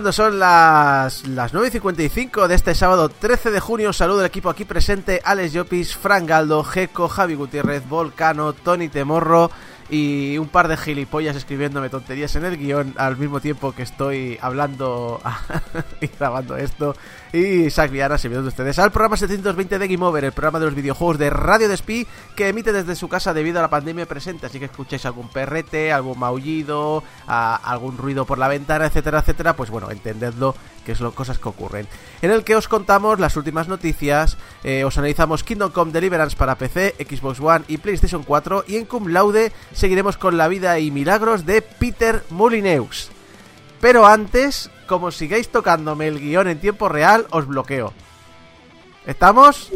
Cuando son las, las 9.55 de este sábado 13 de junio, saludo al equipo aquí presente, Alex Llopis, Fran Galdo, Geco, Javi Gutiérrez, Volcano, Tony Temorro y un par de gilipollas escribiéndome tonterías en el guion al mismo tiempo que estoy hablando y grabando esto. Y Isaac Viana, sirviendo de ustedes al programa 720 de Game Over, el programa de los videojuegos de Radio Despí que emite desde su casa debido a la pandemia presente. Así que escucháis algún perrete, algún maullido, algún ruido por la ventana, etcétera, etcétera. Pues bueno, entendedlo que lo cosas que ocurren. En el que os contamos las últimas noticias, eh, os analizamos Kingdom Come Deliverance para PC, Xbox One y PlayStation 4 y en Cum Laude seguiremos con la vida y milagros de Peter Molyneux. Pero antes, como sigáis tocándome el guion en tiempo real, os bloqueo. ¿Estamos?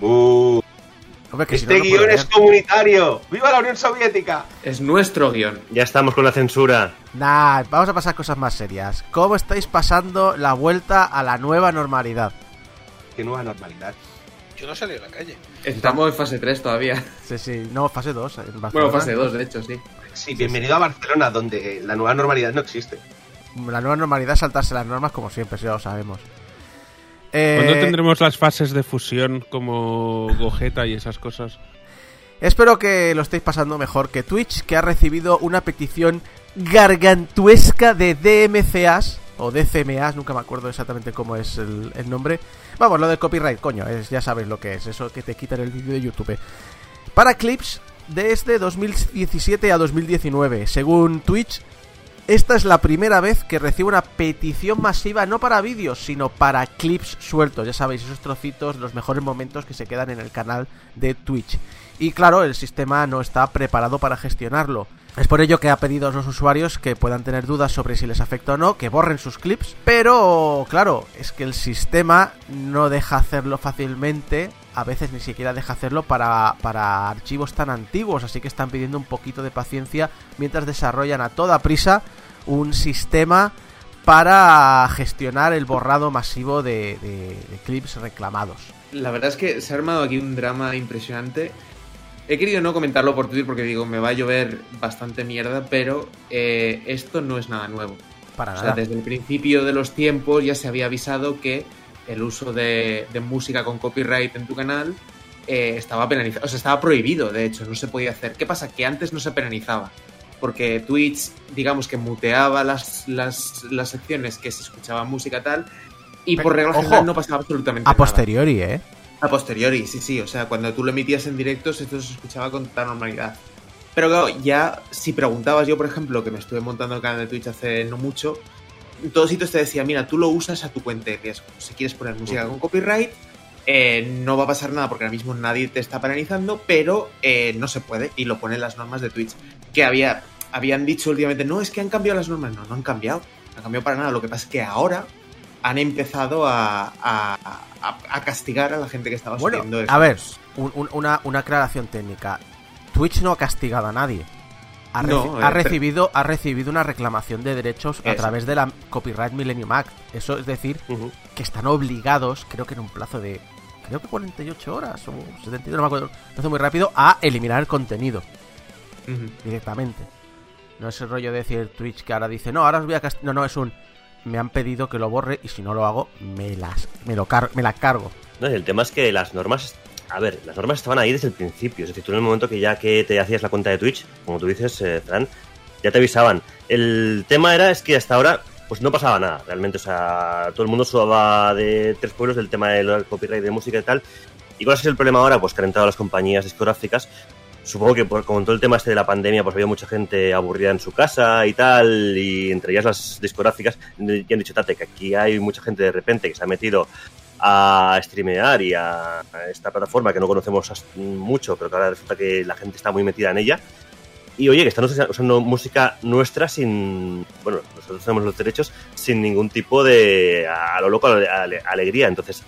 Hombre, que si no, Este no puedo guion es comunitario. ¡Viva la Unión Soviética! Es nuestro guion. Ya estamos con la censura. Nah, vamos a pasar cosas más serias. ¿Cómo estáis pasando la vuelta a la nueva normalidad? Qué nueva normalidad. Yo no salí a la calle. Estamos en fase 3 todavía. Sí, sí, no, fase 2. En Barcelona. Bueno, fase 2, de hecho, sí. Sí, bienvenido a Barcelona, donde la nueva normalidad no existe. La nueva normalidad es saltarse las normas como siempre, ya lo sabemos. Eh, ¿Cuándo tendremos las fases de fusión como Gogeta y esas cosas? Espero que lo estéis pasando mejor que Twitch, que ha recibido una petición gargantuesca de DMCAs, o DCMAs, nunca me acuerdo exactamente cómo es el, el nombre. Vamos, lo del copyright, coño, es, ya sabéis lo que es, eso que te quitan el vídeo de YouTube. Para clips desde 2017 a 2019, según Twitch, esta es la primera vez que recibo una petición masiva no para vídeos, sino para clips sueltos. Ya sabéis, esos trocitos, los mejores momentos que se quedan en el canal de Twitch. Y claro, el sistema no está preparado para gestionarlo. Es por ello que ha pedido a los usuarios que puedan tener dudas sobre si les afecta o no, que borren sus clips. Pero, claro, es que el sistema no deja hacerlo fácilmente. A veces ni siquiera deja hacerlo para, para archivos tan antiguos. Así que están pidiendo un poquito de paciencia mientras desarrollan a toda prisa un sistema para gestionar el borrado masivo de, de- de clips reclamados. La verdad es que se ha armado aquí un drama impresionante. He querido no comentarlo por Twitter porque digo, me va a llover bastante mierda, pero eh, esto no es nada nuevo. Para O nada. sea, desde el principio de los tiempos ya se había avisado que el uso de, de música con copyright en tu canal eh, estaba penalizado, o sea, estaba prohibido, de hecho, no se podía hacer. ¿Qué pasa? Que antes no se penalizaba, porque Twitch, digamos que muteaba las, las, las secciones que se escuchaba música tal, y por regla general no pasaba absolutamente A nada. posteriori, ¿eh? A posteriori, sí, sí. O sea, cuando tú lo emitías en directos, esto se escuchaba con total normalidad. Pero claro, ya si preguntabas yo, por ejemplo, que me estuve montando el canal de Twitch hace no mucho, en todos sitios te decía, mira, tú lo usas a tu cuenta de riesgo. Si quieres poner música con copyright, eh, no va a pasar nada porque ahora mismo nadie te está penalizando, pero eh, no se puede y lo ponen las normas de Twitch. Que había, habían dicho últimamente, no, es que han cambiado las normas. No, no han cambiado. No han cambiado para nada. Lo que pasa es que ahora han empezado a, a- a- a castigar a la gente que estaba Bueno, subiendo a ver, estos- un- un- una, una aclaración técnica. Twitch no ha castigado a nadie. Ha, No, ha eh, pero- recibido, ha recibido una reclamación de derechos a través de la Copyright Millennium Act. Eso es decir, que están obligados, creo que en un plazo de, creo que 48 horas o 72, no me acuerdo, un plazo muy rápido, a eliminar el contenido directamente. No es el rollo de decir Twitch que ahora dice, no, ahora os voy a castigar. No, no, es un, me han pedido que lo borre y si no lo hago, me las, me lo car me la cargo. No, y el tema es que las normas. A ver, las normas estaban ahí desde el principio. Es decir, tú en el momento que ya que te hacías la cuenta de Twitch, como tú dices, eh, Fran, ya te avisaban. El tema era es que hasta ahora pues no pasaba nada, realmente. O sea, todo el mundo sudaba de tres pueblos del tema del copyright de música y tal. ¿Y cuál es el problema ahora? Pues que han entrado las compañías discográficas. Supongo que por, con todo el tema este de la pandemia, pues había mucha gente aburrida en su casa y tal, y entre ellas las discográficas, y han dicho, tate, que aquí hay mucha gente de repente que se ha metido a streamear y a, a esta plataforma que no conocemos mucho, pero que ahora resulta que la gente está muy metida en ella. Y oye, que están usa- usando música nuestra sin. Bueno, nosotros tenemos los derechos sin ningún tipo de. a lo loco, ale- alegría. Entonces,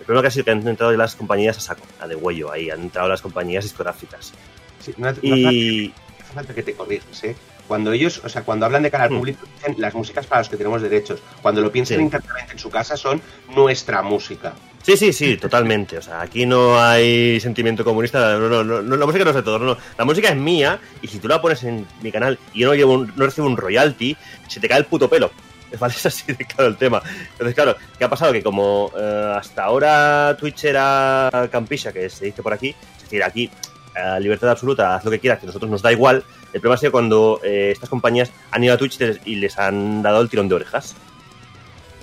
el problema que ha sido que han entrado las compañías a saco, a de huello, ahí, han entrado las compañías discográficas. Sí, no no Y. hace falta que te corrijas, ¿eh? Cuando ellos, o sea, cuando hablan de cara al Mm. público, dicen las músicas para las que tenemos derechos. Cuando lo piensan Sí. internamente en su casa, son nuestra música. Sí, sí, sí, totalmente. O sea, aquí no hay sentimiento comunista. No, no, no, la música no es de todo. No, no. La música es mía y si tú la pones en mi canal y yo no, llevo un- no recibo un royalty, se te cae el puto pelo. ¿Vale? Es así de claro el tema. Entonces, claro, ¿qué ha pasado? Que como eh, hasta ahora Twitch era campisha, que se dice por aquí, es decir, aquí eh, libertad absoluta, haz lo que quieras, que a nosotros nos da igual. El problema ha sido cuando eh, estas compañías han ido a Twitch y les han dado el tirón de orejas.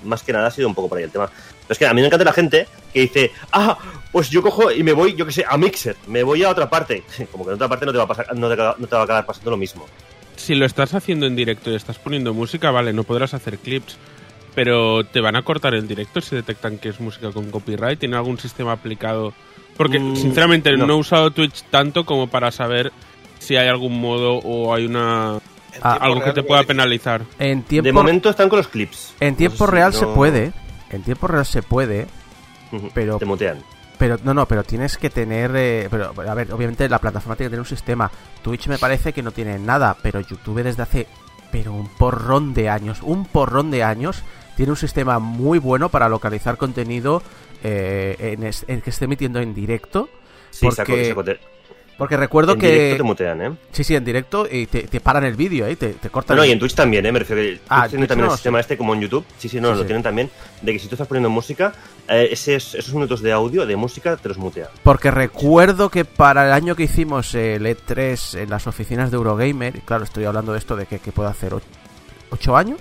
Más que nada ha sido un poco por ahí el tema. Pero es que a mí me encanta la gente que dice, ah, pues yo cojo y me voy, yo que sé, a Mixer, me voy a otra parte. Como que en otra parte no te va a, pasar, no te va a acabar pasando lo mismo. Si lo estás haciendo en directo y estás poniendo música, vale, no podrás hacer clips. Pero te van a cortar el directo si detectan que es música con copyright. ¿Tiene algún sistema aplicado? Porque, Mm, sinceramente, no. no. he usado Twitch tanto como para saber si hay algún modo o hay una Ah, algo que te pueda penalizar. En tiempo, De momento están con los clips. en No tiempo si real se puede. En tiempo real se puede. Pero- Te mutean. Pero no, no, pero tienes que tener. eh, pero, a ver, obviamente la plataforma tiene que tener un sistema. Twitch me parece que no tiene nada, pero YouTube desde hace. Pero un porrón de años, un porrón de años, tiene un sistema muy bueno para localizar contenido eh, en, es- en que esté emitiendo en directo. Sí, porque- saco, saco, te- Porque recuerdo en que. directo te mutean, ¿eh? Sí, sí, en directo y te, te paran el vídeo, ¿eh? Te, te cortan. No, no, y en Twitch también, ¿eh? Me refiero que Twitch Ah, tiene también no, el sistema este como en YouTube. Sí, sí, no, Sí, lo sí. tienen también. De que si tú estás poniendo música, eh, esos, esos minutos de audio, de música, te los mutean. Porque recuerdo que para el año que hicimos el E3 en las oficinas de Eurogamer, y claro, estoy hablando de esto de que, que puedo hacer 8 años,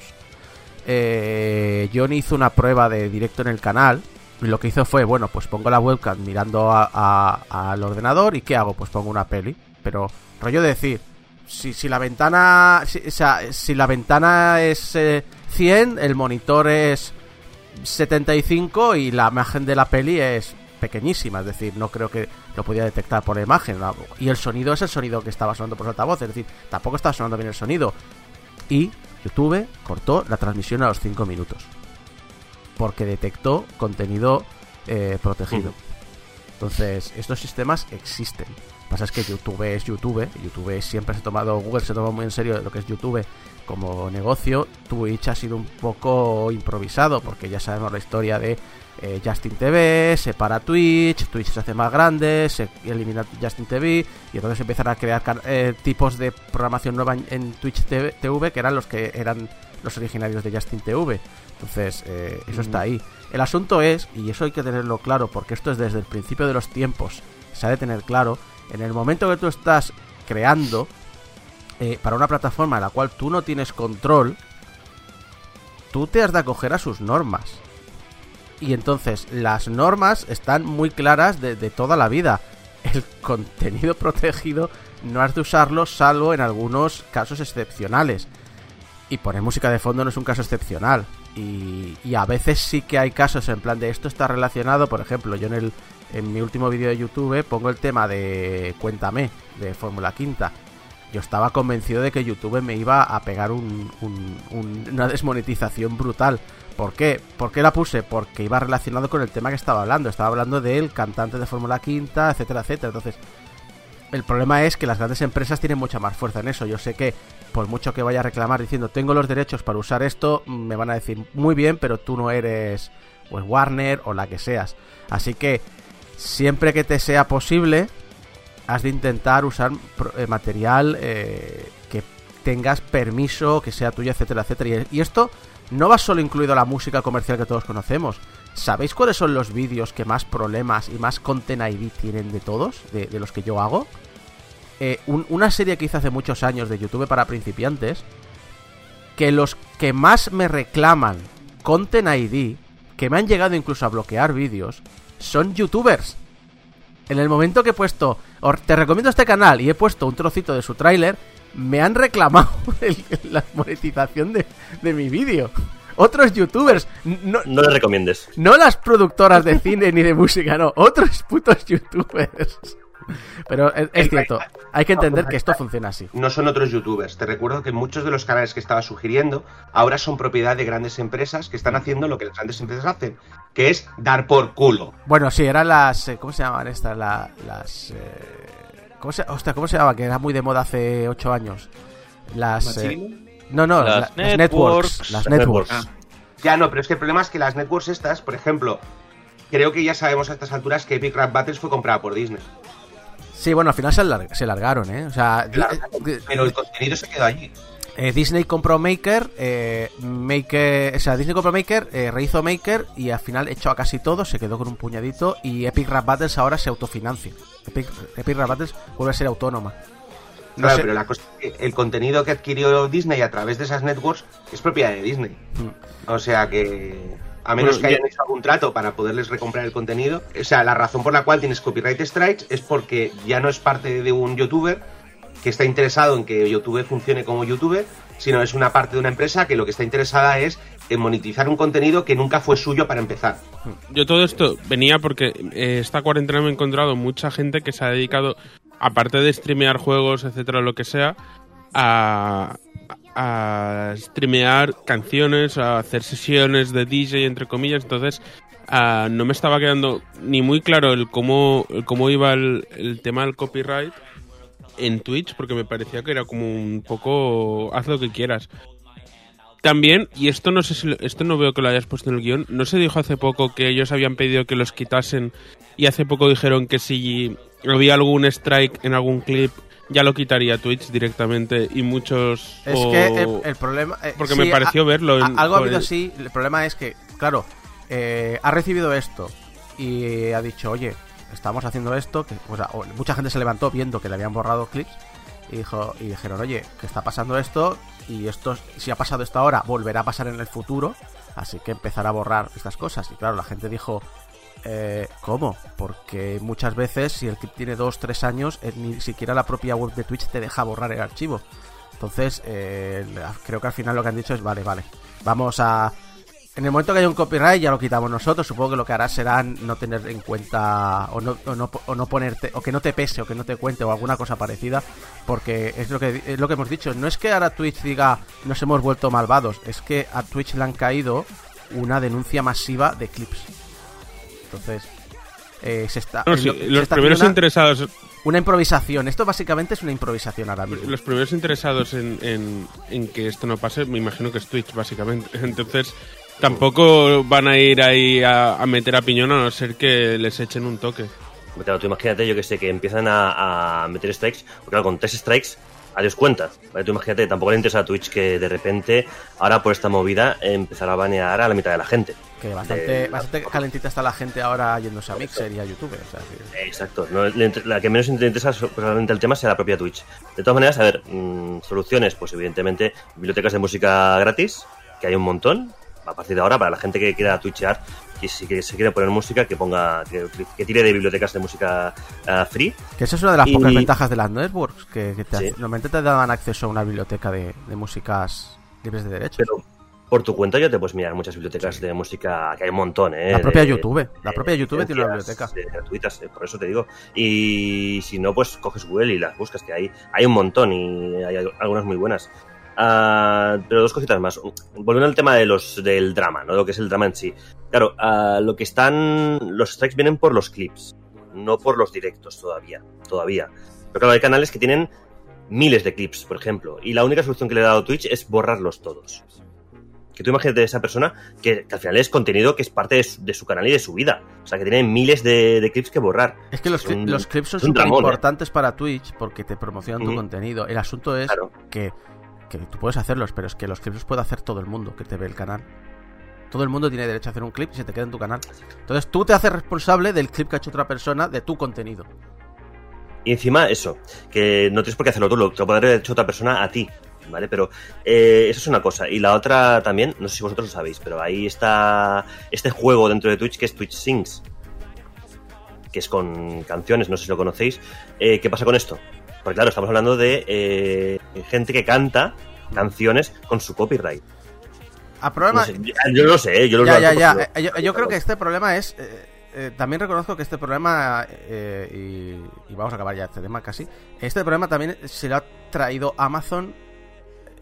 eh, Johnny hizo una prueba de directo en el canal. Y lo que hizo fue, bueno, pues pongo la webcam mirando a- al ordenador y ¿qué hago? Pues pongo una peli. Pero rollo de decir, si, si la ventana, si, si la ventana es eh, 100, el monitor es 75 y la imagen de la peli es pequeñísima, es decir, no creo que lo podía detectar por la imagen. la- Y el sonido es el sonido que estaba sonando por los altavoces, es decir, tampoco estaba sonando bien el sonido. Y YouTube cortó la transmisión a los 5 minutos. Porque detectó contenido eh, protegido. Entonces, estos sistemas existen. Lo que pasa es que YouTube es YouTube. YouTube siempre se ha tomado, Google se ha tomado muy en serio lo que es YouTube como negocio. Twitch ha sido un poco improvisado porque ya sabemos la historia de eh, Justin TV, se para Twitch, Twitch se hace más grande, se elimina Justin TV y entonces empiezan a crear eh, tipos de programación nueva en, en Twitch TV, TV, que eran los que eran los originarios de Justin TV. Entonces, eh, eso está ahí. El asunto es, y eso hay que tenerlo claro, porque esto es desde el principio de los tiempos, se ha de tener claro, en el momento que tú estás creando eh, para una plataforma en la cual tú no tienes control, tú te has de acoger a sus normas. Y entonces las normas están muy claras de, de toda la vida. El contenido protegido no has de usarlo salvo en algunos casos excepcionales. Y poner música de fondo no es un caso excepcional. Y, y a veces sí que hay casos en plan de esto está relacionado, por ejemplo, yo en el en mi último vídeo de YouTube pongo el tema de Cuéntame, de Fórmula Quinta. Yo estaba convencido de que YouTube me iba a pegar un- un- un- una desmonetización brutal. ¿Por qué? ¿Por qué la puse? Porque iba relacionado con el tema que estaba hablando. Estaba hablando del cantante de Fórmula Quinta, etcétera, etcétera. Entonces, el problema es que las grandes empresas tienen mucha más fuerza en eso. Yo sé que por mucho que vaya a reclamar diciendo tengo los derechos para usar esto, me van a decir muy bien, pero tú no eres pues Warner o la que seas. Así que siempre que te sea posible, has de intentar usar eh, material eh, que tengas permiso, que sea tuyo, etcétera, etcétera. Y esto no va solo incluido a la música comercial que todos conocemos. ¿Sabéis cuáles son los vídeos que más problemas y más Content ID tienen de todos, de, los que yo hago? Eh, un- una serie que hice hace muchos años de YouTube para principiantes, que los que más me reclaman Content ID, que me han llegado incluso a bloquear vídeos, son youtubers. En el momento que he puesto, "Or- te recomiendo este canal y he puesto un trocito de su tráiler, me han reclamado la monetización de, de mi vídeo. Otros youtubers. No, No le recomiendes. no las productoras de cine ni de música, no, otros putos youtubers. Pero es, es cierto, hay que entender que esto funciona así. No son otros youtubers. Te recuerdo que muchos de los canales que estaba sugiriendo ahora son propiedad de grandes empresas que están haciendo lo que las grandes empresas hacen, que es dar por culo. Bueno, sí, eran las. eh, ¿Cómo se llamaban estas? La- las. eh, ¿cómo, se, hostia, ¿Cómo se llama? Que era muy de moda hace 8 años. Las. eh. No, no, Las la- las networks. networks. Las networks. Networks. Ya no, pero es que el problema es que las networks estas, por ejemplo, creo que ya sabemos a estas alturas que Epic Rap Battles fue comprada por Disney. Sí, bueno, al final se, se largaron, ¿eh? O sea, Claro, eh, pero el contenido se quedó allí. eh, Disney compró Maker, eh, Maker, o sea, Disney compró Maker, eh, rehizo Maker y al final echó a casi todo, se quedó con un puñadito y Epic Rap Battles ahora se autofinancia. Epic, Epic Rap Battles vuelve a ser autónoma. No Claro, sé- pero la cosa es que el contenido que adquirió Disney a través de esas networks es propiedad de Disney. Mm. O sea que, a menos Bueno, que hayan ya- hecho algún trato para poderles recomprar el contenido, o sea, la razón por la cual tienes copyright strikes es porque ya no es parte de un youtuber que está interesado en que YouTube funcione como youtuber, sino es una parte de una empresa que lo que está interesada es en monetizar un contenido que nunca fue suyo para empezar. Yo todo esto venía porque eh, esta cuarentena me he encontrado mucha gente que se ha dedicado, aparte de streamear juegos, etcétera, lo que sea, a, streamear canciones, a hacer sesiones de DJ, entre comillas. Entonces, no me estaba quedando ni muy claro el cómo, el cómo iba el, el tema del copyright en Twitch, porque me parecía que era como un poco haz lo que quieras. También, y esto no sé si lo- esto no veo que lo hayas puesto en el guion, no se dijo hace poco que ellos habían pedido que los quitasen y hace poco dijeron que si había algún strike en algún clip ya lo quitaría Twitch directamente y muchos Es o- que el, el problema. eh, porque sí, me pareció a- verlo a- en- algo ha habido así. El problema es que, claro, eh, ha recibido esto y ha dicho, oye, estamos haciendo esto. Que, o sea, o- mucha gente se levantó viendo que le habían borrado clips y, dijo, y dijeron, oye, que está pasando esto y esto, si ha pasado esto ahora, volverá a pasar en el futuro. Así que empezar a borrar estas cosas. Y claro, la gente dijo, eh, ¿Cómo? Porque muchas veces, si el clip tiene 2-3 años, eh, ni siquiera la propia web de Twitch te deja borrar el archivo. Entonces, eh, creo que al final lo que han dicho es, vale, vale, vamos a... En el momento que haya un copyright ya lo quitamos nosotros, supongo que lo que hará será no tener en cuenta o no, o no, o no ponerte, o que no te pese o que no te cuente o alguna cosa parecida, porque es lo que es lo que hemos dicho, no es que ahora Twitch diga nos hemos vuelto malvados, es que a Twitch le han caído una denuncia masiva de clips. Entonces, eh, se está... No, sí, lo- se los está primeros una- interesados una improvisación. Esto básicamente es una improvisación ahora mismo. los primeros interesados en, en- en que esto no pase, me imagino que es Twitch, básicamente. Entonces, tampoco van a ir ahí a, a meter a piñón a no ser que les echen un toque. Claro, tú imagínate, yo que sé, que empiezan a, a meter strikes, porque claro, con tres strikes, adiós cuenta. ¿vale? Tú imagínate, tampoco le interesa a Twitch que de repente, ahora por esta movida, empezará a banear a la mitad de la gente. Que bastante, bastante calentita está la gente ahora yéndose a Mixer y a YouTube. O sea, que- Exacto. No, la que menos interesa probablemente el tema sea la propia Twitch. De todas maneras, a ver, mm, soluciones, pues evidentemente, bibliotecas de música gratis, que hay un montón. A partir de ahora, para la gente que quiera twitchear, que si que se quiere poner música, que ponga, que, que tire de bibliotecas de música ah, free. Que esa es una de las Y- pocas ventajas de las networks, que, que te- Sí. normalmente te daban acceso a una biblioteca de, de músicas libres de derechos. Pero por tu cuenta ya te puedes mirar muchas bibliotecas de música, que hay un montón, ¿eh? la propia de- YouTube, la propia YouTube tiene una biblioteca. gratuitas, eh, por eso te digo. Y si no, pues coges Google y las buscas, que hay, hay un montón y hay algunas muy buenas. Ah, pero dos cositas más. Volviendo al tema de los del drama, ¿no? Lo que es el drama en sí. Claro, ah, lo que están. Los strikes vienen por los clips, no por los directos todavía. Todavía. Pero claro, hay canales que tienen miles de clips, por ejemplo. Y la única solución que le ha dado Twitch es borrarlos todos. Que tú imagínate esa persona que, que al final es contenido que es parte de su, de su canal y de su vida. O sea, que tiene miles de, de clips que borrar. Es que los, Es un- cli- los clips son súper ¿eh? importantes para Twitch porque te promocionan tu contenido. El asunto es Claro. que, que tú puedes hacerlos, pero es que los clips los puede hacer todo el mundo que te ve el canal. Todo el mundo tiene derecho a hacer un clip y se te queda en tu canal. Entonces tú te haces responsable del clip que ha hecho otra persona de tu contenido. Y encima, eso, que no tienes por qué hacerlo tú, lo te lo puede haber hecho otra persona a ti, ¿vale? Pero eh, eso es una cosa. Y la otra también, no sé si vosotros lo sabéis, pero ahí está este juego dentro de Twitch que es Twitch Sings, que es con canciones, no sé si lo conocéis. Eh, ¿Qué pasa con esto? Porque claro, estamos hablando de eh, gente que canta canciones con su copyright. A problema... No sé, yo, yo no sé, yo lo ya, Eh, Yo, yo creo que este problema es. eh, eh, también reconozco que este problema. eh, y, y vamos a acabar ya este tema casi. Este problema también se lo ha traído Amazon.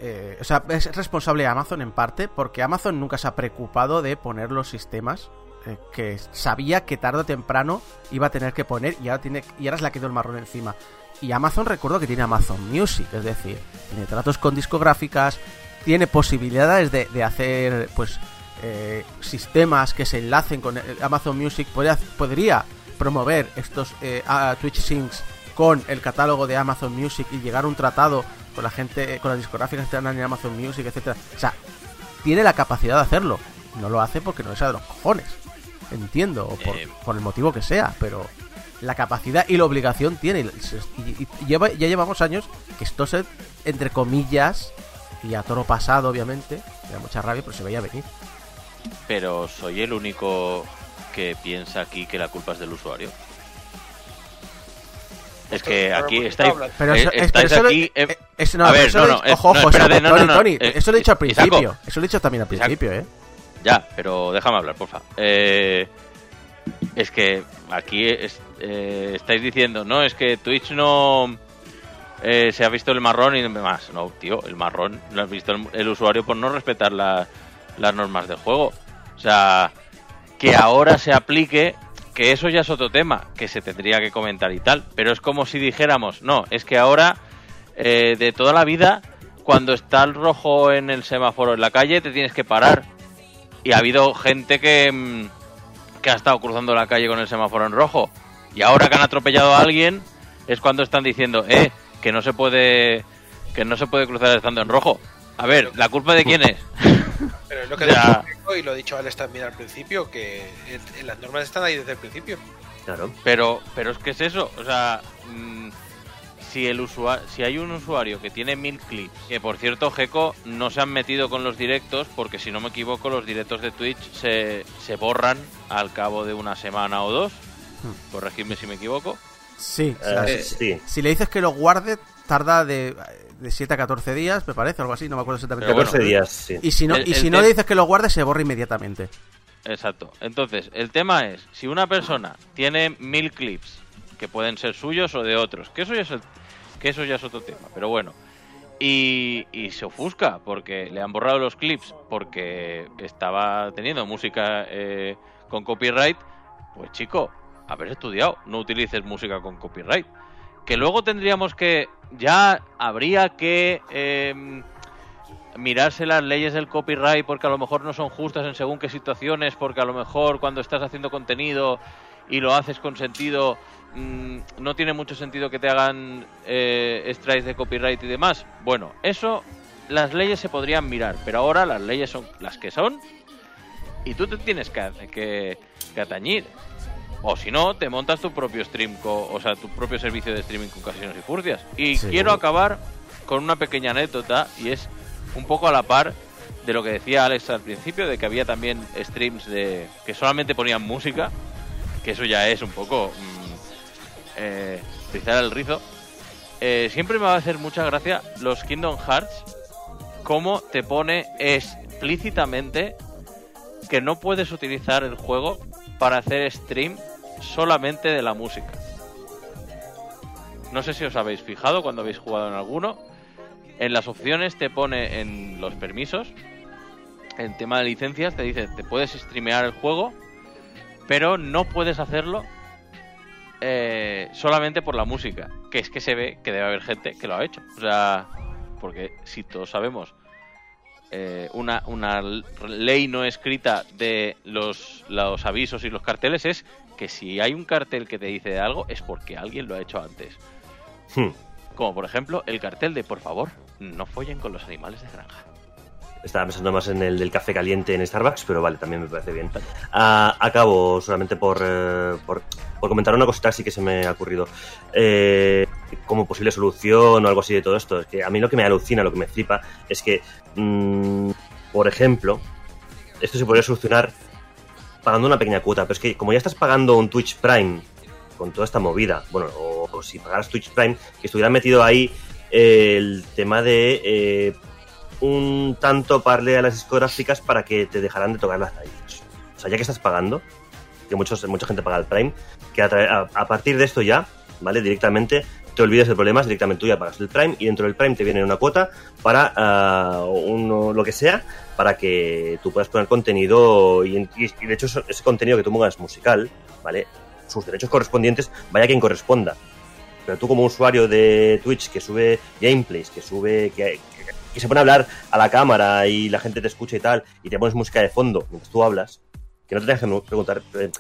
Eh, o sea, es responsable Amazon en parte. Porque Amazon nunca se ha preocupado de poner los sistemas. eh, que sabía que tarde o temprano iba a tener que poner. Y ahora, tiene, y ahora le ha quedado el marrón encima. Y Amazon, recuerdo que tiene Amazon Music. Es decir, tiene tratos con discográficas. Tiene posibilidades de, hacer. Pues eh, sistemas que se enlacen con el Amazon Music podría, podría promover estos eh, Twitch Syncs con el catálogo de Amazon Music y llegar a un tratado con la gente, con las discográficas que están en Amazon Music, etcétera. O sea, tiene la capacidad de hacerlo. No lo hace porque no le sale de los cojones. Entiendo, o por, Eh. por el motivo que sea, pero la capacidad y la obligación tiene. Y, y- y lleva, ya llevamos años que esto se, entre comillas, y a toro pasado, obviamente, me da mucha rabia, pero se veía venir. Pero soy el único que piensa aquí que la culpa es del usuario. Es que aquí estáis. Pero eso, es, estáis pero eso, aquí. eso no, a ver, eso no, lo he no, dicho- eh, ojo, ojo, Tony, eh, eso lo he dicho al principio, eso lo he dicho también al principio, eh. Ya, pero déjame hablar, porfa. Eh, es que aquí es- eh, estáis diciendo, no, es que Twitch no eh, se ha visto el marrón y demás. No, tío, el marrón lo ha visto el, el usuario por no respetar la- las normas del juego. O sea, que ahora se aplique, que eso ya es otro tema, que se tendría que comentar y tal. Pero es como si dijéramos, no, es que ahora, eh, de toda la vida, cuando está el rojo en el semáforo en la calle, te tienes que parar. Y ha habido gente que, mm, que ha estado cruzando la calle con el semáforo en rojo. Y ahora que han atropellado a alguien, es cuando están diciendo, eh, que no se puede, que no se puede cruzar estando en rojo. A ver, ¿la culpa de quién es? Pero es lo que Ya. ha dicho y lo ha dicho Alex también al principio, que en- en las normas están ahí desde el principio. Claro. Pero, pero es que es eso, o sea, mm, si el usuario, si hay un usuario que tiene mil clips, que por cierto, Geco no se han metido con los directos, porque si no me equivoco, los directos de Twitch se, se borran al cabo de una semana o dos. Corregidme si me equivoco. Sí, Eh, sí. si le dices que lo guarde, tarda de, de 7 a 14 días, me parece, algo así, no me acuerdo exactamente. Pero bueno, 14 días, sí. Y si no, El- y si no te- le dices que lo guarde, se borra inmediatamente. Exacto. Entonces, el tema es, si una persona tiene mil clips, que pueden ser suyos o de otros, que eso ya es, el- que eso ya es otro tema, pero bueno, y, y se ofusca porque le han borrado los clips porque estaba teniendo música eh, con copyright, pues chico, haber estudiado, no utilices música con copyright. Que luego tendríamos que, ya habría que... em, mirarse las leyes del copyright porque a lo mejor no son justas en según qué situaciones, porque a lo mejor cuando estás haciendo contenido y lo haces con sentido, mm, no tiene mucho sentido que te hagan eh, strikes de copyright y demás. Bueno, eso las leyes se podrían mirar, pero ahora las leyes son las que son y tú te tienes que, que, que atañir. O si no, te montas tu propio stream, o sea, tu propio servicio de streaming con casinos y furcias. Y Sí. quiero acabar con una pequeña anécdota y es un poco a la par de lo que decía Alex al principio, de que había también streams de que solamente ponían música, que eso ya es un poco mm, eh, rizar el rizo. Eh, siempre me va a hacer mucha gracia los Kingdom Hearts, cómo te pone explícitamente que no puedes utilizar el juego para hacer stream solamente de la música. No sé si os habéis fijado cuando habéis jugado en alguno. En las opciones te pone en los permisos, en tema de licencias, te dice, te puedes streamear el juego, pero no puedes hacerlo eh, solamente por la música. Que es que se ve que debe haber gente que lo ha hecho. O sea, porque si todos sabemos eh, una, una ley no escrita de los, los avisos y los carteles es que si hay un cartel que te dice algo es porque alguien lo ha hecho antes. Hmm. Como por ejemplo el cartel de por favor, no follen con los animales de granja. Estaba pensando más en el del café caliente en Starbucks, pero vale, también me parece bien. Ah, acabo solamente por, eh, por, por comentar una cosita así que se me ha ocurrido. Eh, como posible solución o algo así de todo esto. Es que a mí lo que me alucina, lo que me flipa, es que, mm, por ejemplo, esto se podría solucionar pagando una pequeña cuota, pero es que como ya estás pagando un Twitch Prime con toda esta movida, bueno, o, si pagaras Twitch Prime, que estuviera metido ahí eh, el tema de... eh, un tanto parle a las discográficas para que te dejaran de tocar las raíces. O sea, ya que estás pagando, que muchos, mucha gente paga el Prime, que a partir de esto ya, ¿vale? Directamente te olvidas de problemas, directamente tú ya pagas el Prime y dentro del Prime te viene una cuota para uno, lo que sea, para que tú puedas poner contenido y, y- de hecho ese contenido que tú pongas musical, ¿vale? Sus derechos correspondientes, vaya quien corresponda. Pero tú como usuario de Twitch que sube gameplays, que sube, que, se pone a hablar a la cámara y la gente te escucha y tal, y te pones música de fondo mientras tú hablas, que no te tengas que preguntar, eh,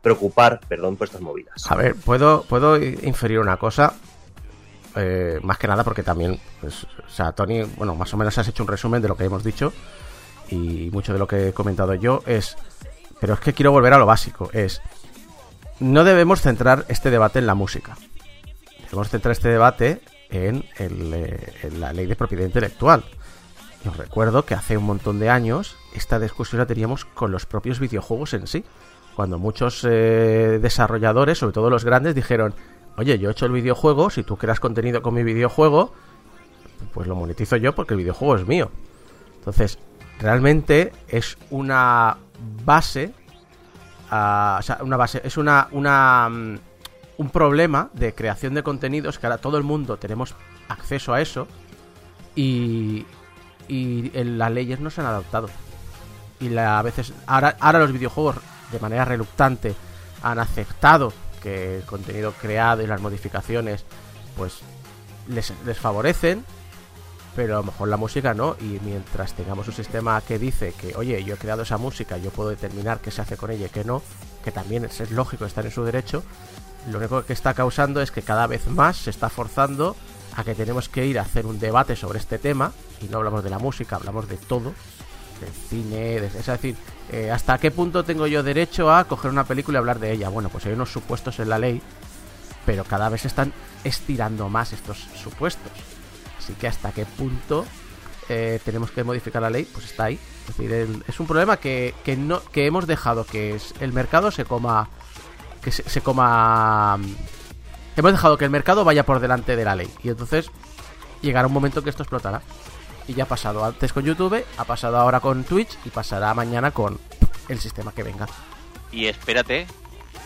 preocupar, perdón, por estas movidas. A ver, puedo, puedo inferir una cosa. Eh, más que nada porque también, pues, o sea, Tony, bueno, más o menos has hecho un resumen de lo que hemos dicho y mucho de lo que he comentado yo es, pero es que quiero volver a lo básico, es, no debemos centrar este debate en la música, debemos centrar este debate en, eh, en la ley de propiedad intelectual. Y os recuerdo que hace un montón de años esta discusión la teníamos con los propios videojuegos en sí cuando muchos eh, desarrolladores, sobre todo los grandes, dijeron, oye, yo he hecho el videojuego, si tú creas contenido con mi videojuego, pues lo monetizo yo porque el videojuego es mío. Entonces, realmente es una base, ah, o sea, una base, es una, una, mm, un problema de creación de contenidos que ahora todo el mundo tenemos acceso a eso y, y las leyes no se han adaptado y la, a veces ahora, ahora los videojuegos de manera reluctante han aceptado que el contenido creado y las modificaciones pues les, favorecen pero a lo mejor la música no. Y mientras tengamos un sistema que dice que oye yo he creado esa música yo puedo determinar qué se hace con ella y qué no que también es lógico estar en su derecho lo único que está causando es que cada vez más se está forzando a que tenemos que ir a hacer un debate sobre este tema y no hablamos de la música hablamos de todo del cine, es decir, eh, hasta qué punto tengo yo derecho a coger una película y hablar de ella. Bueno, pues hay unos supuestos en la ley, pero cada vez se están estirando más estos supuestos. Así que hasta qué punto eh, tenemos que modificar la ley, pues está ahí. Es decir, es un problema que, que no que hemos dejado que es- el mercado se coma que se, se coma mm, hemos dejado que el mercado vaya por delante de la ley y entonces llegará un momento que esto explotará. Y ya ha pasado antes con YouTube, ha pasado ahora con Twitch y pasará mañana con el sistema que venga. Y espérate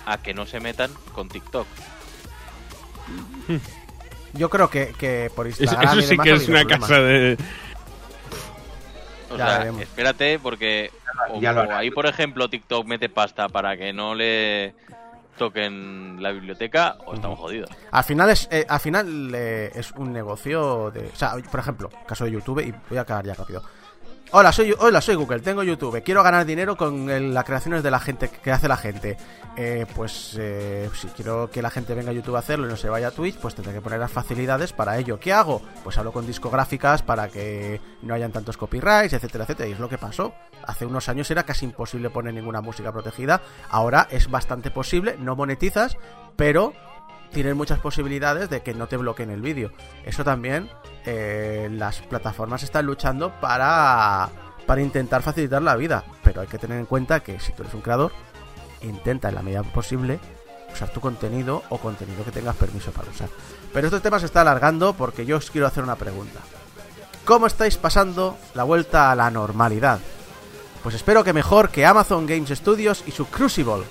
a que no se metan con TikTok. Yo creo que, que por Eso, Instagram eso sí demás que es una problemas. casa de... O Ya sea, veremos. espérate porque o, ya ahí, por ejemplo, TikTok mete pasta para que no le toquen la biblioteca o estamos jodidos. Al final es eh, al final eh, es un negocio de, o sea, por ejemplo, caso de YouTube y voy a acabar ya rápido. Hola, soy hola, soy Google, tengo YouTube, quiero ganar dinero con las creaciones de la gente que hace la gente. Eh, pues eh, si quiero que la gente venga a YouTube a hacerlo y no se vaya a Twitch, pues tendré que poner las facilidades para ello. ¿Qué hago? Pues hablo con discográficas para que no hayan tantos copyrights, etcétera, etcétera. Y es lo que pasó. Hace unos años era casi imposible poner ninguna música protegida. Ahora es bastante posible, no monetizas, pero tienes muchas posibilidades de que no te bloqueen el vídeo. Eso también eh, las plataformas están luchando para, para intentar facilitar la vida. Pero hay que tener en cuenta que si tú eres un creador, intenta en la medida posible usar tu contenido o contenido que tengas permiso para usar. Pero este tema se está alargando porque yo os quiero hacer una pregunta. ¿Cómo estáis pasando la vuelta a la normalidad? Pues espero que mejor que Amazon Games Studios y su Crucible.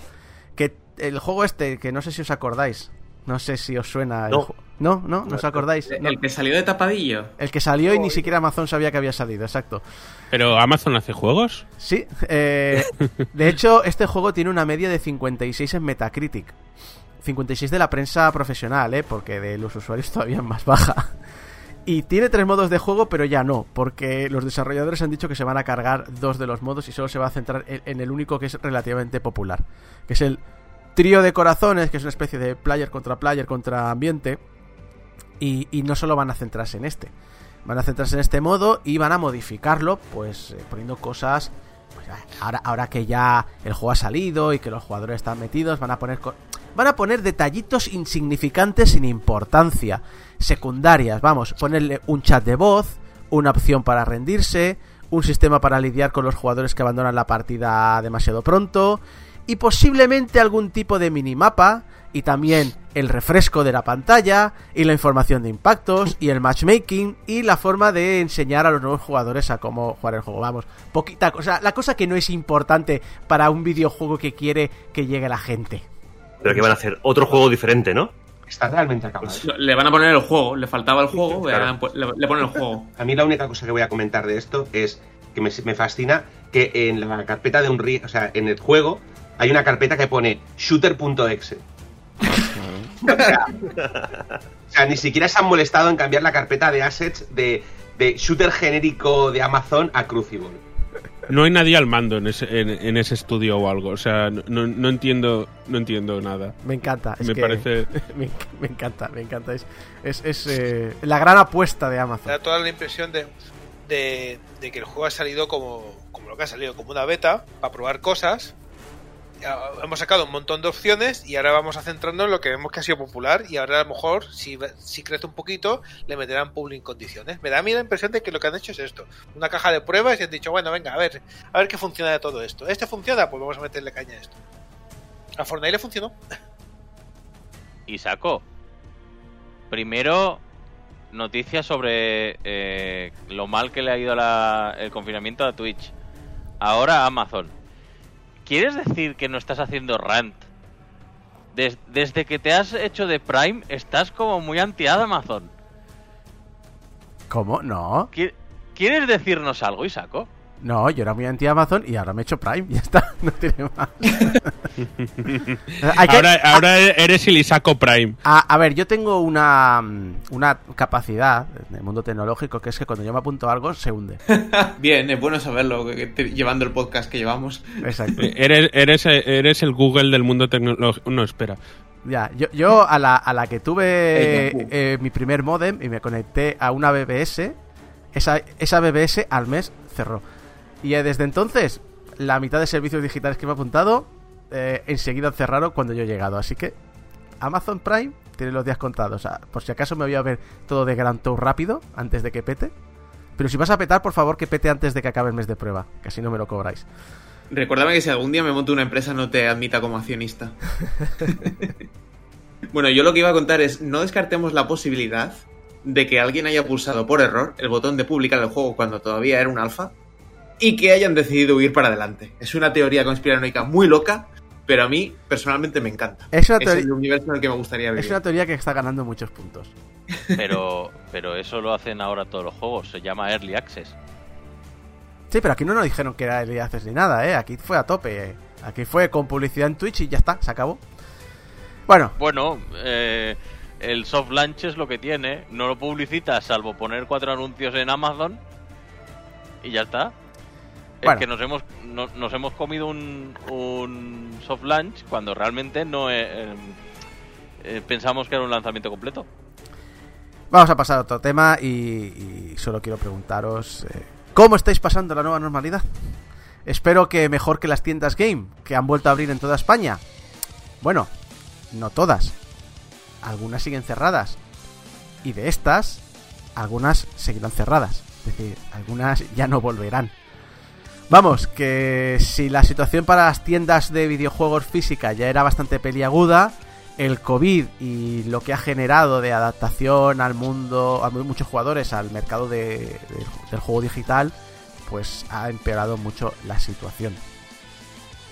Que el juego este, que no sé si os acordáis. No sé si os suena. el No. ju- no, no, no os acordáis. No. El que salió de tapadillo. El que salió y ni siquiera Amazon sabía que había salido, exacto. ¿Pero Amazon hace juegos? Sí, eh, de hecho, este juego tiene una media de 56 en Metacritic. 56 de la prensa profesional, ¿eh? Porque de los usuarios todavía es más baja. Y tiene tres modos de juego, pero ya no, porque los desarrolladores han dicho que se van a cargar dos de los modos y solo se va a centrar en, en el único que es relativamente popular, que es el trío de corazones, que es una especie de player contra player contra ambiente, y, y no solo van a centrarse en este, van a centrarse en este modo y van a modificarlo, pues eh, poniendo cosas pues, ahora, ahora que ya el juego ha salido y que los jugadores están metidos, van a poner van a poner detallitos insignificantes sin importancia, secundarias, vamos, ponerle un chat de voz, una opción para rendirse, un sistema para lidiar con los jugadores que abandonan la partida demasiado pronto y posiblemente algún tipo de minimapa y también el refresco de la pantalla y la información de impactos y el matchmaking y la forma de enseñar a los nuevos jugadores a cómo jugar el juego. Vamos, poquita cosa, la cosa que no es importante para un videojuego que quiere que llegue la gente. Pero que van a hacer otro juego diferente, ¿no? Está realmente acabado. Le van a poner el juego, le faltaba el juego, Claro. le, le ponen el juego. A mí la única cosa que voy a comentar de esto es que me, me fascina que en la carpeta de un o sea, en el juego hay una carpeta que pone shooter.exe. o, sea, o sea, ni siquiera se han molestado en cambiar la carpeta de assets de, de shooter genérico de Amazon a Crucible. No hay nadie al mando en ese, en, en ese estudio o algo. O sea, no, no entiendo no entiendo nada. Me encanta. Es Me que- parece- me, me encanta, me encanta. Es, es, es, eh, la gran apuesta de Amazon. Da toda la impresión de, de, de que el juego ha salido como, como lo que ha salido, como una beta, para probar cosas. Hemos sacado un montón de opciones y ahora vamos a centrarnos en lo que vemos que ha sido popular y ahora a lo mejor, si, si crece un poquito, le meterán public condiciones. Me da a mí la impresión de que lo que han hecho es esto. Una caja de pruebas y han dicho, bueno, venga, a ver, a ver qué funciona de todo esto. ¿Este funciona? Pues vamos a meterle caña a esto. A Fortnite le funcionó. Y saco. Primero, noticias sobre eh, lo mal que le ha ido el confinamiento a Twitch. Ahora Amazon. ¿Quieres decir que no estás haciendo rant? Des- desde que te has hecho de Prime, estás como muy anti-Amazon. ¿Cómo? No. ¿Qui- ¿Quieres decirnos algo, Isaco? No, yo era muy anti Amazon y ahora me he hecho Prime. Ya está, no tiene más. Ahora, ahora eres el Isaco Prime. A, a ver, yo tengo una, mm, una capacidad en el mundo tecnológico que es que cuando yo me apunto a algo se hunde. Bien, es bueno saberlo, que- que te- llevando el podcast que llevamos. Exacto. Eres, eres, eres el Google del mundo tecnológico. No, espera. Ya, yo, yo a, la, a la que tuve eh, mi primer modem y me conecté a una BBS, esa, esa BBS al mes cerró. Y desde entonces, la mitad de servicios digitales que me he apuntado, eh, enseguida cerraron cuando yo he llegado. Así que Amazon Prime tiene los días contados. Por si acaso me voy a ver todo de Gran Tour rápido, antes de que pete. Pero si vas a petar, por favor que pete antes de que acabe el mes de prueba, que así no me lo cobráis. Recuérdame que si algún día me monto una empresa no te admita como accionista. bueno, yo lo que iba a contar es, no descartemos la posibilidad de que alguien haya pulsado por error el botón de publicar el juego cuando todavía era un alfa y que hayan decidido ir para adelante. Es una teoría conspiranoica muy loca, pero a mí personalmente me encanta. Es una, Es teoría- el universo en el que me gustaría vivir. es una teoría que está ganando muchos puntos. Pero, pero eso lo hacen ahora todos los juegos. Se llama Early Access. Sí, pero aquí no nos dijeron que era Early Access ni nada, ¿eh? Aquí fue a tope. eh. Aquí fue con publicidad en Twitch y ya está, se acabó. Bueno, Bueno, eh, el soft launch es lo que tiene. No lo publicitas salvo poner cuatro anuncios en Amazon y ya está. Bueno. Es que nos hemos, no- nos hemos comido un, un soft launch cuando realmente no eh, eh, eh, pensamos que era un lanzamiento completo. vamos a pasar a otro tema y, y solo quiero preguntaros eh, ¿Cómo estáis pasando la nueva normalidad? Espero que mejor que las tiendas game, que han vuelto a abrir en toda España. Bueno, no todas. Algunas siguen cerradas. Y de estas, algunas seguirán cerradas. Es decir, algunas ya no volverán. Vamos, que si la situación para las tiendas de videojuegos físicas ya era bastante peliaguda, el COVID y lo que ha generado de adaptación al mundo, a mu- muchos jugadores al mercado de- de- del juego digital, pues ha empeorado mucho la situación.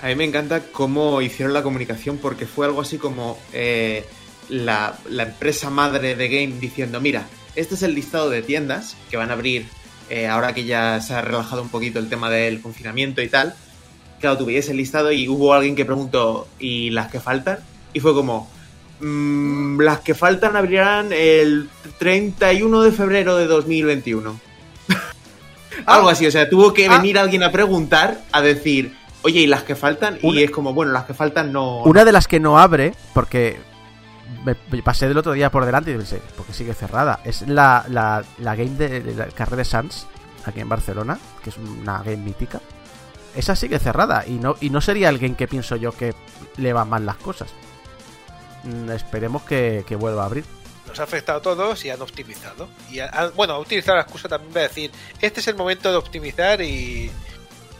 A mí me encanta cómo hicieron la comunicación porque fue algo así como eh, la, la empresa madre de Game diciendo, mira, este es el listado de tiendas que van a abrir eh, ahora que ya se ha relajado un poquito el tema del confinamiento y tal. Claro, tú veías el listado y hubo alguien que preguntó, ¿y las que faltan? Y fue como, "Mm, las que faltan abrirán el 31 de febrero de 2021. Algo así, o sea, tuvo que Ah. venir alguien a preguntar, a decir, oye, ¿y las que faltan? Una- Y es como, bueno, las que faltan no... Una de las que no abre, porque pasé del otro día por delante y pensé, porque sigue cerrada, es la, game de, la Carrera de Sans, aquí en Barcelona, que es una game mítica. Esa sigue cerrada y no, y no sería el game que pienso yo que le van mal las cosas. Mm, Esperemos que, vuelva a abrir. Nos ha afectado a todos y han optimizado. Y ha- han- bueno, ha utilizado la excusa también para decir, este es el momento de optimizar y,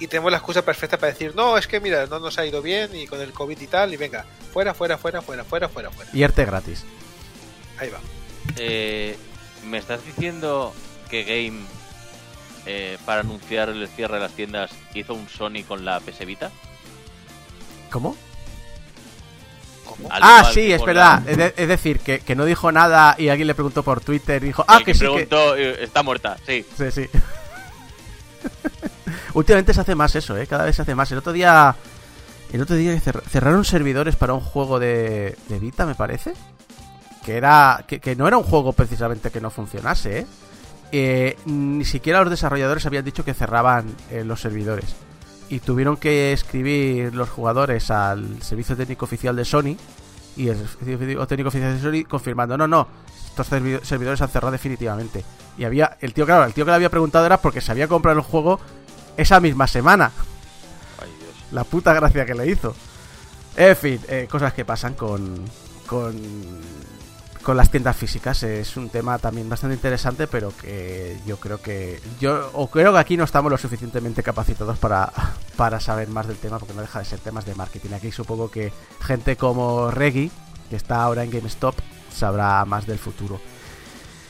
y tenemos la excusa perfecta para decir, no, es que mira, no nos ha ido bien y con el COVID y tal, y venga, fuera, fuera, fuera, fuera, fuera, fuera, fuera. Y arte gratis. Ahí va. Eh, ¿Me estás diciendo que Game, eh, para anunciar el cierre de las tiendas, hizo un Sony con la PS Vita? ¿Cómo? Ah, sí, que es verdad. la- Es, de- es decir, que, que no dijo nada y alguien le preguntó por Twitter y dijo, ah, el que sí, que... preguntó, eh, está muerta, sí. Sí, sí. Últimamente se hace más eso, ¿eh? Cada vez se hace más. El otro día... El otro día cer- cerraron servidores para un juego de, de Vita, me parece. Que era... Que, no era un juego precisamente que no funcionase, ¿eh? Eh, ni siquiera los desarrolladores habían dicho que cerraban eh, los servidores. Y tuvieron que escribir los jugadores al servicio técnico oficial de Sony. Y el servicio técnico oficial de Sony confirmando, no, no, estos servi- servidores han cerrado definitivamente. Y había, el tío, claro, el tío que le había preguntado era porque se había comprado el juego esa misma semana. Ay, Dios. La puta gracia que le hizo. En fin, eh, cosas que pasan con, con, con las tiendas físicas. Es un tema también bastante interesante, pero que yo creo que. Yo o creo que aquí no estamos lo suficientemente capacitados para, para saber más del tema, porque no deja de ser temas de marketing. Aquí supongo que gente como Reggie, que está ahora en GameStop, sabrá más del futuro.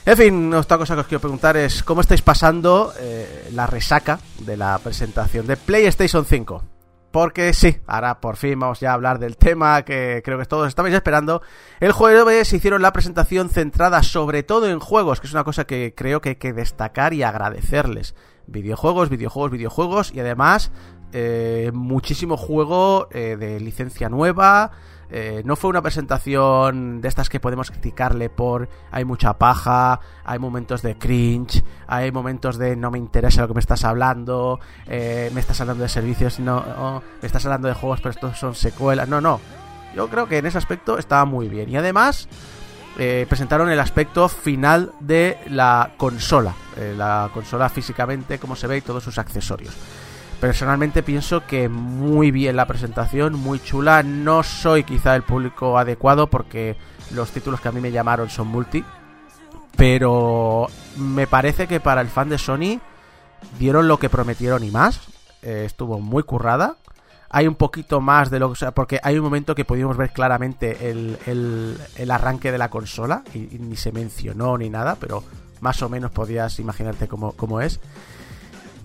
En fin, otra cosa que os quiero preguntar es cómo estáis pasando eh, la resaca de la presentación de PlayStation 5. Porque sí, ahora por fin vamos ya a hablar del tema que creo que todos estabais esperando. El jueves hicieron la presentación centrada sobre todo en juegos, que es una cosa que creo que hay que destacar y agradecerles. Videojuegos, videojuegos, videojuegos y además eh, muchísimo juego eh, de licencia nueva. Eh, no fue una presentación de estas que podemos criticarle por hay mucha paja, hay momentos de cringe, hay momentos de no me interesa lo que me estás hablando, eh, me estás hablando de servicios, no, me estás hablando de juegos, pero estos son secuelas. No, no. Yo creo que en ese aspecto estaba muy bien. Y además eh, presentaron el aspecto final de la consola. eh, la consola físicamente, cómo se ve y todos sus accesorios. Personalmente pienso que muy bien la presentación, muy chula. No soy quizá el público adecuado porque los títulos que a mí me llamaron son multi. Pero me parece que para el fan de Sony dieron lo que prometieron y más. Eh, estuvo muy currada. Hay un poquito más de lo que... O sea, porque hay un momento que pudimos ver claramente el, el- el arranque de la consola. Y, y ni se mencionó ni nada, pero más o menos podías imaginarte cómo, cómo es.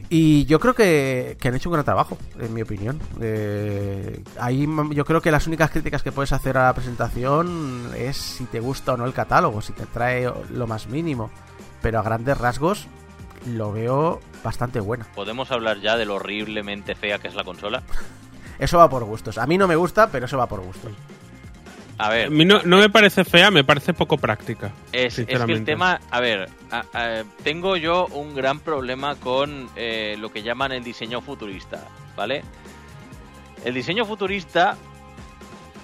Y yo creo que, que han hecho un gran trabajo, en mi opinión. Eh, ahí yo creo que las únicas críticas que puedes hacer a la presentación es si te gusta o no el catálogo, si te trae lo más mínimo. Pero a grandes rasgos lo veo bastante buena. ¿Podemos hablar ya de lo horriblemente fea que es la consola? Eso va por gustos. A mí no me gusta, pero eso va por gustos. A A ver, mí no, no me parece fea, me parece poco práctica. es, es que el tema, a ver, a- a- tengo yo un gran problema con eh, lo que llaman el diseño futurista, ¿vale? El diseño futurista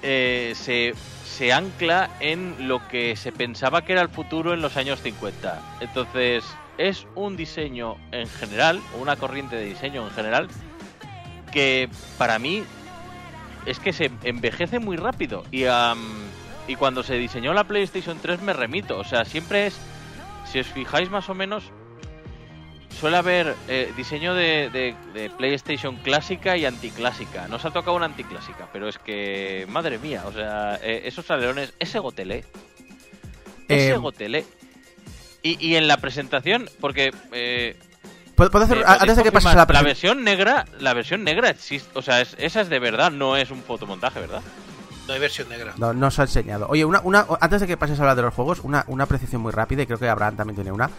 eh, se, se ancla en lo que se pensaba que era el futuro en los años 50. Entonces, es un diseño en general, una corriente de diseño en general, que para mí es que se envejece muy rápido. Y, am, y cuando se diseñó la PlayStation 3 me remito. O sea, siempre es, si os fijáis más o menos, suele haber eh, diseño de, de- de PlayStation clásica y anticlásica. Nos ha tocado una anticlásica, pero es que, madre mía, o sea, eh, esos alerones, ese gotelé. Ese Eh, gotelé. Y, y en la presentación, porque... ¿Puedo, puedo hacer, eh, antes de que pases a la la versión negra, la versión negra existe, o sea, es- esa es de verdad, no es un fotomontaje, ¿verdad? No hay versión negra. No, no os ha enseñado. Oye, una, una, antes de que pases a hablar de los juegos, una, una apreciación muy rápida, y creo que Abraham también tiene una.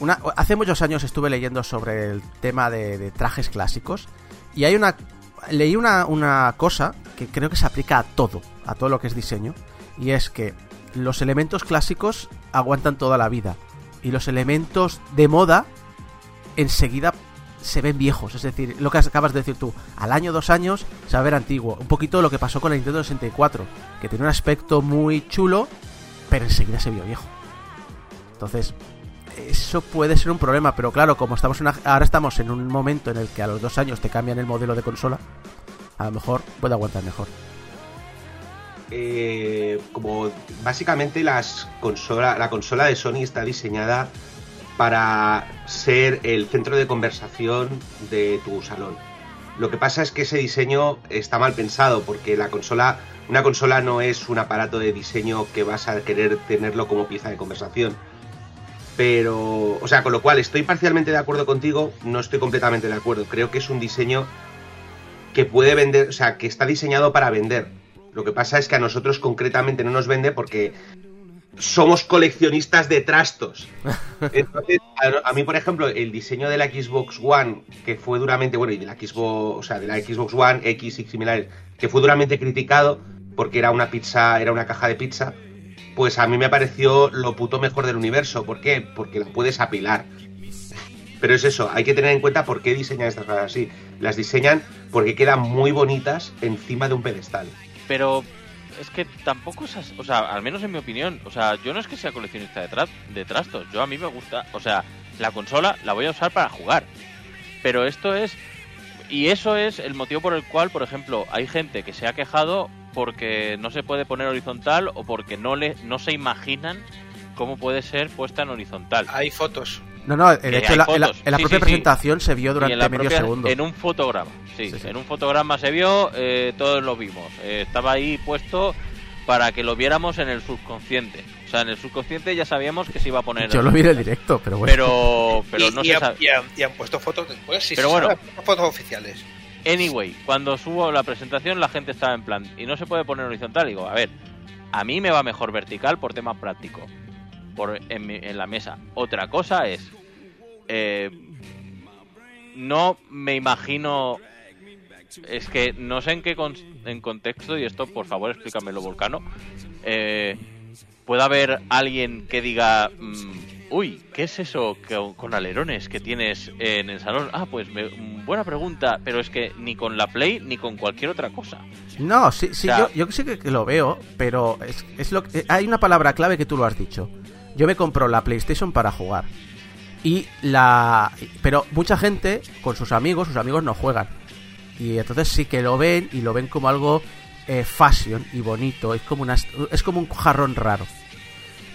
una hace muchos años estuve leyendo sobre el tema de, de trajes clásicos, y hay una. Leí una, una cosa que creo que se aplica a todo, a todo lo que es diseño, y es que los elementos clásicos aguantan toda la vida, y los elementos de moda enseguida se ven viejos. Es decir, lo que acabas de decir tú, al año, dos años, se va a ver antiguo. Un poquito lo que pasó con la Nintendo 64, que tenía un aspecto muy chulo, pero enseguida se vio viejo. Entonces, eso puede ser un problema, pero claro, como estamos ahora estamos en un momento en el que a los dos años te cambian el modelo de consola, a lo mejor puede aguantar mejor. eh, como básicamente las consola, la consola de Sony está diseñada para ser el centro de conversación de tu salón. Lo que pasa es que ese diseño está mal pensado porque la consola, una consola no es un aparato de diseño que vas a querer tenerlo como pieza de conversación. Pero, o sea, con lo cual estoy parcialmente de acuerdo contigo, no estoy completamente de acuerdo. Creo que es un diseño que puede vender, o sea, que está diseñado para vender. Lo que pasa es que a nosotros concretamente no nos vende porque somos coleccionistas de trastos. Entonces, a, a mí, por ejemplo, el diseño de la Xbox One, que fue duramente, bueno, y de la Xbox, o sea, de la Xbox One X y similares, que fue duramente criticado porque era una pizza, era una caja de pizza, pues a mí me pareció lo puto mejor del universo. ¿Por qué? Porque la puedes apilar. Pero es eso, hay que tener en cuenta por qué diseñan estas cosas así. Las diseñan porque quedan muy bonitas encima de un pedestal. Pero es que tampoco es así, o sea, al menos en mi opinión, o sea, yo no es que sea coleccionista de, tra- de trastos, yo a mí me gusta, o sea, la consola la voy a usar para jugar, pero esto es, y eso es el motivo por el cual, por ejemplo, hay gente que se ha quejado porque no se puede poner horizontal o porque no, le, no se imaginan cómo puede ser puesta en horizontal. Hay fotos. No, no, de hecho en la, en la- fotos. en la Sí, propia sí, sí. presentación se vio durante medio propia- segundo. En un fotograma, sí, Sí, sí. En un fotograma se vio, eh, todos lo vimos. Eh, estaba ahí puesto para que lo viéramos en el subconsciente. O sea, en el subconsciente ya sabíamos que se iba a poner. Yo lo vi en el directo, pero bueno. Pero, pero y, no y se sabe. y han- y han puesto fotos después, sí, Pero sí, bueno. fotos oficiales. Anyway, cuando subo la presentación, la gente estaba en plan. Y no se puede poner horizontal. Digo, a ver, a mí me va mejor vertical por tema práctico. Por, en, la mesa. Otra cosa es. eh, no me imagino. Es que no sé en qué con- en contexto, y esto por favor explícamelo, Volcano. Eh, puede haber alguien que diga. mm, Uy, ¿qué es eso que- con alerones que tienes en el salón? Ah, pues me- buena pregunta, pero es que ni con la Play ni con cualquier otra cosa. No, sí, sí, O sea- yo, yo sí que, que lo veo, pero es, es lo que, hay una palabra clave que tú lo has dicho. Yo me compro la PlayStation para jugar. Y la pero mucha gente con sus amigos, sus amigos no juegan. Y entonces sí que lo ven y lo ven como algo eh, fashion y bonito, es como una es como un jarrón raro.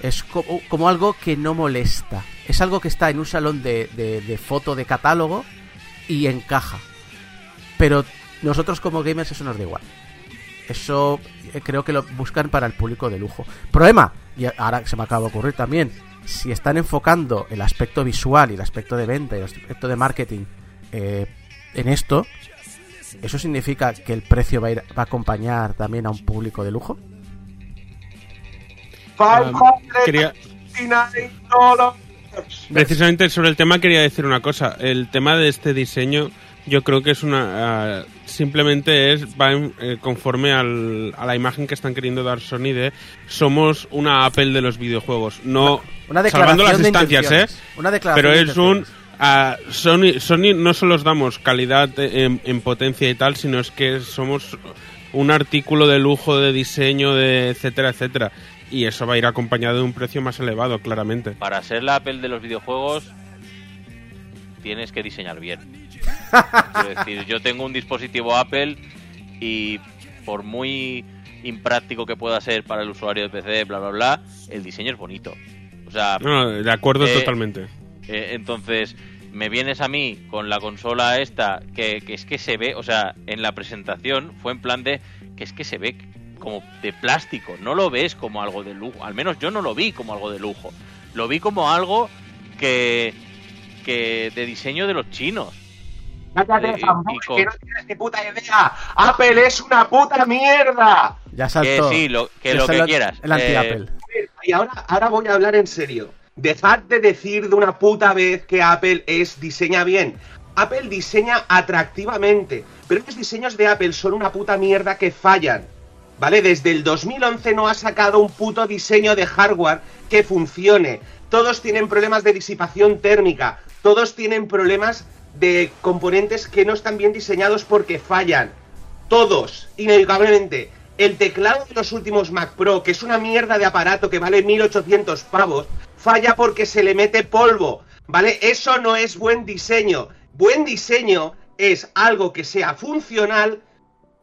Es como, como algo que no molesta. Es algo que está en un salón de, de, de foto de catálogo y encaja. Pero nosotros como gamers eso nos da igual. Eso eh, creo que lo buscan para el público de lujo. Problema, y ahora se me acaba de ocurrir también, si están enfocando el aspecto visual y el aspecto de venta y el aspecto de marketing eh, en esto, ¿eso significa que el precio va a, ir, va a acompañar también a un público de lujo? Um, quería- Precisamente sobre el tema quería decir una cosa. El tema de este diseño, yo creo que es una. ah, simplemente es va en- eh, conforme al- a la imagen que están queriendo dar Sony de somos una Apple de los videojuegos. No. Una salvando las de distancias, ¿eh? Una declaración Pero de es un. ah, Sony, Sony no solo os damos calidad en, en potencia y tal, sino es que somos un artículo de lujo, de diseño, de etcétera, etcétera. Y eso va a ir acompañado de un precio más elevado, claramente. Para ser la Apple de los videojuegos, tienes que diseñar bien. Quiero decir, yo tengo un dispositivo Apple y por muy impráctico que pueda ser para el usuario de PC, bla, bla, bla, el diseño es bonito. O sea, No, de acuerdo Eh, totalmente. eh, entonces, me vienes a mí con la consola esta, que, que es que se ve, o sea, en la presentación fue en plan de que es que se ve como de plástico, no lo ves como algo de lujo, al menos yo no lo vi como algo de lujo, lo vi como algo que, que de diseño de los chinos. Cállate, Eh, con- que no tienes ni puta idea. Apple es una puta mierda. Ya Que saltó. sí, lo, que lo que quieras. El anti-Apple. Eh, Y ahora, ahora voy a hablar en serio. Dejad de decir de una puta vez que Apple es diseña bien. Apple diseña atractivamente, pero los diseños de Apple son una puta mierda que fallan. ¿Vale? Desde el 2011 no ha sacado un puto diseño de hardware que funcione. Todos tienen problemas de disipación térmica. Todos tienen problemas de componentes que no están bien diseñados porque fallan. Todos, inevitablemente. El teclado de los últimos Mac Pro, que es una mierda de aparato que vale 1800 pavos, falla porque se le mete polvo. ¿Vale? Eso no es buen diseño. Buen diseño es algo que sea funcional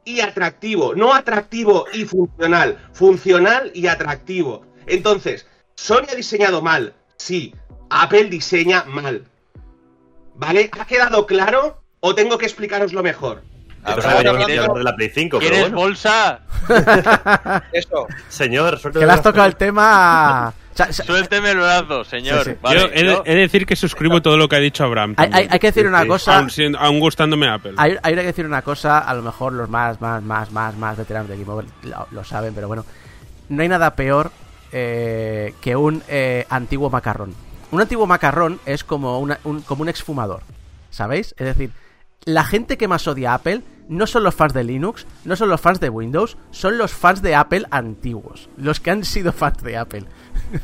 y atractivo. No atractivo y funcional. Funcional y atractivo. Entonces, Sony ha diseñado mal, sí. Apple diseña mal. ¿Vale? ¿Ha quedado claro o tengo que explicaroslo mejor? Yo quieres- hablar de la Play 5, pero ¿Quieres bueno. bolsa? Eso. Señor, suerte Que le has tocado el tema. Suélteme el brazo, señor. Sí, sí. Vale, yo he, de- yo- he de decir que suscribo todo lo que ha dicho Abraham. hay, hay- hay que decir una Sí, cosa. Aún, aún gustándome Apple. Hay, hay que decir una cosa, a lo mejor los más, más, más, más, más veteranos de Game Over lo, lo saben, pero bueno. No hay nada peor eh, que un eh, antiguo macarrón. Un antiguo macarrón es como, una- un, como un exfumador, ¿sabéis? Es decir, la gente que más odia a Apple no son los fans de Linux, no son los fans de Windows, son los fans de Apple antiguos, los que han sido fans de Apple.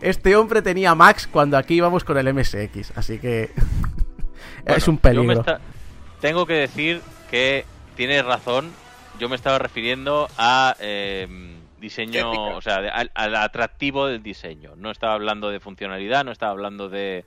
Este hombre tenía Max cuando aquí íbamos con el MSX, así que es un peligro. Tengo que decir que tienes razón. Yo me estaba refiriendo a eh, diseño, o sea, de- al, al atractivo del diseño. No estaba hablando de funcionalidad, no estaba hablando de,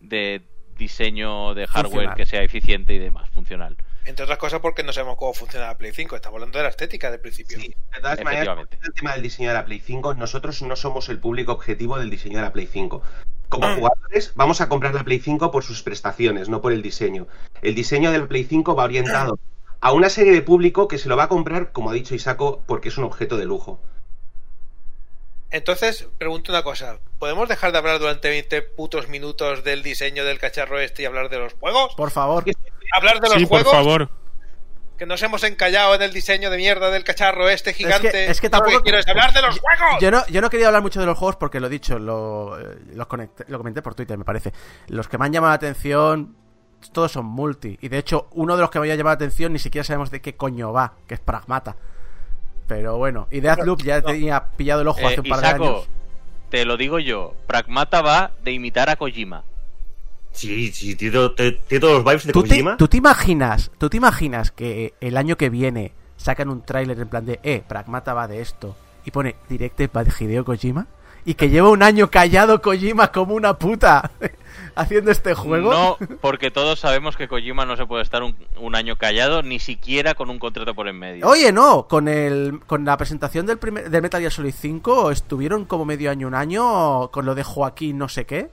de diseño de hardware Funcional. que sea eficiente y demás, funcional. Entre otras cosas porque no sabemos cómo funciona la Play 5. Estamos hablando de la estética del principio. Sí, de todas maneras, el tema del diseño de la Play 5, nosotros no somos el público objetivo del diseño de la Play 5. Como jugadores, vamos a comprar la Play 5 por sus prestaciones, no por el diseño. El diseño de la Play 5 va orientado a una serie de público que se lo va a comprar, como ha dicho Isaco, porque es un objeto de lujo. Entonces, pregunto una cosa. ¿Podemos dejar de hablar durante 20 putos minutos del diseño del cacharro este y hablar de los juegos? Por favor. Hablar de los sí, por juegos favor. que nos hemos encallado en el diseño de mierda del cacharro este gigante. es que Todo lo tampoco- quiero es hablar de los juegos. Yo no, yo no quería hablar mucho de los juegos porque lo he dicho, lo, eh, los conecté- lo comenté por Twitter, me parece. Los que me han llamado la atención, todos son multi. Y de hecho, uno de los que me había llamado la atención ni siquiera sabemos de qué coño va, que es Pragmata. Pero bueno, y Deathloop ya tenía pillado el ojo Eh, hace un par de años. te lo digo yo, Pragmata va de imitar a Kojima. Sí, sí, tiene, todos los vibes de ¿Tú te, Kojima. tú te imaginas, tú te imaginas que el año que viene sacan un tráiler en plan de, eh, Pragmata va de esto y pone Directed by Hideo Kojima y que lleva un año callado Kojima como una puta haciendo este juego? No, porque todos sabemos que Kojima no se puede estar un, un año callado, ni siquiera con un contrato por en medio. Oye, no, con el con la presentación del primer del Metal Gear Solid 5 estuvieron como medio año un año con lo de Joaquín no sé qué.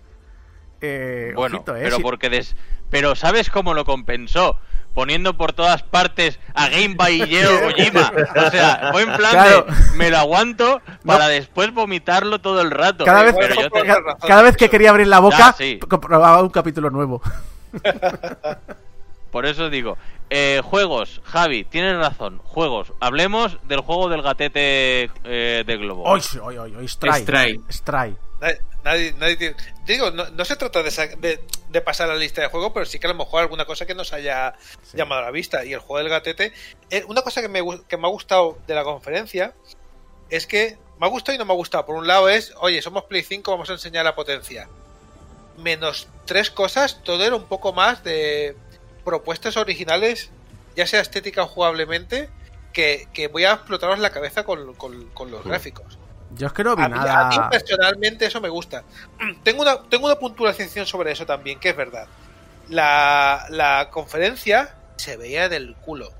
Eh, bueno, ojito, eh, pero si- porque des... pero ¿sabes cómo lo compensó? Poniendo por todas partes a Game by Hideo Kojima. O sea, fue en plan Claro. de me lo aguanto para después vomitarlo todo el rato. cada vez, Pero yo te- ca- razón, cada vez que quería abrir la boca Ya, sí. un capítulo nuevo. Por eso digo, eh, juegos, Javi, tienes razón, juegos. Hablemos del juego del gatete eh, de globo. Hoy, hoy, hoy, hoy, Stray. Stray. Stray. Nadie, nadie, tiene- Digo, no, no se trata de, de- de pasar la lista de juegos, pero sí que a lo mejor alguna cosa que nos haya Sí. llamado a la vista. Y el juego del gatete. eh, una cosa que me, que me ha gustado de la conferencia es que me ha gustado y no me ha gustado. Por un lado es, oye, somos Play 5, vamos a enseñar la potencia. Menos tres cosas, todo era un poco más de propuestas originales, ya sea estética o jugablemente, que, que voy a explotaros la cabeza con, con- con los gráficos. Yo es que no vi A mí, a nada. mí personalmente eso me gusta. Tengo una, tengo una puntualización sobre eso también, que es verdad. La, la conferencia se veía del culo.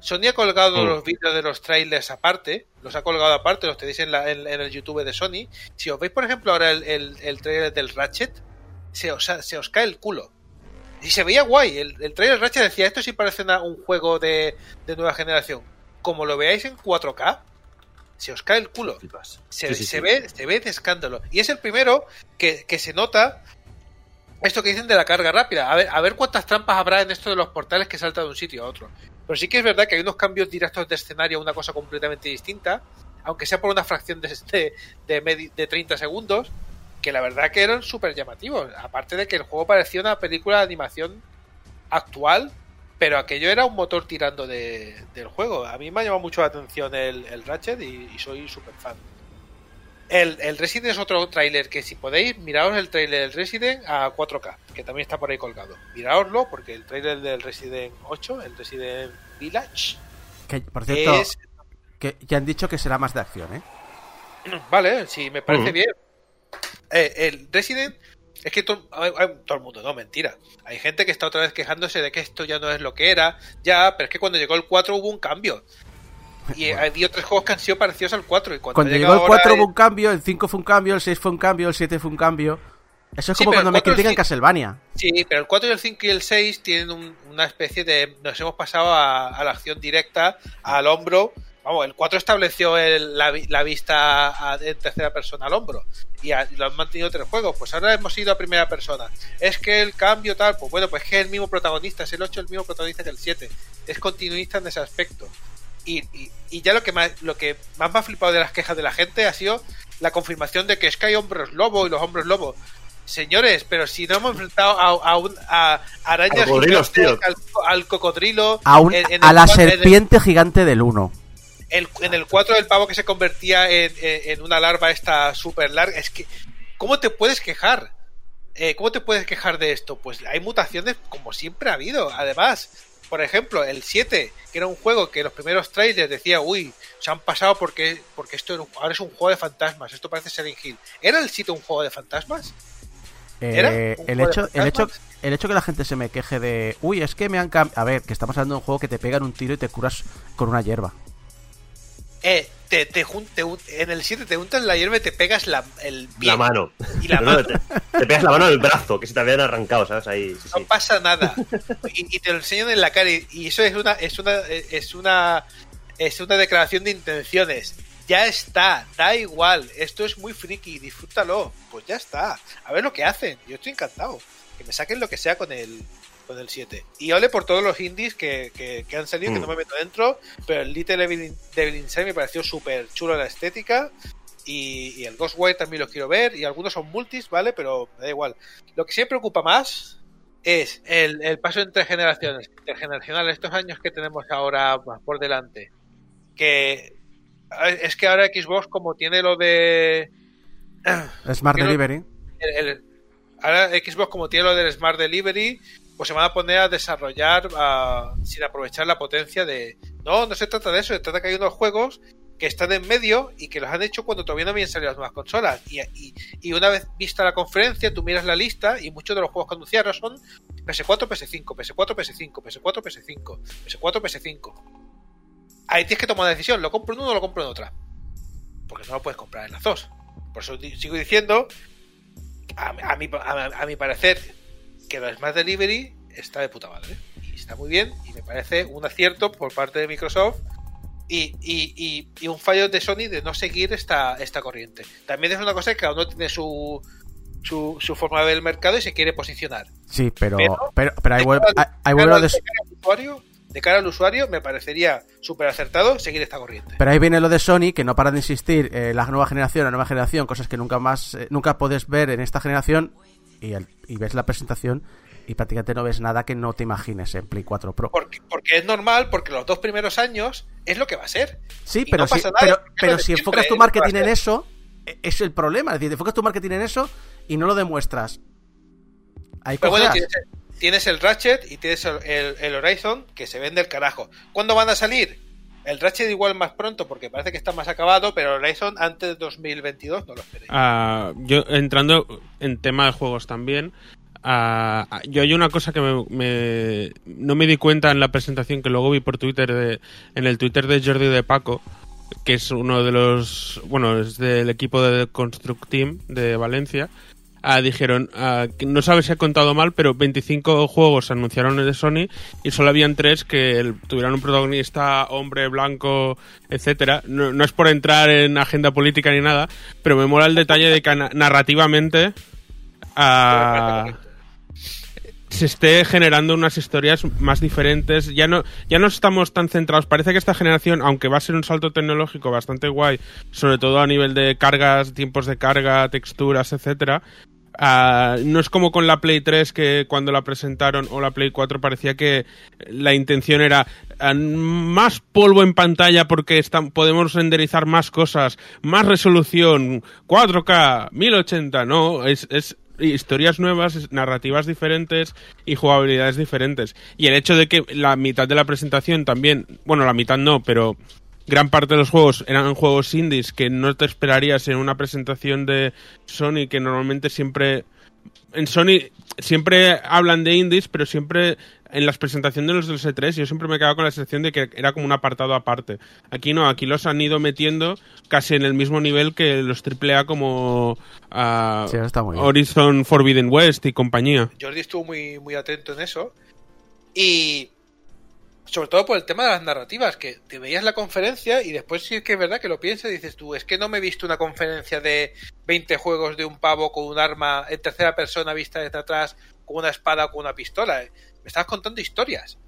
Sony ha colgado Mm. los vídeos de los trailers aparte, los ha colgado aparte, los tenéis en, la- en- en el YouTube de Sony. Si os veis, por ejemplo, ahora el, el, el trailer del Ratchet, se os, se os cae el culo. Y se veía guay. El, el trailer Ratchet decía, esto sí parece una- un juego de, de nueva generación. Como lo veáis en 4K, se os cae el culo. Se, Sí, sí, se sí. Ve, se ve de escándalo. Y es el primero que, que se nota esto que dicen de la carga rápida. A ver, a ver cuántas trampas habrá en esto de los portales que salta de un sitio a otro. Pero sí que es verdad que hay unos cambios directos de escenario a una cosa completamente distinta, aunque sea por una fracción de, de, de 30 segundos, que la verdad que eran súper llamativos. Aparte de que el juego parecía una película de animación actual, pero aquello era un motor tirando de- del juego. A mí me ha llamado mucho la atención el, el Ratchet y, y soy súper fan. El, el Resident es otro tráiler que si podéis, miraos el tráiler del Resident a 4K, que también está por ahí colgado. Miraoslo porque el tráiler del Resident 8, el Resident Village, Que, por cierto, es... que ya han dicho que será más de acción, ¿eh? Vale, sí, me parece bien. Eh, el Resident es que to- hay- hay- todo el mundo, no, mentira. Hay gente que está otra vez quejándose de que esto ya no es lo que era. Ya, pero es que cuando llegó el 4 hubo un cambio. Y hay otros juegos que han sido parecidos al 4. Y cuando, Cuando llegó el llegado 4 ahora hubo un cambio, el 5 fue un cambio, el 6 fue un cambio, el 7 fue un cambio. Eso es Sí, como cuando me critican Castlevania. Sí, pero el 4 y el 5 y el 6 tienen un- una especie de... Nos hemos pasado a, a la acción directa, al hombro. Vamos, el 4 estableció el- la, vi- la vista en tercera persona al hombro. Y, a- y lo han mantenido tres juegos. Pues ahora hemos ido a primera persona. Es que el cambio tal, pues bueno, pues que es el mismo protagonista. Es el 8 el mismo protagonista que el 7. Es continuista en ese aspecto. Y, y- y ya lo que más lo que más me ha flipado de las quejas de la gente ha sido la confirmación de que es que hay hombres lobo y los hombres lobo. Señores, pero si no hemos enfrentado a, a, un, a arañas gigantes, al, al cocodrilo, A, un- en- en a el la cua- en el- serpiente gigante del 1. El- en el 4 del pavo que se convertía en, en- en una larva esta súper larga. Es que, ¿cómo te puedes quejar? Eh, ¿Cómo te puedes quejar de esto? Pues hay mutaciones como siempre ha habido. Además, por ejemplo, el 7, que era un juego que los primeros trailers decía, uy, se han pasado porque, porque esto era un- ahora es un juego de fantasmas, esto parece Silent Hill. ¿Era el 7 un juego de fantasmas? ¿Era Eh, el, hecho, el, hecho, el hecho que la gente se me queje de. Uy, es que me han cambiado. A ver, que estamos hablando de un juego que te pegan un tiro y te curas con una hierba. Eh, te, te, te en el 7 te untas la hierba y te pegas la, el pie. La mano. Y la No, no, mano. te, te pegas la mano en el brazo, que se te habían arrancado, ¿sabes? Ahí, sí, no sí. pasa nada y, y te lo enseñan en la cara y, y eso es una es una es una es una declaración de intenciones ya está da igual esto es muy friki disfrútalo pues ya está a ver lo que hacen yo estoy encantado que me saquen lo que sea con el con el 7 y ole por todos los indies que, que, que han salido que Mm. no me meto dentro pero el Little Devil, Devil Inside me pareció súper chulo la estética y, y el Ghostwire también los quiero ver y algunos son multis, ¿vale? Pero me da igual. Lo que sí me preocupa más es el, el paso entre generaciones, intergeneracional, estos años que tenemos ahora por delante. Que es que ahora Xbox como tiene lo de... Smart Delivery. el- el- ahora Xbox como tiene lo del Smart Delivery, pues se van a poner a desarrollar sin aprovechar la potencia de... No, no se trata de eso, se trata que hay unos juegos que están en medio y que los han hecho cuando todavía no habían salido las nuevas consolas. Y, una vez vista la conferencia, tú miras la lista y muchos de los juegos que anunciaron son PS4, PS5, PS4, PS5, PS4, PS5, PS4, PS5. Ahí tienes que tomar una decisión, ¿lo compro en uno o lo compro en otra? Porque no lo puedes comprar en las dos. Por eso sigo diciendo, a, a a, a mi parecer, que lo Smart Delivery está de puta madre. Y está muy bien y me parece un acierto por parte de Microsoft y, y, y, y un fallo de Sony de no seguir esta, esta corriente. También es una cosa que cada uno tiene su, su, su forma de ver el mercado y se quiere posicionar. Sí, pero, Pero- pero, pero cara- ahí de cara de, de cara usuario, de cara al usuario, me parecería súper acertado seguir esta corriente. pero ahí viene lo de Sony, que no para de insistir, eh, la nueva generación, la nueva generación, cosas que nunca más, eh, nunca puedes ver en esta generación, y, el- y ves la presentación y prácticamente no ves nada que no te imagines en Play 4 Pro. Porque, porque es normal, porque los dos primeros años es lo que va a ser. Sí, Y pero, no si, pero, pero si enfocas tu marketing en eso, e- es el problema. Es decir, te enfocas tu marketing en eso y no lo demuestras. Ahí Pero bueno, tienes, tienes el Ratchet y tienes el, el- el Horizon que se vende el carajo. ¿Cuándo van a salir? El Ratchet igual más pronto porque parece que está más acabado, pero Horizon antes de 2022 no lo esperéis. Ah, yo entrando en tema de juegos también, ah, yo hay una cosa que me, me- no me di cuenta en la presentación que luego vi por Twitter, de, en el Twitter de Jordi de Paco, que es uno de los, bueno, es del equipo de Construct Team de Valencia. Ah, dijeron, ah, no sabes si he contado mal, pero 25 juegos se anunciaron de Sony y solo habían tres que tuvieran un protagonista hombre, blanco, etcétera. No, no es por entrar en agenda política ni nada, pero me mola el detalle de que na- narrativamente ah, se esté generando unas historias más diferentes. Ya no, ya no estamos tan centrados. Parece que esta generación, aunque va a ser un salto tecnológico bastante guay, sobre todo a nivel de cargas, tiempos de carga, texturas, etcétera. ah, no es como con la Play 3 que cuando la presentaron o la Play 4 parecía que la intención era ah, más polvo en pantalla porque podemos renderizar más cosas, más resolución, 4K, 1080, no, es historias nuevas, narrativas diferentes y jugabilidades diferentes. Y el hecho de que la mitad de la presentación también, bueno, la mitad no, pero gran parte de los juegos eran juegos indies que no te esperarías en una presentación de Sony que normalmente siempre en Sony siempre hablan de indies, pero siempre en las presentaciones de los del S3 yo siempre me he quedado con la sensación de que era como un apartado aparte. Aquí no, aquí los han ido metiendo casi en el mismo nivel que los AAA como Sí, eso está muy bien. Horizon Forbidden West y compañía. Jordi estuvo muy, muy atento en eso. Y sobre todo por el tema de las narrativas, que te veías la conferencia y después sí es que es verdad que lo piensas y dices tú, es que no me he visto una conferencia de 20 juegos de un pavo con un arma en tercera persona vista desde atrás, con una espada o con una pistola. eh. Estabas contando historias.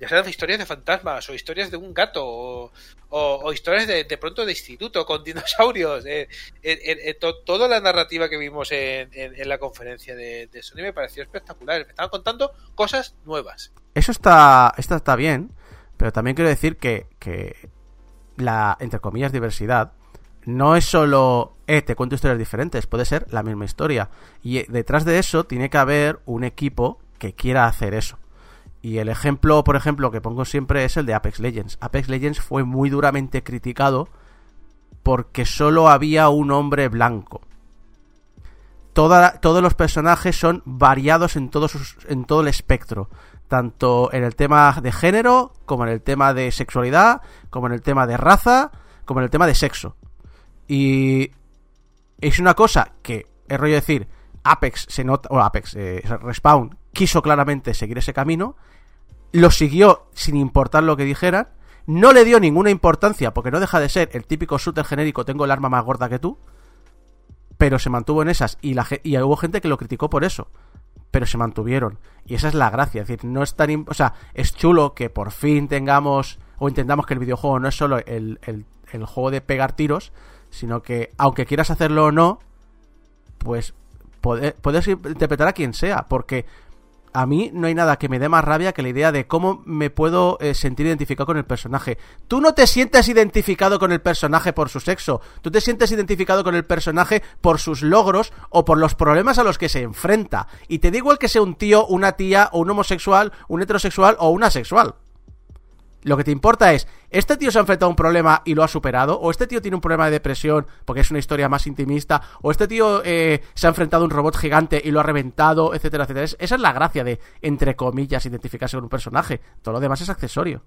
Ya sean historias de fantasmas o historias de un gato o, historias de, de pronto de instituto con dinosaurios. eh, eh, eh, to- toda la narrativa que vimos en, la conferencia de, Sony me pareció espectacular. Me estaban contando cosas nuevas. Eso está, esto está bien, pero también quiero decir que, que la, entre comillas, diversidad no es solo, eh, te cuento historias diferentes, puede ser la misma historia. Y detrás de eso tiene que haber un equipo que quiera hacer eso. Y el ejemplo, por ejemplo, que pongo siempre es el de Apex Legends. Apex Legends fue muy duramente criticado porque solo había un hombre blanco. Todos los personajes son variados en todo el espectro. Tanto en el tema de género, como en el tema de sexualidad, como en el tema de raza, como en el tema de sexo. Y es una cosa que, es rollo decir, Apex se nota, o Apex, eh, Respawn quiso claramente seguir ese camino, lo siguió sin importar lo que dijeran, no le dio ninguna importancia porque no deja de ser el típico shooter genérico, tengo el arma más gorda que tú, pero se mantuvo en esas y, la, y hubo gente que lo criticó por eso, pero se mantuvieron y esa es la gracia, es decir, no es tan, o sea, es chulo que por fin tengamos o entendamos que el videojuego no es solo el, el- el juego de pegar tiros, sino que aunque quieras hacerlo o no, pues puedes interpretar a quien sea, porque a mí no hay nada que me dé más rabia que la idea de cómo me puedo eh, sentir identificado con el personaje. Tú no te sientes identificado con el personaje por su sexo, tú te sientes identificado con el personaje por sus logros o por los problemas a los que se enfrenta. Y te da igual que sea un tío, una tía, o un homosexual, un heterosexual o una sexual. Lo que te importa es, ¿este tío se ha enfrentado a un problema y lo ha superado? ¿O este tío tiene un problema de depresión porque es una historia más intimista? ¿O este tío eh, se ha enfrentado a un robot gigante y lo ha reventado? Etcétera, etcétera. Es- esa es la gracia de, entre comillas, identificarse con un personaje. Todo lo demás es accesorio.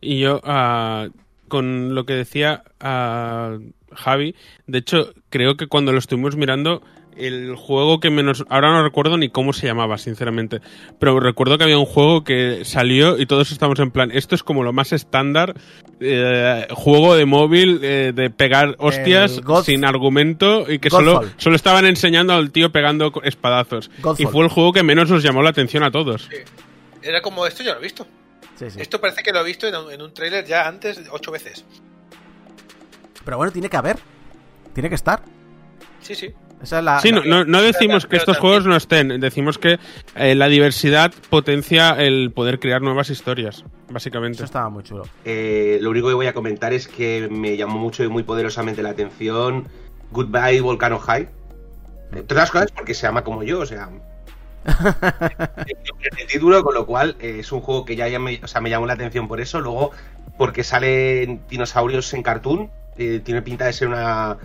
Y yo, ah, con lo que decía ah, Javi, de hecho, creo que cuando lo estuvimos mirando, el juego que menos. Ahora no recuerdo ni cómo se llamaba, sinceramente. Pero recuerdo que había un juego que salió y todos estamos en plan. Esto es como lo más estándar. eh, juego de móvil eh, de pegar hostias God- sin argumento y que solo, solo estaban enseñando al tío pegando espadazos. Godfall. Y fue el juego que menos nos llamó la atención a todos. Era como esto, ya lo he visto. Sí, sí. Esto parece que lo he visto en un, en un tráiler ya antes ocho veces. Pero bueno, tiene que haber. Tiene que estar. Sí, sí. Esa es la. Sí, no, la- no, no decimos que estos también- juegos no estén, decimos que eh, la diversidad potencia el poder crear nuevas historias, básicamente. Eso estaba muy chulo. Eh, lo único que voy a comentar es que me llamó mucho y muy poderosamente la atención Goodbye Volcano High. Entre otras cosas porque se llama como yo, o sea. el título, con lo cual eh, es un juego que ya, ya me, o sea, me llamó la atención por eso. Luego, porque salen dinosaurios en cartoon, eh, tiene pinta de ser una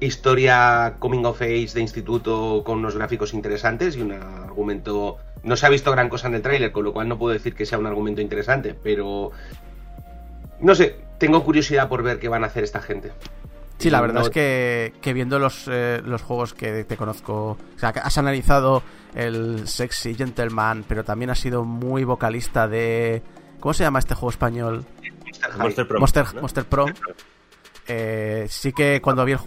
historia coming of age de instituto con unos gráficos interesantes y un argumento. No se ha visto gran cosa en el tráiler, con lo cual no puedo decir que sea un argumento interesante, pero no sé, tengo curiosidad por ver qué van a hacer esta gente. Sí, la verdad no- es que, que viendo los, eh, los juegos que te conozco, o sea, que has analizado el Sexy Gentleman, pero también has sido muy vocalista de... ¿Cómo se llama este juego español? Monster. Monster Pro. Monster, ¿no? Monster Pro. Eh, sí que cuando vi el...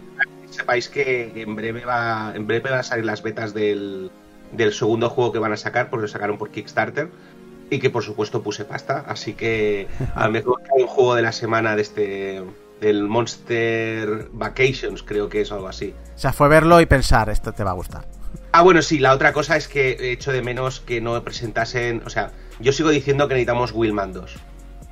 Sepáis que en breve va, en breve van a salir las betas del, del segundo juego que van a sacar, porque lo sacaron por Kickstarter. Y que por supuesto puse pasta. Así que a lo mejor hay un juego de la semana de este. del Monster Vacations, creo que es algo así. O sea, fue verlo y pensar, esto te va a gustar. Ah, bueno, sí, la otra cosa es que he hecho de menos que no presentasen. O sea, yo sigo diciendo que necesitamos Willman 2.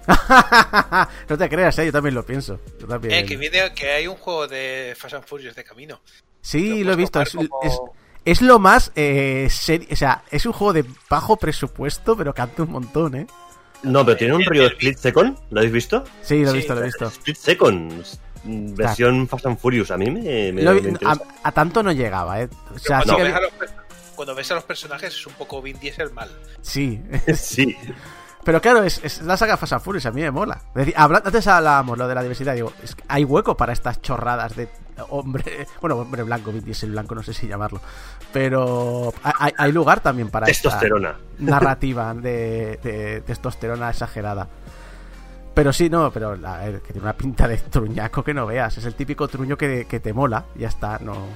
no te creas, ¿eh? yo también lo pienso. Yo también. Eh, que viene, que hay un juego de Fast and Furious de camino. Sí, Lo lo he visto. Es, como- es- es lo más eh, seri- O sea, es un juego de bajo presupuesto, pero canta un montón, ¿eh? No, pero tiene un rollo Split Second, ¿lo habéis visto? Sí, lo he Sí, visto, lo he visto. Split Second, versión Fast and Furious, a mí me, me- Lo- me a, interesa. a tanto no llegaba, ¿eh? O sea, sí Cuando que ves a los, cuando ves a los personajes es un poco Vin Diesel mal. Sí. Sí. Pero claro, es, es la saga Fast and Furious, a mí me mola. Es decir, antes hablábamos lo de la diversidad, digo, es que hay hueco para estas chorradas de hombre, bueno, hombre blanco, Vin Diesel blanco, no sé si llamarlo. Pero hay, hay lugar también para esta Testosterona. narrativa de, de testosterona exagerada. Pero sí, no, pero a ver, que tiene una pinta de truñaco que no veas. Es el típico truño que, que te mola, ya está, no,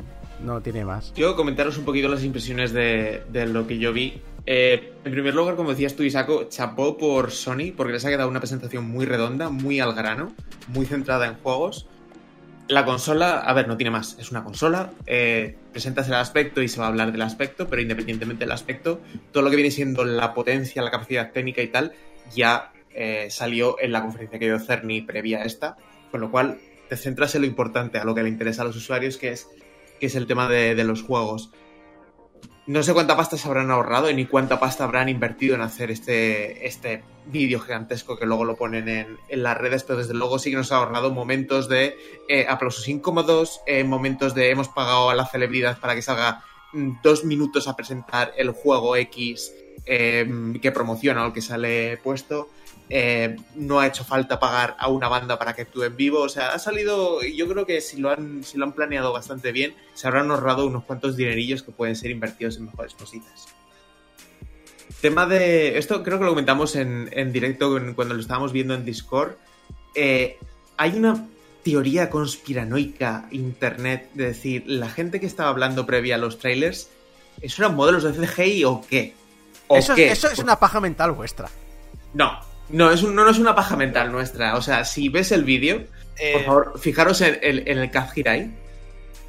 no tiene más. Yo comentaros un poquito las impresiones de, lo que yo vi. Eh, en primer lugar, como decías tú, Isaco, chapó por Sony porque les ha quedado una presentación muy redonda, muy al grano, muy centrada en juegos. La consola, a ver, no tiene más, es una consola, eh, presentas el aspecto y se va a hablar del aspecto, pero independientemente del aspecto, todo lo que viene siendo la potencia, la capacidad técnica y tal, ya eh, salió en la conferencia que dio Cerny previa a esta, con lo cual te centras en lo importante, a lo que le interesa a los usuarios, que es, que es el tema de, los juegos. No sé cuánta pasta se habrán ahorrado ni cuánta pasta habrán invertido en hacer este, este vídeo gigantesco que luego lo ponen en, las redes, pero desde luego sí que nos ha ahorrado momentos de eh, aplausos incómodos, eh, momentos de hemos pagado a la celebridad para que salga mm, dos minutos a presentar el juego X eh, que promociona o que sale puesto. Eh, no ha hecho falta pagar a una banda para que actúe en vivo. O sea, ha salido. Yo creo que si lo han, si lo han planeado bastante bien, se habrán ahorrado unos cuantos dinerillos que pueden ser invertidos en mejores cositas. Tema de. Esto creo que lo comentamos en, en directo cuando lo estábamos viendo en Discord. Eh, hay una teoría conspiranoica internet de decir, la gente que estaba hablando previa a los trailers, ¿eso eran modelos de CGI o qué? ¿O Eso, qué? es- eso es una paja mental vuestra. No, no es, un- no, no es una paja mental nuestra. O sea, si ves el vídeo, Eh, por favor, fijaros en, el- en el Kazhirai.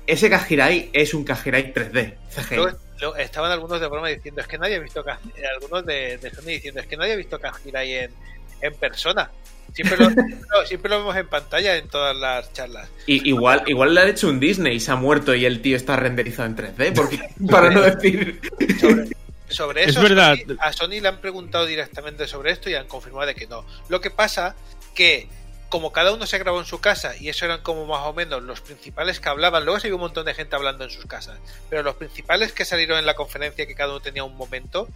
Ese Kazhirai es un Kazhirai 3D, CGI. luego- luego estaban algunos de broma diciendo es que nadie ha visto Kaz- eh, algunos de, de Sony diciendo es que nadie ha visto Kazhirai en, en persona. Siempre lo, no, siempre lo vemos en pantalla en todas las charlas. Y, igual, igual le han hecho un Disney y se ha muerto y el tío está renderizado en 3D, porque, para no decir... Sobre, sobre Es eso, verdad. Sony- a Sony le han preguntado directamente sobre esto y han confirmado de que no. Lo que pasa que como cada uno se grabó en su casa y eso eran como más o menos los principales que hablaban, luego se vio un montón de gente hablando en sus casas, pero los principales que salieron en la conferencia que cada uno tenía un momento,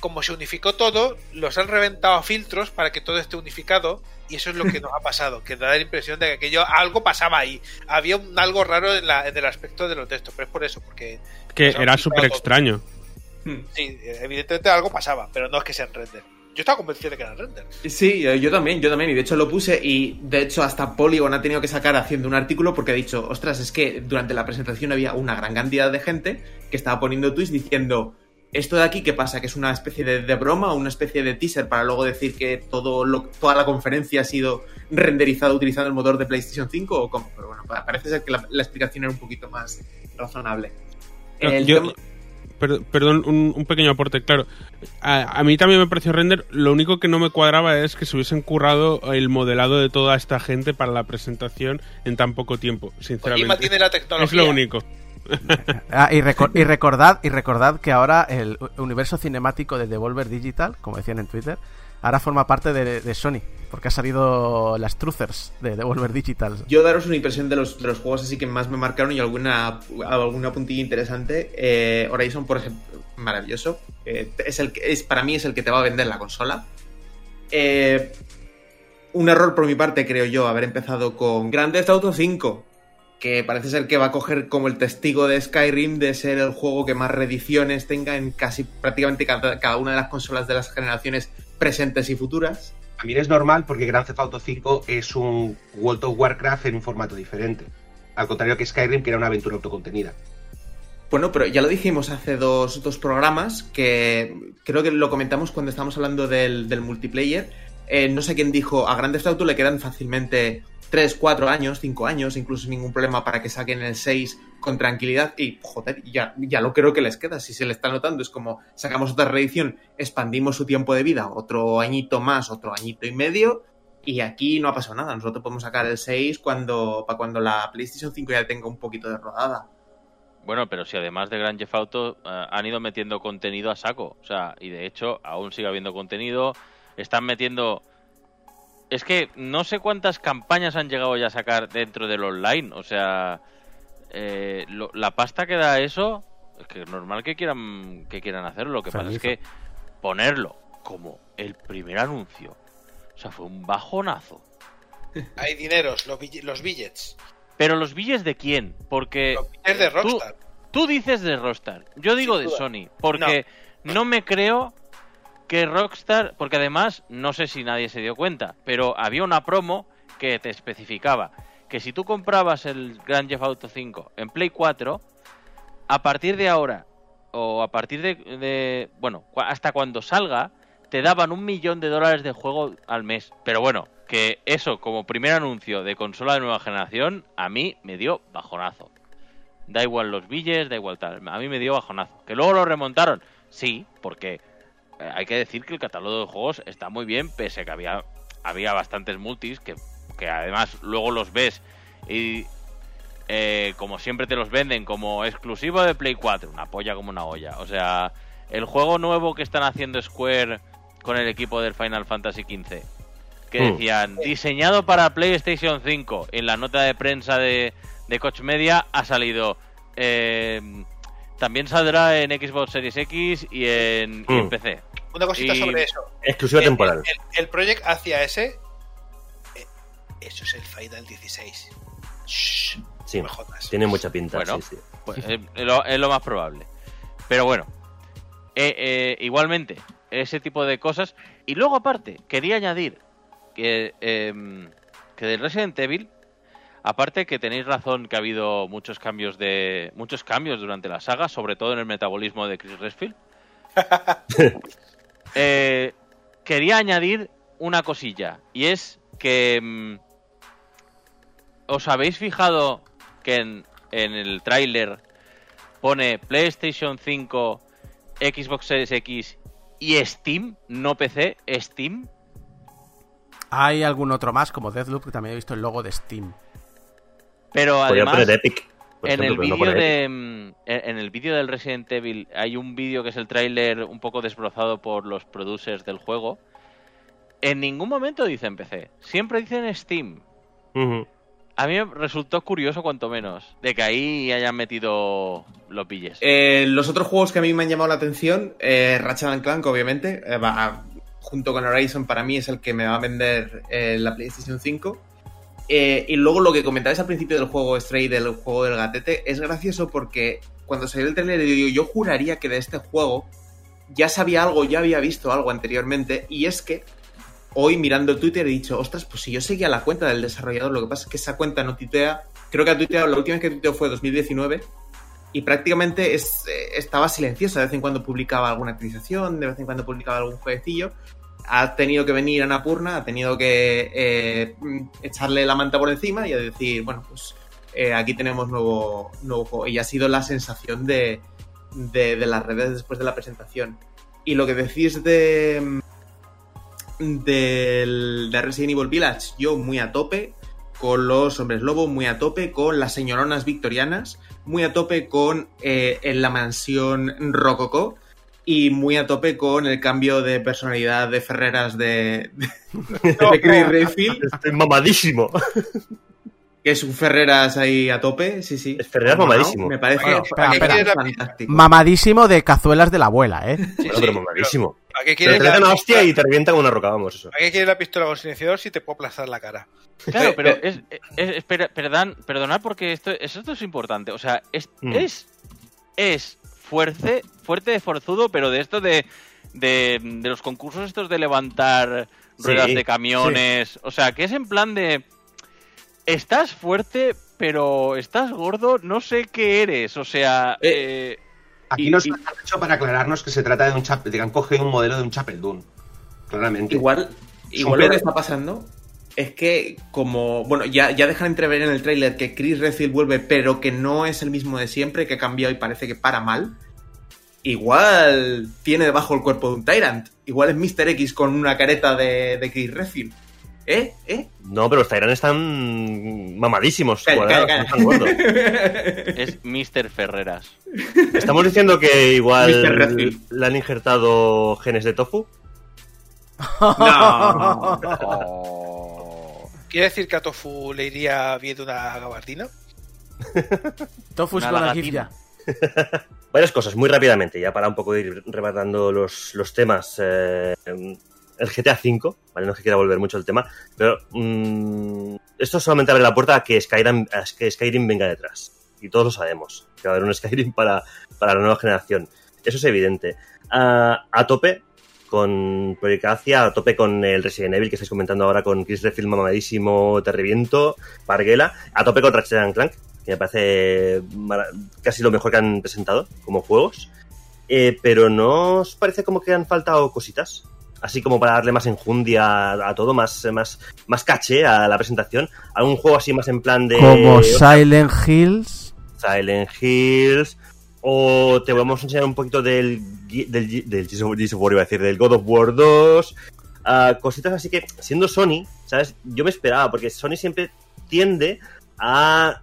como se unificó todo, los han reventado a filtros para que todo esté unificado y eso es lo que nos ha pasado, que da la impresión de que aquello algo pasaba ahí, había un algo raro en, la- en el aspecto de los textos, pero es por eso, porque Que era súper todo. Extraño. Sí, evidentemente algo pasaba, pero no es que sean render. Yo estaba convencido de que eran render. Sí, eh, yo también, yo también. Y de hecho lo puse y de hecho hasta Polygon ha tenido que sacar haciendo un artículo porque ha dicho, ostras, es que durante la presentación había una gran cantidad de gente que estaba poniendo tweets diciendo, esto de aquí, ¿qué pasa? ¿Que es una especie de, de broma o una especie de teaser para luego decir que todo lo- toda la conferencia ha sido renderizada utilizando el motor de PlayStation 5 o cómo? Pero bueno, pa- parece ser que la, la explicación era un poquito más razonable. No, El yo- tema- Per- perdón, un, un pequeño aporte, claro. A, a mí también me pareció render. Lo único que no me cuadraba es que se hubiesen currado el modelado de toda esta gente para la presentación en tan poco tiempo, sinceramente. tiene la Es lo único. Ah, y, reco- y recordad, y recordad que ahora el universo cinemático de Devolver Digital, como decían en Twitter, ahora forma parte de, de Sony, porque ha salido las truthers de Devolver Digital. Yo daros una impresión de los, juegos así que más me marcaron y alguna, alguna puntilla interesante. Eh, Horizon, por ejemplo, maravilloso. Eh, es el es, para mí es el que te va a vender la consola. Eh, un error por mi parte, creo yo, haber empezado con Grand Theft Auto 5. Que parece ser que va a coger como el testigo de Skyrim de ser el juego que más reediciones tenga en casi prácticamente cada una de las consolas de las generaciones presentes y futuras. También es normal porque Grand Theft Auto 5 es un World of Warcraft en un formato diferente. Al contrario que Skyrim, que era una aventura autocontenida. Bueno, pero ya lo dijimos hace dos, programas, que creo que lo comentamos cuando estábamos hablando del, del multiplayer. Eh, no sé quién dijo, a Grand Theft Auto le quedan fácilmente 3, 4 años, 5 años, incluso sin ningún problema para que saquen el 6 con tranquilidad. Y, joder, ya, ya lo creo que les queda. Si se le está notando, es como sacamos otra reedición, expandimos su tiempo de vida, otro añito más, otro añito y medio. Y aquí no ha pasado nada. Nosotros podemos sacar el 6 cuando, para cuando la PlayStation 5 ya tenga un poquito de rodada. Bueno, pero si además de Grand Theft Auto eh, han ido metiendo contenido a saco, o sea, y de hecho aún sigue habiendo contenido, están metiendo... Es que no sé cuántas campañas han llegado ya a sacar dentro del online, o sea, eh, lo- la pasta que da eso Es que es normal que quieran, que quieran hacerlo. Lo que pasa es que ponerlo como el primer anuncio. O sea, fue un bajonazo. Hay dineros, los, bill- los billets. Pero los billes de quién? Porque Los billets de tú- Rockstar. Tú, dices de Rockstar, yo digo de. Sony, porque no. me creo que Rockstar, porque además no sé si nadie se dio cuenta, pero había una promo que te especificaba que si tú comprabas el Grand Theft Auto 5 en Play 4, a partir de ahora o a partir de, de- bueno, hasta cuando salga, te daban un millón de dólares de juego al mes. Pero bueno, que eso como primer anuncio de consola de nueva generación, a mí me dio bajonazo. Da igual los billes, da igual tal. A mí me dio bajonazo. Que luego lo remontaron. Sí, porque hay que decir que el catálogo de juegos está muy bien, pese a que había, había bastantes multis que, que además luego los ves y eh, como siempre te los venden como exclusivo de Play 4, una polla como una olla. O sea, el juego nuevo que están haciendo Square con el equipo del Final Fantasy XV, que Hmm. decían diseñado para PlayStation 5, en la nota de prensa de, de Coach Media ha salido. eh, también saldrá en Xbox Series X y en, y en Hmm. PC. Una cosita Y- sobre eso. Exclusiva El- temporal. El, el Project hacia ese. eh, Eso es el Final 16. Shh, Sí, no me jodas. tiene mucha pinta. Bueno. sí, sí. Pues, eh, es, lo, es lo más probable. Pero bueno, eh, eh, igualmente, ese tipo de cosas. Y luego, aparte, quería añadir que, em, que del Resident Evil, aparte que tenéis razón que ha habido muchos cambios de muchos cambios durante la saga, sobre todo en el metabolismo de Chris Redfield. eh, quería añadir una cosilla y es que em, os habéis fijado que en, en el tráiler pone PlayStation 5, Xbox Series X y Steam, no PC, Steam. Hay algún otro más, como Deathloop, que también he visto el logo de Steam. Pero Podría además, poner Epic. Por en ejemplo, el no vídeo de mm, en en el vídeo del Resident Evil hay un vídeo que es el tráiler un poco desbrozado por los producers del juego. En ningún momento dicen PC, siempre dicen Steam. A mí me resultó curioso cuanto menos de que ahí hayan metido los billes. Eh, los otros juegos que a mí me han llamado la atención, eh, Ratchet and Clank, obviamente, eh, va junto con Horizon, para mí es el que me va a vender eh, la PlayStation 5. Eh, y luego lo que comentabais al principio del juego Stray, del juego del gatete, es gracioso porque cuando salió el trailer yo, yo juraría que de este juego ya sabía algo, ya había visto algo anteriormente, y es que hoy mirando Twitter he dicho, ostras, pues si yo seguía la cuenta del desarrollador, lo que pasa es que esa cuenta no tuitea, creo que ha tuiteado, la última vez que tuiteó fue 2019, y prácticamente es, eh, estaba silenciosa, de vez en cuando publicaba alguna actualización, de vez en cuando publicaba algún jueguecillo, ha tenido que venir Annapurna, ha tenido que eh, echarle la manta por encima y a decir, bueno, pues eh, aquí tenemos nuevo, nuevo juego. Y ha sido la sensación de, de, las redes después de la presentación. Y lo que decís de, de Resident Evil Village, yo muy a tope con los hombres lobo, muy a tope con las señoronas victorianas, muy a tope con eh, en la mansión Rococó y muy a tope con el cambio de personalidad de Ferreras de, de, de Chris Redfield, Estoy mamadísimo. que es un Ferreras ahí a tope, sí, sí. Es Ferreras No, mamadísimo. Me parece, Bueno, espera, me parece espera. fantástico. Mamadísimo de cazuelas de la abuela, ¿eh? Sí, bueno, sí, pero mamadísimo. ¿A qué Pero quieres te la, una hostia y te revientan con una roca, vamos, eso. ¿a qué quieres la pistola con silenciador si te puedo aplastar la cara? Claro, Eh, pero eh. es, es- espera, perdón, perdonad porque esto, esto es importante. O sea, es, Mm. es, es fuerte, fuerte de forzudo, pero de esto de, de, de los concursos estos de levantar ruedas Sí, de camiones. O sea, que es en plan de... Estás fuerte, pero estás gordo, no sé qué eres. O sea... Eh, eh, Aquí Y- nos y- han hecho para aclararnos que se trata de un chap de que han cogido un modelo de un Chapel Dune. Claramente. Igual, igual lo que está pasando es que como, bueno, ya, ya dejan entrever en el tráiler que Chris Redfield vuelve, pero que no es el mismo de siempre, que ha cambiado y parece que para mal. Igual tiene debajo el cuerpo de un Tyrant. Igual es Mr. X con una careta de, de Chris Redfield. ¿Eh? ¿Eh? No, pero los Tyrant están mamadísimos. Calla, cuadrados, calla, no están gordos. es Mr. Ferreras. Estamos diciendo que igual le han injertado genes de tofu. No. Oh. ¿Quiere decir que a Tofu le iría bien una gabardina? Tofus Una con la gifia. Varias cosas, muy rápidamente, ya para un poco ir rematando los, los temas. eh, el GTA V, ¿vale? No es que quiera volver mucho el tema, pero mm, esto solamente abre la puerta a que Skyrim, a que Skyrim venga detrás. Y todos lo sabemos, que va a haber un Skyrim para, para la nueva generación. Eso es evidente. Ah, a tope con Project Acia, a tope con el Resident Evil que estáis comentando ahora con Chris Redfield mamadísimo, te reviento, Parguela, a tope con Ratchet and Clank, que me parece casi lo mejor que han presentado como juegos. Eh, pero ¿no os parece como que han faltado cositas? Así como para darle más enjundia a, a todo, más, más, más caché a la presentación. ¿Algún juego así más en plan de... Como Silent Hills. Silent Hills. O te vamos a enseñar un poquito del, del, del of War, iba a decir, del God of War 2. ah, cositas así que, siendo Sony, ¿sabes? Yo me esperaba, porque Sony siempre tiende a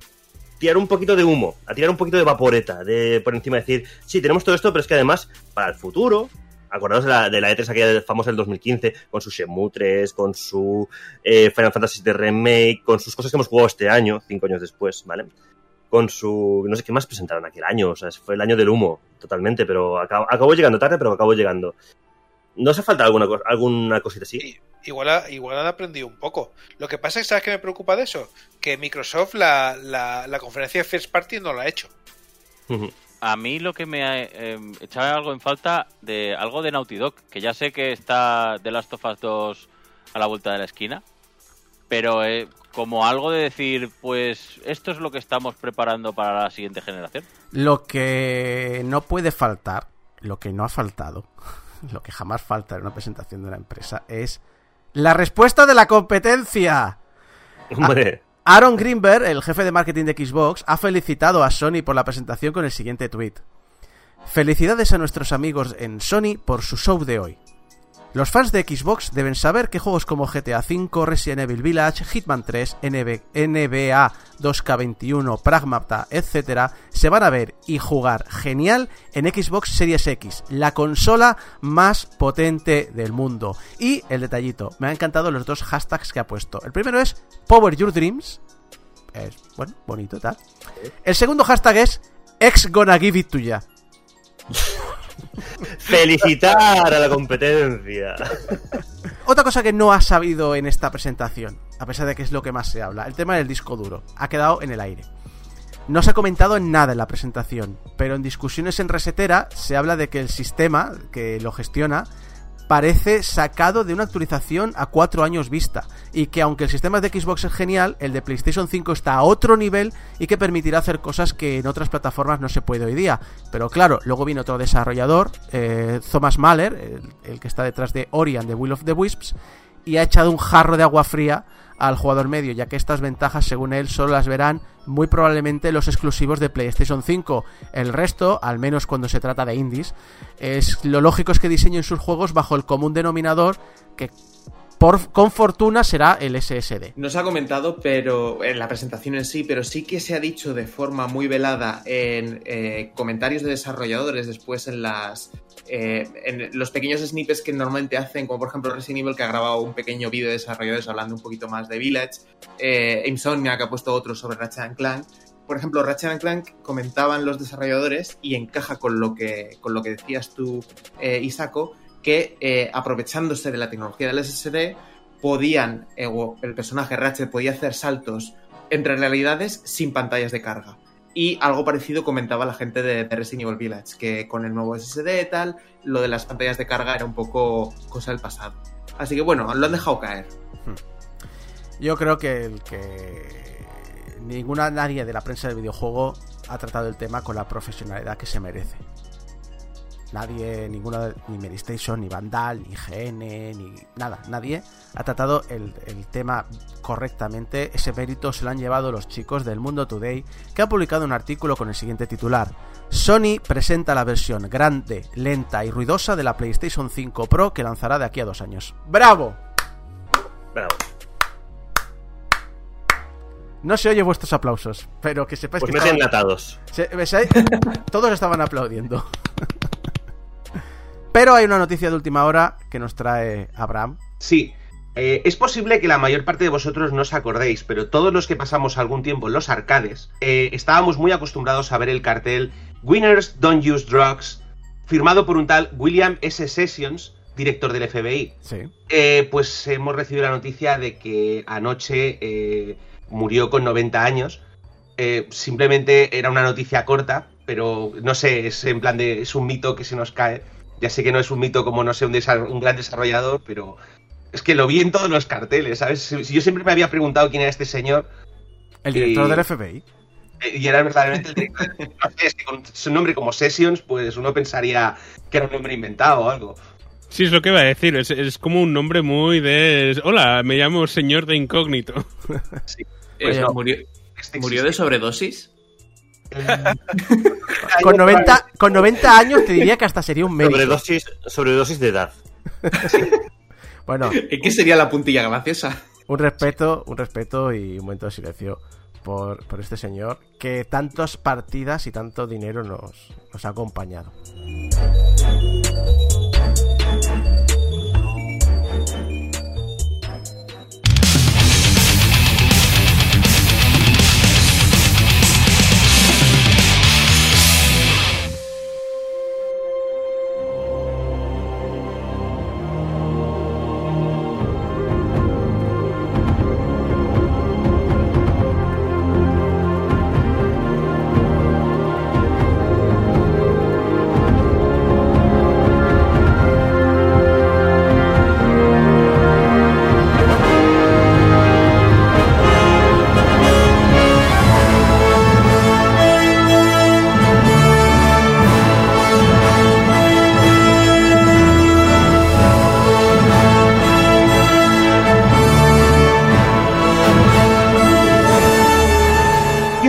tirar un poquito de humo, a tirar un poquito de vaporeta, de por encima decir, sí, tenemos todo esto, pero es que además, para el futuro, acordaos de la, de la E3 aquella famosa del 2015, con su Shenmue 3, con su eh, Final Fantasy VII Remake, con sus cosas que hemos jugado este año, cinco años después, ¿vale? Con su... no sé qué más presentaron aquel año, o sea, fue el año del humo, totalmente, pero acabó, acabó llegando tarde, pero acabó llegando. ¿No hace falta alguna, alguna cosita así? Igual, ha- igual han aprendido un poco. Lo que pasa es que, ¿sabes qué me preocupa de eso? Que Microsoft la, la, la conferencia de First Party no la ha hecho. A mí lo que me eh, eh, echaba algo en falta de algo de Naughty Dog, que ya sé que está The Last of Us 2 a la vuelta de la esquina, pero eh, como algo de decir, pues esto es lo que estamos preparando para la siguiente generación. Lo que no puede faltar, lo que no ha faltado, lo que jamás falta en una presentación de una empresa es la respuesta de la competencia. Hombre, Aaron Greenberg, el jefe de marketing de Xbox, ha felicitado a Sony por la presentación con el siguiente tweet. Felicidades a nuestros amigos en Sony por su show de hoy. Los fans de Xbox deben saber que juegos como GTA V, Resident Evil Village, Hitman 3, NB NBA 2K21, Pragmata, etc. se van a ver y jugar genial en Xbox Series X, la consola más potente del mundo. Y el detallito, me han encantado los dos hashtags que ha puesto. El primero es Power Your Dreams, es bueno, bonito tal. El segundo hashtag es X gonna give it to ya. Felicitar a la competencia. Otra cosa que no ha sabido en esta presentación, a pesar de que es lo que más se habla, el tema del disco duro, ha quedado en el aire. No se ha comentado nada en la presentación, pero en discusiones en Resetera se habla de que el sistema que lo gestiona parece sacado de una actualización a cuatro años vista y que aunque el sistema de Xbox es genial, el de PlayStation 5 está a otro nivel y que permitirá hacer cosas que en otras plataformas no se puede hoy día. Pero claro, luego viene otro desarrollador, eh, Thomas Mahler, el, el que está detrás de Ori and the Will of the Wisps, y ha echado un jarro de agua fría al jugador medio, ya que estas ventajas, según él, solo las verán muy probablemente los exclusivos de PlayStation 5. El resto, al menos cuando se trata de indies, es lo lógico es que diseñen sus juegos bajo el común denominador que con fortuna será el SSD. No se ha comentado, pero en la presentación en sí, pero sí que se ha dicho de forma muy velada en eh, comentarios de desarrolladores después en las eh, en los pequeños snippets que normalmente hacen, como por ejemplo Resident Evil que ha grabado un pequeño vídeo de desarrolladores hablando un poquito más de Village, eh, Insomnia que ha puesto otro sobre Ratchet Clank. Por ejemplo, Ratchet Clank comentaban los desarrolladores y encaja con lo que con lo que decías tú, eh, que eh, aprovechándose de la tecnología del SSD podían, eh, o el personaje Ratchet podía hacer saltos entre realidades sin pantallas de carga. Y algo parecido comentaba la gente de, de Resident Evil Village, que con el nuevo SSD y tal, lo de las pantallas de carga era un poco cosa del pasado. Así que bueno, lo han dejado caer. Yo creo que que ninguna nadie de la prensa del videojuego ha tratado el tema con la profesionalidad que se merece. Nadie, ninguna, ni Medistation, ni Vandal, ni GN, ni nada, nadie ha tratado el, el, tema correctamente. Ese mérito se lo han llevado los chicos del Mundo Today, que han publicado un artículo con el siguiente titular. Sony presenta la versión grande, lenta y ruidosa de la PlayStation 5 Pro que lanzará de aquí a dos años. ¡Bravo! Bravo. No se oye vuestros aplausos, pero que sepáis Pues que meten estaban- todos estaban aplaudiendo. Pero hay una noticia de última hora que nos trae Abraham. Sí, eh, es posible que la mayor parte de vosotros no os acordéis, pero todos los que pasamos algún tiempo en los arcades, eh, estábamos muy acostumbrados a ver el cartel Winners Don't Use Drugs, firmado por un tal William S. Sessions, director del FBI. Sí. Eh, pues hemos recibido la noticia de que anoche murió con 90 años. Simplemente era una noticia corta, pero no sé, es en plan de. es un mito que se nos cae. Ya sé que no es un mito como, no sé, un, un gran desarrollador, pero es que lo vi en todos los carteles, ¿sabes? Yo siempre me había preguntado quién era este señor El director Y- del FBI. eh, y era verdaderamente el director. No sé, es que con su nombre como Sessions, pues uno pensaría que era un nombre inventado o algo. Sí, es lo que iba a decir. Es, es como un nombre muy de. Hola, me llamo señor de incógnito. Sí. Eh, Pues no, murió, este murió de sobredosis. Con 90, con 90 años te diría que hasta sería un médico. Sobredosis, sobredosis de edad. Bueno, ¿En qué sería la puntilla graciosa? un respeto, un respeto y un momento de silencio por, por este señor que tantas partidas y tanto dinero nos, nos ha acompañado.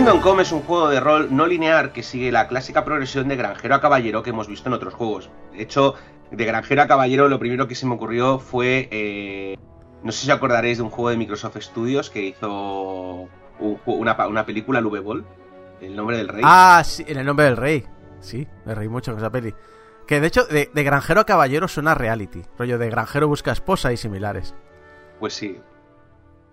Kingdom Come es un juego de rol no lineal que sigue la clásica progresión de granjero a caballero que hemos visto en otros juegos. De hecho, de granjero a caballero lo primero que se me ocurrió fue... eh, no sé si acordaréis de un juego de Microsoft Studios que hizo un una, una película, el ball El nombre del rey. Ah, sí, en el nombre del rey. Sí, me reí mucho con esa peli. Que de hecho, de, de granjero a caballero suena reality. Rollo de granjero busca esposa y similares. Pues sí.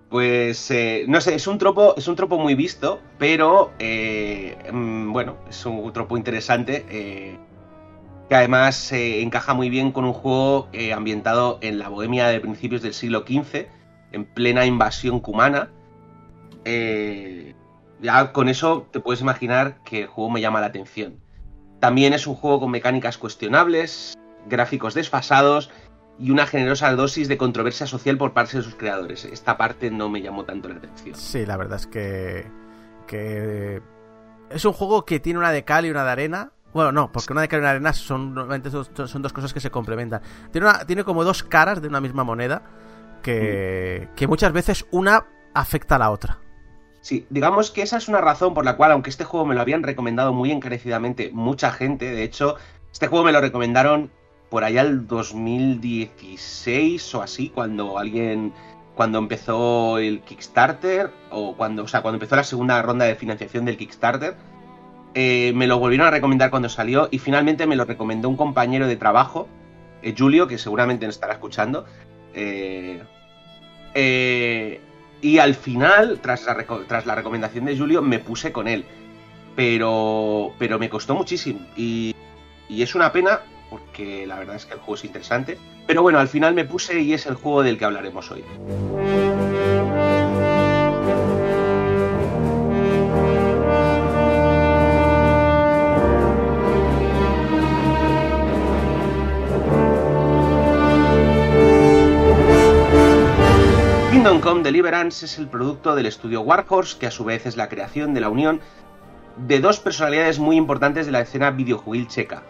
Pues eh, no sé, es un tropo, es un tropo muy visto, pero eh, mm, bueno, es un tropo interesante eh, que además encaja muy bien con un juego ambientado en la Bohemia de principios del siglo XV, en plena invasión cumana. Ya con eso te puedes imaginar que el juego me llama la atención. También es un juego con mecánicas cuestionables, gráficos desfasados y una generosa dosis de controversia social por parte de sus creadores. Esta parte no me llamó tanto la atención. Sí, la verdad es que. que es un juego que tiene una de cal y una de arena. Bueno, no, porque una de cal y una de arena son, normalmente son, dos cosas que se complementan. Tiene, una, tiene como dos caras de una misma moneda que, que muchas veces una afecta a la otra. Sí, digamos que esa es una razón por la cual, aunque este juego me lo habían recomendado muy encarecidamente mucha gente, de hecho, este juego me lo recomendaron por allá el 2016 o así, cuando alguien, cuando empezó el Kickstarter, o cuando, o sea, cuando empezó la segunda ronda de financiación del Kickstarter, eh, me lo volvieron a recomendar cuando salió y finalmente me lo recomendó un compañero de trabajo, eh, Julio, que seguramente nos estará escuchando. eh, eh, y al final, tras la, tras la recomendación de Julio, me puse con él. Pero, pero me costó muchísimo. Y, y es una pena, porque la verdad es que el juego es interesante. Pero bueno, al final me puse y es el juego del que hablaremos hoy. Kingdom Come Deliverance es el producto del estudio Warhorse, que a su vez es la creación de la unión de dos personalidades muy importantes de la escena videojuegil checa.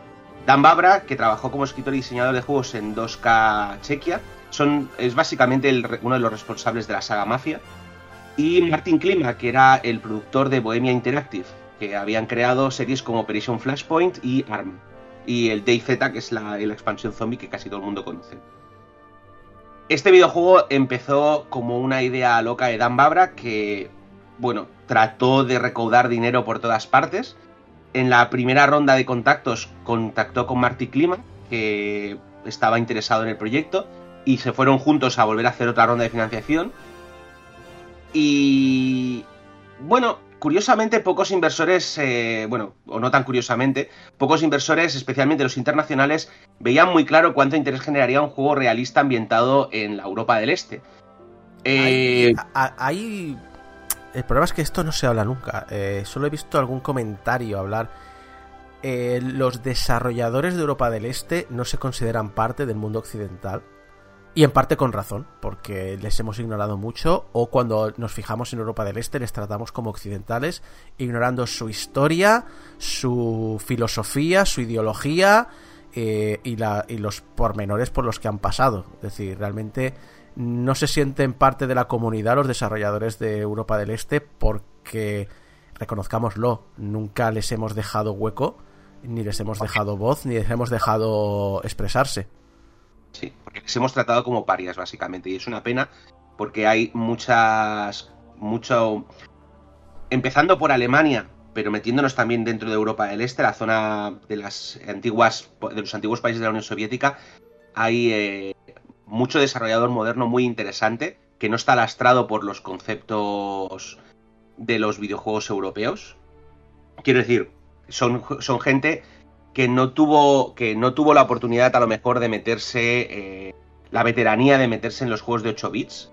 Dan Babra, que trabajó como escritor y diseñador de juegos en 2K Chequia, son, es básicamente uno de los responsables de la saga Mafia. Y Martin Klima, que era el productor de Bohemia Interactive, que habían creado series como Operation Flashpoint y ARM. Y el DayZ, que es la, la expansión zombie que casi todo el mundo conoce. Este videojuego empezó como una idea loca de Dan Babra que, bueno, trató de recaudar dinero por todas partes. En la primera ronda de contactos contactó con Marty Klima, que estaba interesado en el proyecto, y se fueron juntos a volver a hacer otra ronda de financiación. Y bueno, curiosamente, pocos inversores, eh, bueno, o no tan curiosamente, pocos inversores, especialmente los internacionales, veían muy claro cuánto interés generaría un juego realista ambientado en la Europa del Este. Eh, Ahí. El problema es que esto no se habla nunca. Eh, solo he visto algún comentario hablar. Eh, los desarrolladores de Europa del Este no se consideran parte del mundo occidental. Y en parte con razón, porque les hemos ignorado mucho. O cuando nos fijamos en Europa del Este, les tratamos como occidentales, ignorando su historia, su filosofía, su ideología eh, y, los pormenores por los que han pasado. Es decir, realmente no se sienten parte de la comunidad los desarrolladores de Europa del Este porque, reconozcámoslo, nunca les hemos dejado hueco, ni les hemos dejado voz, ni les hemos dejado expresarse. Sí, porque les hemos tratado como parias, básicamente. Y es una pena porque hay muchas. mucho. Empezando por Alemania, pero metiéndonos también dentro de Europa del Este, la zona de las antiguas. de los antiguos países de la Unión Soviética, hay eh, mucho desarrollador moderno muy interesante que no está lastrado por los conceptos de los videojuegos europeos. Quiero decir, son, son gente que no tuvo que no tuvo la oportunidad a lo mejor de meterse eh, la veteranía de meterse en los juegos de 8 bits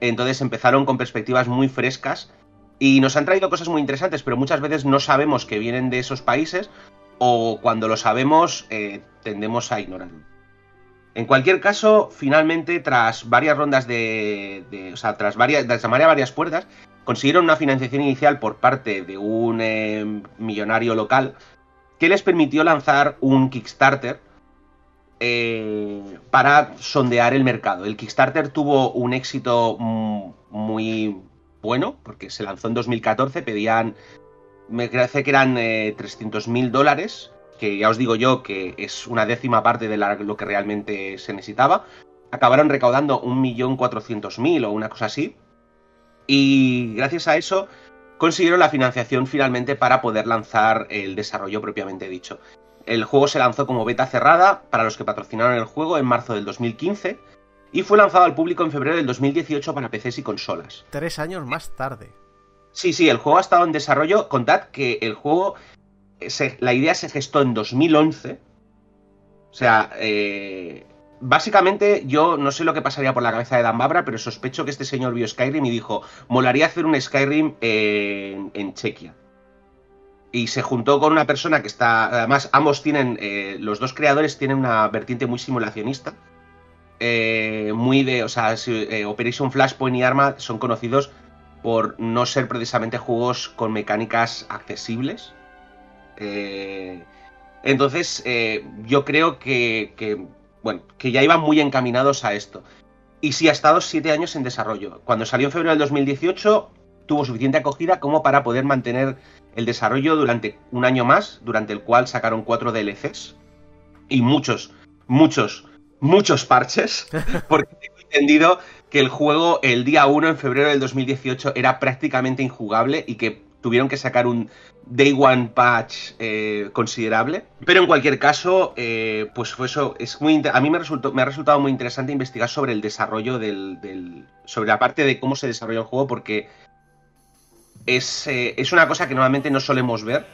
entonces empezaron con perspectivas muy frescas y nos han traído cosas muy interesantes pero muchas veces no sabemos que vienen de esos países o cuando lo sabemos eh, tendemos a ignorarlo en cualquier caso finalmente tras varias rondas de, de- o sea tras varias tras llamar a varias puertas consiguieron una financiación inicial por parte de un eh, millonario local que les permitió lanzar un Kickstarter eh, para sondear el mercado. El Kickstarter tuvo un éxito muy bueno, porque se lanzó en 2014, pedían, me parece que eran eh, 300 mil dólares, que ya os digo yo que es una décima parte de la- lo que realmente se necesitaba. Acabaron recaudando 1.400.000 o una cosa así. Y gracias a eso consiguieron la financiación finalmente para poder lanzar el desarrollo propiamente dicho. El juego se lanzó como beta cerrada para los que patrocinaron el juego en marzo del 2015 y fue lanzado al público en febrero del 2018 para PCs y consolas. Tres años más tarde. Sí, sí, el juego ha estado en desarrollo. Contad que el juego, la idea se gestó en 2011. O sea, eh, básicamente yo no sé lo que pasaría por la cabeza de Dan Babra, pero sospecho que este señor vio Skyrim y dijo, molaría hacer un Skyrim en, Chequia. Y se juntó con una persona que está, además ambos tienen, eh, los dos creadores tienen una vertiente muy simulacionista. Eh, muy de, o sea, eh, Operation Flashpoint y Arma son conocidos por no ser precisamente juegos con mecánicas accesibles. Eh, entonces, eh, yo creo que, que, bueno, que ya iban muy encaminados a esto. Y sí, ha estado siete años en desarrollo. Cuando salió en febrero del 2018, tuvo suficiente acogida como para poder mantener el desarrollo durante un año más, durante el cual sacaron cuatro DLCs y muchos, muchos, muchos parches, porque tengo entendido que el juego el día 1 en febrero del 2018 era prácticamente injugable y que tuvieron que sacar un day one patch eh, considerable. Pero en cualquier caso, eh, pues fue eso. Es muy a mí me, resultó, me ha resultado muy interesante investigar sobre el desarrollo del, sobre la parte de cómo se desarrolla el juego, porque es, eh, es una cosa que normalmente no solemos ver.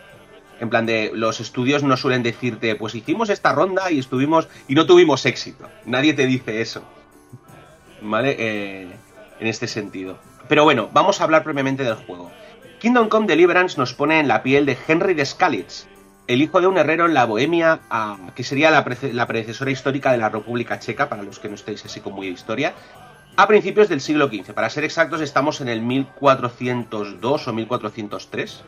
En plan de los estudios no suelen decirte, pues hicimos esta ronda y estuvimos y no tuvimos éxito. Nadie te dice eso. ¿Vale? En este sentido. Pero bueno, vamos a hablar previamente del juego. Kingdom Come Deliverance nos pone en la piel de Henry de Skalitz, el hijo de un herrero en la Bohemia, que sería la, predecesora histórica de la República Checa, para los que no estéis así con muy historia, a principios del siglo XV. Para ser exactos, estamos en el 1402 o 1403.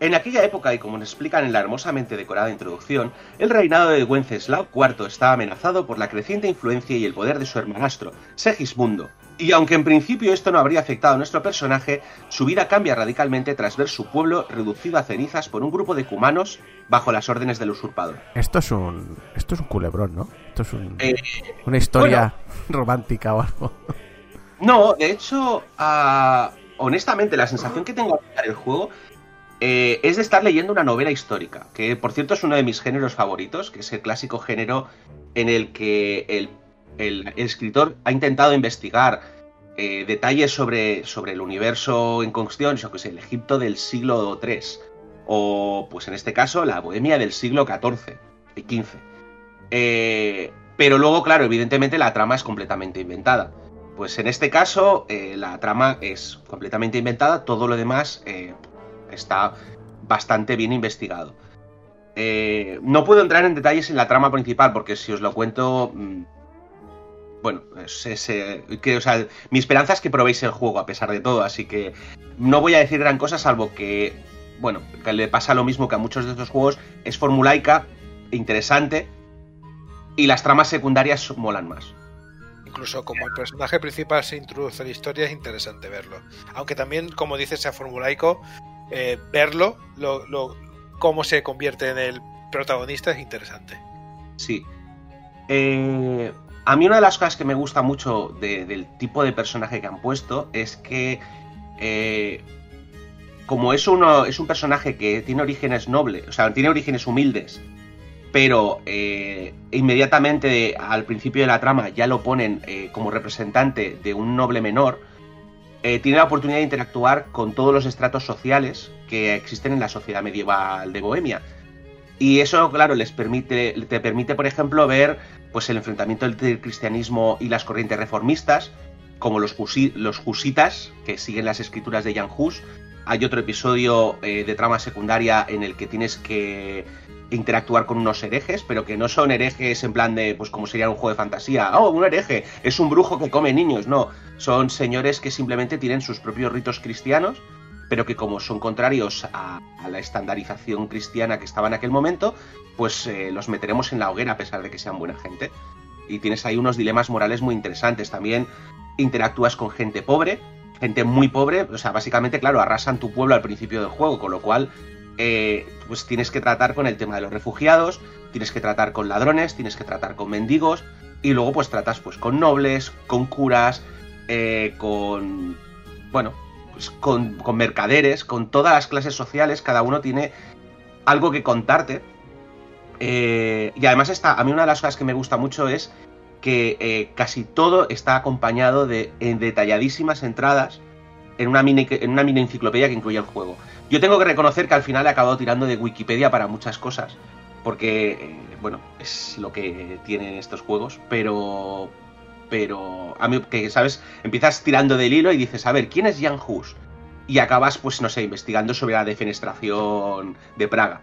En aquella época, y como nos explican en la hermosamente decorada introducción, el reinado de Wenceslao IV estaba amenazado por la creciente influencia y el poder de su hermanastro, Segismundo. Y aunque en principio esto no habría afectado a nuestro personaje, su vida cambia radicalmente tras ver su pueblo reducido a cenizas por un grupo de cumanos bajo las órdenes del usurpador. Esto es un. Esto es un culebrón, ¿no? Esto es un- Eh, una historia romántica o algo. No, de hecho, ah, honestamente, la sensación que tengo al jugar el juego eh, es de estar leyendo una novela histórica, que por cierto es uno de mis géneros favoritos, que es el clásico género en el que el, el- escritor ha intentado investigar eh, detalles sobre, sobre el universo en cuestión, yo que sé, el Egipto del siglo III, o pues en este caso la Bohemia del siglo XIV y XV. Pero luego, claro, evidentemente la trama es completamente inventada. Pues en este caso eh, la trama es completamente inventada, todo lo demás eh, está bastante bien investigado. No puedo entrar en detalles en la trama principal porque si os lo cuento... bueno, que, o sea, mi esperanza es que probéis el juego a pesar de todo, así que no voy a decir gran cosa salvo que, bueno, que le pasa lo mismo que a muchos de estos juegos, es formulaica, interesante, y las tramas secundarias molan más. Incluso como el personaje principal se introduce en la historia es interesante verlo. Aunque también, como dice sea formulaico, eh, verlo, lo, lo- cómo se convierte en el protagonista es interesante. Sí. Eh, a mí una de las cosas que me gusta mucho de- del tipo de personaje que han puesto es que eh, como es, es un personaje que tiene orígenes nobles, o sea, tiene orígenes humildes, pero eh, inmediatamente al principio de la trama ya lo ponen eh, como representante de un noble menor, tiene la oportunidad de interactuar con todos los estratos sociales que existen en la sociedad medieval de Bohemia. Y eso, claro, les permite, te permite, por ejemplo, ver pues el enfrentamiento entre el cristianismo y las corrientes reformistas, como los, husi- los husitas, que siguen las escrituras de Jan Hus. Hay otro episodio eh, de trama secundaria en el que tienes que interactuar con unos herejes, pero que no son herejes en plan de, pues como sería un juego de fantasía. Oh, un hereje, es un brujo que come niños. No, son señores que simplemente tienen sus propios ritos cristianos pero que como son contrarios a, la estandarización cristiana que estaba en aquel momento, pues eh, los meteremos en la hoguera a pesar de que sean buena gente. Y tienes ahí unos dilemas morales muy interesantes. También interactúas con gente pobre, gente muy pobre, o sea, básicamente, claro, arrasan tu pueblo al principio del juego, con lo cual, eh, pues tienes que tratar con el tema de los refugiados, tienes que tratar con ladrones, tienes que tratar con mendigos, y luego pues tratas pues con nobles, con curas, eh, con... bueno, con, con mercaderes, con todas las clases sociales, cada uno tiene algo que contarte. Eh, y además está, a mí una de las cosas que me gusta mucho es que eh, casi todo está acompañado de en detalladísimas entradas en una, mini, en una mini enciclopedia que incluye el juego. Yo tengo que reconocer que al final he acabado tirando de Wikipedia para muchas cosas, porque, eh, bueno, es lo que tienen estos juegos, pero, pero a mí que sabes empiezas tirando del hilo y dices a ver quién es Jan Hus y acabas pues no sé investigando sobre la defenestración de Praga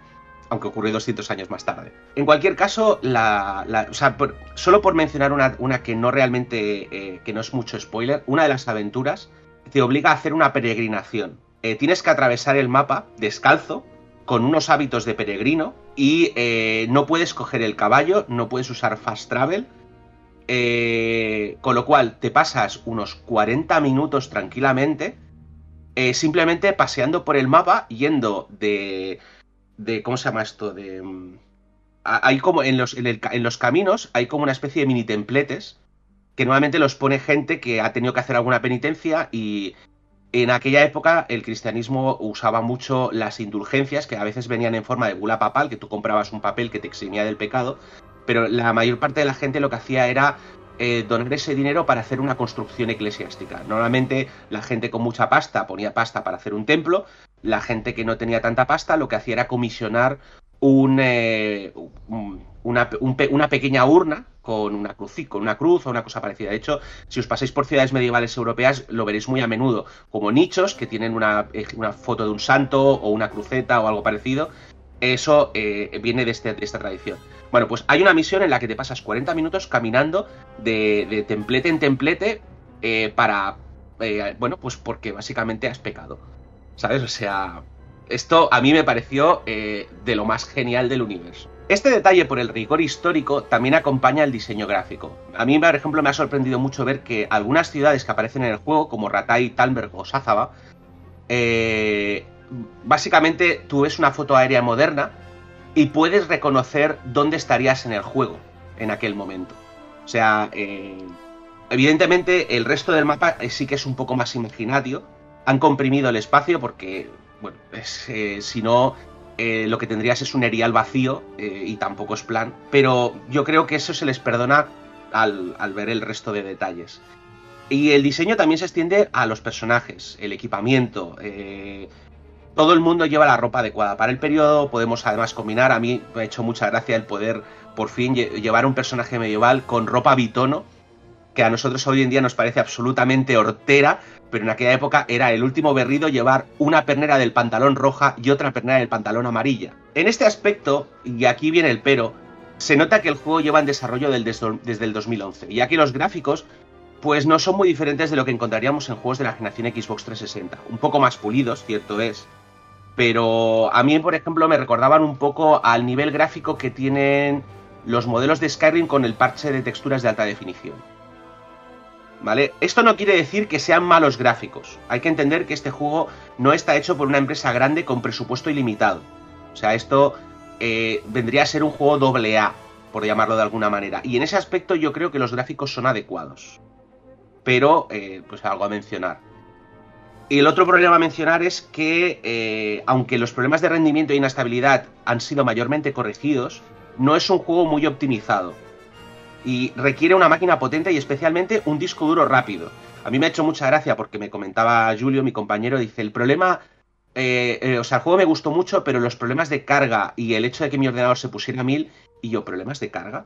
aunque ocurrió 200 años más tarde. En cualquier caso la, o sea, solo por mencionar una, una que no realmente eh, que no es mucho spoiler una de las aventuras te obliga a hacer una peregrinación. Eh, tienes que atravesar el mapa descalzo con unos hábitos de peregrino y eh, no puedes coger el caballo no puedes usar fast travel eh, con lo cual te pasas unos 40 minutos tranquilamente eh, simplemente paseando por el mapa yendo de de cómo se llama esto de mm, hay como en los en, los caminos hay como una especie de mini templetes que normalmente los pone gente que ha tenido que hacer alguna penitencia y en aquella época el cristianismo usaba mucho las indulgencias que a veces venían en forma de bula papal que tú comprabas un papel que te eximía del pecado pero la mayor parte de la gente lo que hacía era eh, donar ese dinero para hacer una construcción eclesiástica. Normalmente la gente con mucha pasta ponía pasta para hacer un templo, la gente que no tenía tanta pasta lo que hacía era comisionar un, eh, un- una, una pequeña urna con una cruz, con una cruz o una cosa parecida. De hecho, si os pasáis por ciudades medievales europeas, lo veréis muy a menudo, como nichos que tienen una, eh, una foto de un santo o una cruceta o algo parecido. Eso eh, viene de, este- esta tradición. Bueno, pues hay una misión en la que te pasas 40 minutos caminando de, templete en templete eh, para... eh, bueno, pues porque básicamente has pecado. ¿Sabes? O sea, esto a mí me pareció eh, de lo más genial del universo. Este detalle por el rigor histórico también acompaña el diseño gráfico. A mí, por ejemplo, me ha sorprendido mucho ver que algunas ciudades que aparecen en el juego, como Ratay, Talberg o Sázava, eh, básicamente tú ves una foto aérea moderna y puedes reconocer dónde estarías en el juego en aquel momento. O sea, eh, evidentemente el resto del mapa eh, sí que es un poco más imaginario. Han comprimido el espacio porque, bueno, eh, si no, eh, lo que tendrías es un erial vacío y tampoco es plan. Pero yo creo que eso se les perdona al, al ver el resto de detalles. Y el diseño también se extiende a los personajes, el equipamiento. eh, todo el mundo lleva la ropa adecuada para el periodo. Podemos además combinar. A mí me ha hecho mucha gracia el poder por fin lle- llevar un personaje medieval con ropa bitono, que a nosotros hoy en día nos parece absolutamente hortera, pero en aquella época era el último berrido llevar una pernera del pantalón roja y otra pernera del pantalón amarilla. En este aspecto, y aquí viene el pero, se nota que el juego lleva en desarrollo desde el 2011, y aquí los gráficos pues no son muy diferentes de lo que encontraríamos en juegos de la generación Xbox 360. Un poco más pulidos, cierto es, pero a mí, por ejemplo, me recordaban un poco al nivel gráfico que tienen los modelos de Skyrim con el parche de texturas de alta definición. ¿Vale? Esto no quiere decir que sean malos gráficos. Hay que entender que este juego no está hecho por una empresa grande con presupuesto ilimitado. O sea, esto eh, vendría a ser un juego doble A, por llamarlo de alguna manera. Y en ese aspecto yo creo que los gráficos son adecuados. Pero, eh, pues algo a mencionar. Y el otro problema a mencionar es que, eh, aunque los problemas de rendimiento e inestabilidad han sido mayormente corregidos, no es un juego muy optimizado. Y requiere una máquina potente y especialmente un disco duro rápido. A mí me ha hecho mucha gracia porque me comentaba Julio, mi compañero, dice, el problema... eh, eh, o sea, el juego me gustó mucho, pero los problemas de carga y el hecho de que mi ordenador se pusiera a mil, y yo, ¿problemas de carga?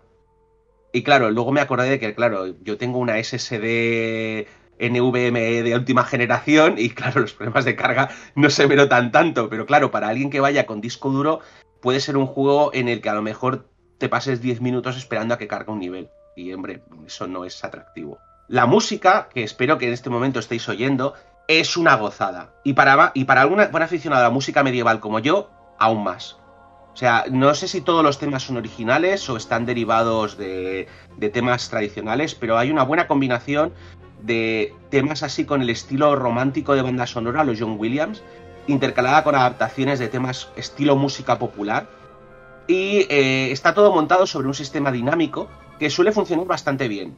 Y claro, luego me acordé de que, claro, yo tengo una SSD NVMe de última generación y claro, los problemas de carga no se notan tanto, pero claro, para alguien que vaya con disco duro puede ser un juego en el que a lo mejor te pases 10 minutos esperando a que cargue un nivel. Y hombre, eso no es atractivo. La música, que espero que en este momento estéis oyendo, es una gozada. Y para, y para algún buen aficionado a la música medieval como yo, aún más. O sea, no sé si todos los temas son originales o están derivados de, de temas tradicionales, pero hay una buena combinación de temas así con el estilo romántico de banda sonora, los John Williams, intercalada con adaptaciones de temas estilo música popular. Y eh, está todo montado sobre un sistema dinámico que suele funcionar bastante bien.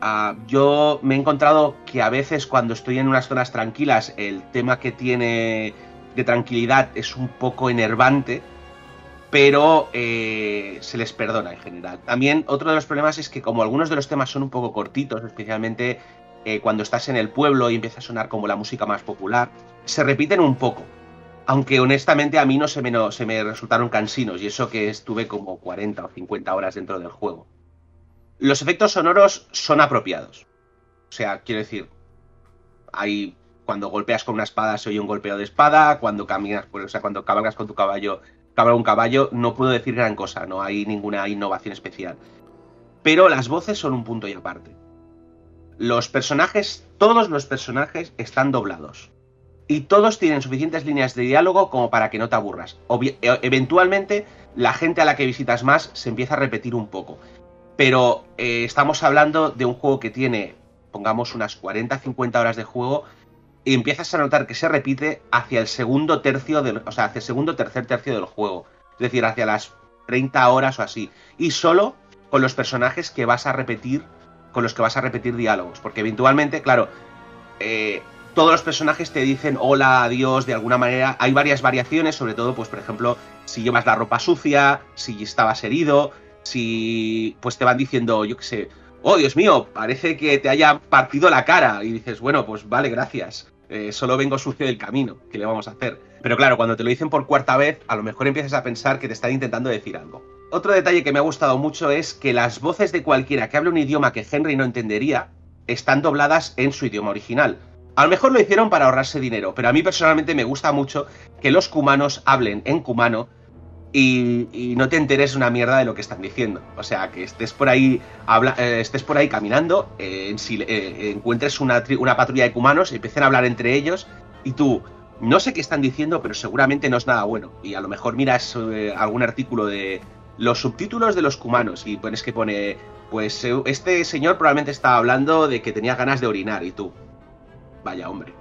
Ah, yo me he encontrado que a veces cuando estoy en unas zonas tranquilas el tema que tiene de tranquilidad es un poco enervante, pero eh, se les perdona en general. También otro de los problemas es que como algunos de los temas son un poco cortitos, especialmente eh, cuando estás en el pueblo y empieza a sonar como la música más popular, se repiten un poco. Aunque honestamente a mí no se me, resultaron cansinos, y eso que estuve como 40 o 50 horas dentro del juego. Los efectos sonoros son apropiados. O sea, quiero decir, hay cuando golpeas con una espada se oye un golpeo de espada, cuando caminas, o sea, cuando cabalgas con tu caballo, cabalga un caballo, no puedo decir gran cosa, no hay ninguna innovación especial. Pero las voces son un punto y aparte. Los personajes, todos los personajes están doblados. Y todos tienen suficientes líneas de diálogo como para que no te aburras. E eventualmente, la gente a la que visitas más se empieza a repetir un poco. Pero eh, estamos hablando de un juego que tiene, pongamos, unas 40-50 horas de juego y empiezas a notar que se repite hacia el segundo tercio del, o sea, hacia el segundo tercer tercio del juego, es decir, hacia las 30 horas o así, y solo con los personajes que vas a repetir, con los que vas a repetir diálogos, porque eventualmente, claro, eh, todos los personajes te dicen hola, adiós, de alguna manera, hay varias variaciones, sobre todo, pues por ejemplo, si llevas la ropa sucia, si estabas herido, si pues te van diciendo, yo qué sé, oh Dios mío, parece que te haya partido la cara. Y dices, bueno, pues vale, gracias. Eh, solo vengo sucio del camino, ¿qué le vamos a hacer? Pero claro, cuando te lo dicen por cuarta vez, a lo mejor empiezas a pensar que te están intentando decir algo. Otro detalle que me ha gustado mucho es que las voces de cualquiera que hable un idioma que Henry no entendería están dobladas en su idioma original. A lo mejor lo hicieron para ahorrarse dinero, pero a mí personalmente me gusta mucho que los cumanos hablen en cumano y, no te enteres una mierda de lo que están diciendo. O sea, que estés por ahí, habla, eh, estés por ahí caminando, eh, eh, encuentres una, una, patrulla de cumanos, empiecen a hablar entre ellos y tú, no sé qué están diciendo, pero seguramente no es nada bueno. Y a lo mejor miras algún artículo de los subtítulos de los cumanos y pones que pone, pues este señor probablemente estaba hablando de que tenía ganas de orinar y tú, vaya hombre.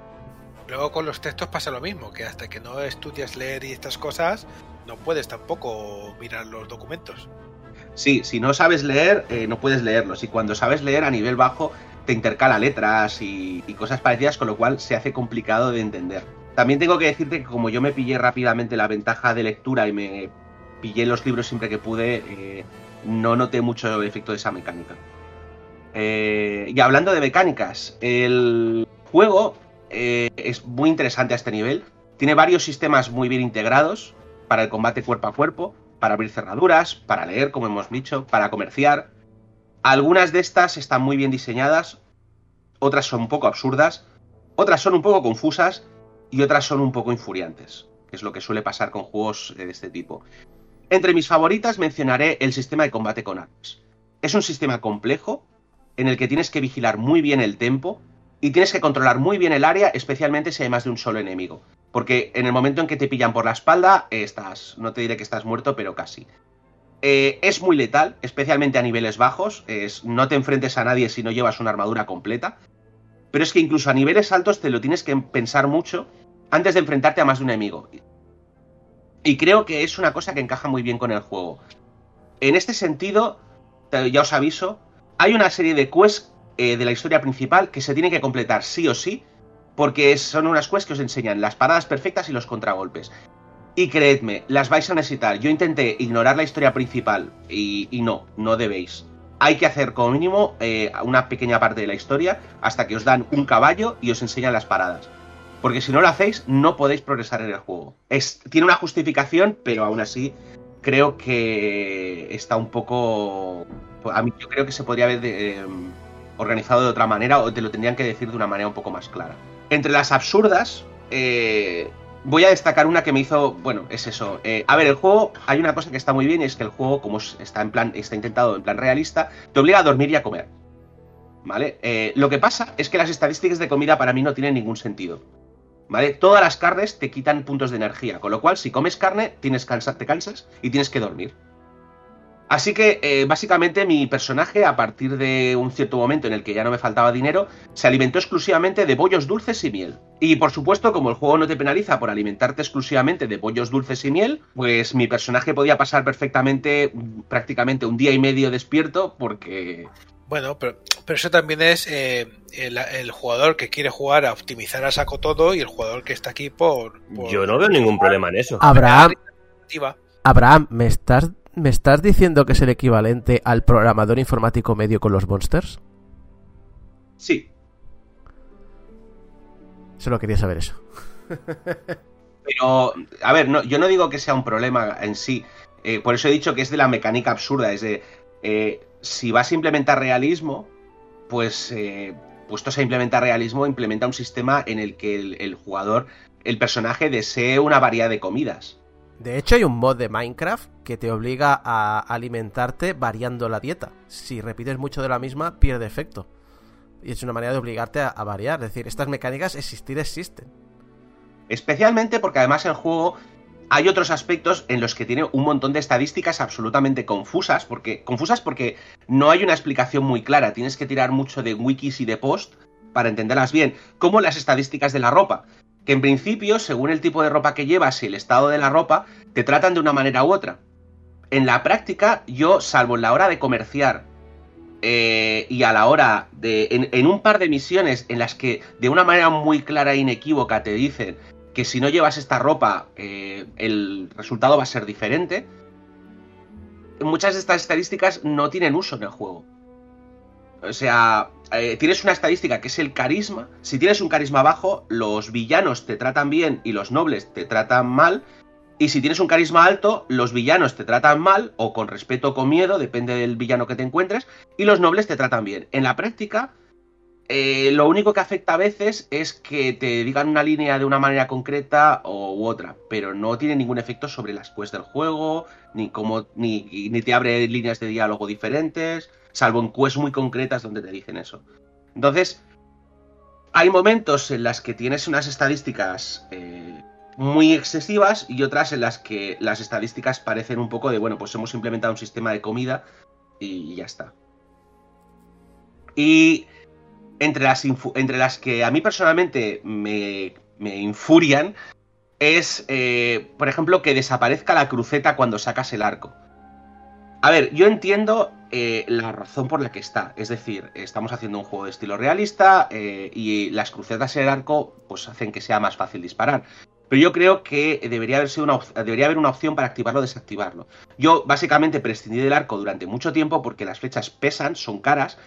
Luego con los textos pasa lo mismo, que hasta que no estudias leer y estas cosas, no puedes tampoco mirar los documentos. Sí, si no sabes leer, eh, no puedes leerlos. Y cuando sabes leer a nivel bajo, te intercala letras y, y, cosas parecidas, con lo cual se hace complicado de entender. También tengo que decirte que como yo me pillé rápidamente la ventaja de lectura y me pillé los libros siempre que pude, eh, no noté mucho el efecto de esa mecánica. Eh, y hablando de mecánicas, el juego eh, es muy interesante a este nivel. Tiene varios sistemas muy bien integrados para el combate cuerpo a cuerpo, para abrir cerraduras, para leer, como hemos dicho, para comerciar. Algunas de estas están muy bien diseñadas, otras son un poco absurdas, otras son un poco confusas y otras son un poco infuriantes, que es lo que suele pasar con juegos de este tipo. Entre mis favoritas mencionaré el sistema de combate con armas. Es un sistema complejo en el que tienes que vigilar muy bien el tempo y tienes que controlar muy bien el área, especialmente si hay más de un solo enemigo. Porque en el momento en que te pillan por la espalda, estás, no te diré que estás muerto, pero casi. Eh, es muy letal, especialmente a niveles bajos. No te enfrentes a nadie si no llevas una armadura completa. Pero es que incluso a niveles altos te lo tienes que pensar mucho antes de enfrentarte a más de un enemigo. Y creo que es una cosa que encaja muy bien con el juego. En este sentido, ya os aviso, hay una serie de quests eh, de la historia principal que se tiene que completar sí o sí, porque son unas quests que os enseñan las paradas perfectas y los contragolpes. Y creedme, las vais a necesitar. Yo intenté ignorar la historia principal y, no, no debéis. Hay que hacer como mínimo eh, una pequeña parte de la historia hasta que os dan un caballo y os enseñan las paradas. Porque si no lo hacéis, no podéis progresar en el juego. Tiene una justificación, pero aún así creo que está un poco... A mí yo creo que se podría haber eh, organizado de otra manera o te lo tendrían que decir de una manera un poco más clara. Entre las absurdas, eh, voy a destacar una que me hizo. Bueno, es eso. Eh, a ver, el juego, hay una cosa que está muy bien, y es que el juego, como está en plan, está intentado en plan realista, te obliga a dormir y a comer. ¿Vale? Eh, lo que pasa es que las estadísticas de comida para mí no tienen ningún sentido. ¿Vale? Todas las carnes te quitan puntos de energía, con lo cual, si comes carne, tienes te cansas y tienes que dormir. Así que eh, básicamente mi personaje, a partir de un cierto momento en el que ya no me faltaba dinero, se alimentó exclusivamente de bollos dulces y miel. Y por supuesto, como el juego no te penaliza por alimentarte exclusivamente de bollos dulces y miel, pues mi personaje podía pasar perfectamente prácticamente un día y medio despierto porque... Bueno, pero, eso también es eh, el, jugador que quiere jugar a optimizar a saco todo y el jugador que está aquí por... Yo no veo ningún problema en eso. Abraham, Abraham, ¿me estás ¿Me estás diciendo que es el equivalente al programador informático medio con los monsters? Sí. Solo quería saber eso. Pero, a ver, no, yo no digo que sea un problema en sí. Eh, por eso he dicho que es de la mecánica absurda. Es de, eh, si vas a implementar realismo, pues, eh, puestos a implementar realismo, implementa un sistema en el que el jugador, el personaje, desee una variedad de comidas. De hecho, hay un mod de Minecraft que te obliga a alimentarte variando la dieta. Si repites mucho de la misma, pierde efecto. Y es una manera de obligarte a, variar. Es decir, estas mecánicas existir existen. Especialmente porque además el juego hay otros aspectos en los que tiene un montón de estadísticas absolutamente confusas, porque confusas porque no hay una explicación muy clara, tienes que tirar mucho de wikis y de post para entenderlas bien, como las estadísticas de la ropa que en principio, según el tipo de ropa que llevas y el estado de la ropa, te tratan de una manera u otra. En la práctica, yo, salvo en la hora de comerciar eh, y a la hora de. En, un par de misiones en las que de una manera muy clara e inequívoca te dicen que si no llevas esta ropa, eh, el resultado va a ser diferente. Muchas de estas estadísticas no tienen uso en el juego. O sea, eh, tienes una estadística que es el carisma. Si tienes un carisma bajo, los villanos te tratan bien y los nobles te tratan mal. Y si tienes un carisma alto, los villanos te tratan mal o con respeto o con miedo, depende del villano que te encuentres, y los nobles te tratan bien. En la práctica, eh, lo único que afecta a veces es que te digan una línea de una manera concreta u otra, pero no tiene ningún efecto sobre las quests del juego, ni, como, ni, ni te abre líneas de diálogo diferentes salvo en quests muy concretas donde te dicen eso. Entonces, hay momentos en las que tienes unas estadísticas eh, muy excesivas y otras en las que las estadísticas parecen un poco de, bueno, pues hemos implementado un sistema de comida y ya está. Y entre las, entre las que a mí personalmente me, infurian es, eh, por ejemplo, que desaparezca la cruceta cuando sacas el arco. A ver, yo entiendo eh, la razón por la que está. Es decir, estamos haciendo un juego de estilo realista eh, y las crucetas en el arco pues hacen que sea más fácil disparar. Pero yo creo que debería haber, una, debería haber una opción para activarlo o desactivarlo. Yo básicamente prescindí del arco durante mucho tiempo porque las flechas pesan, son caras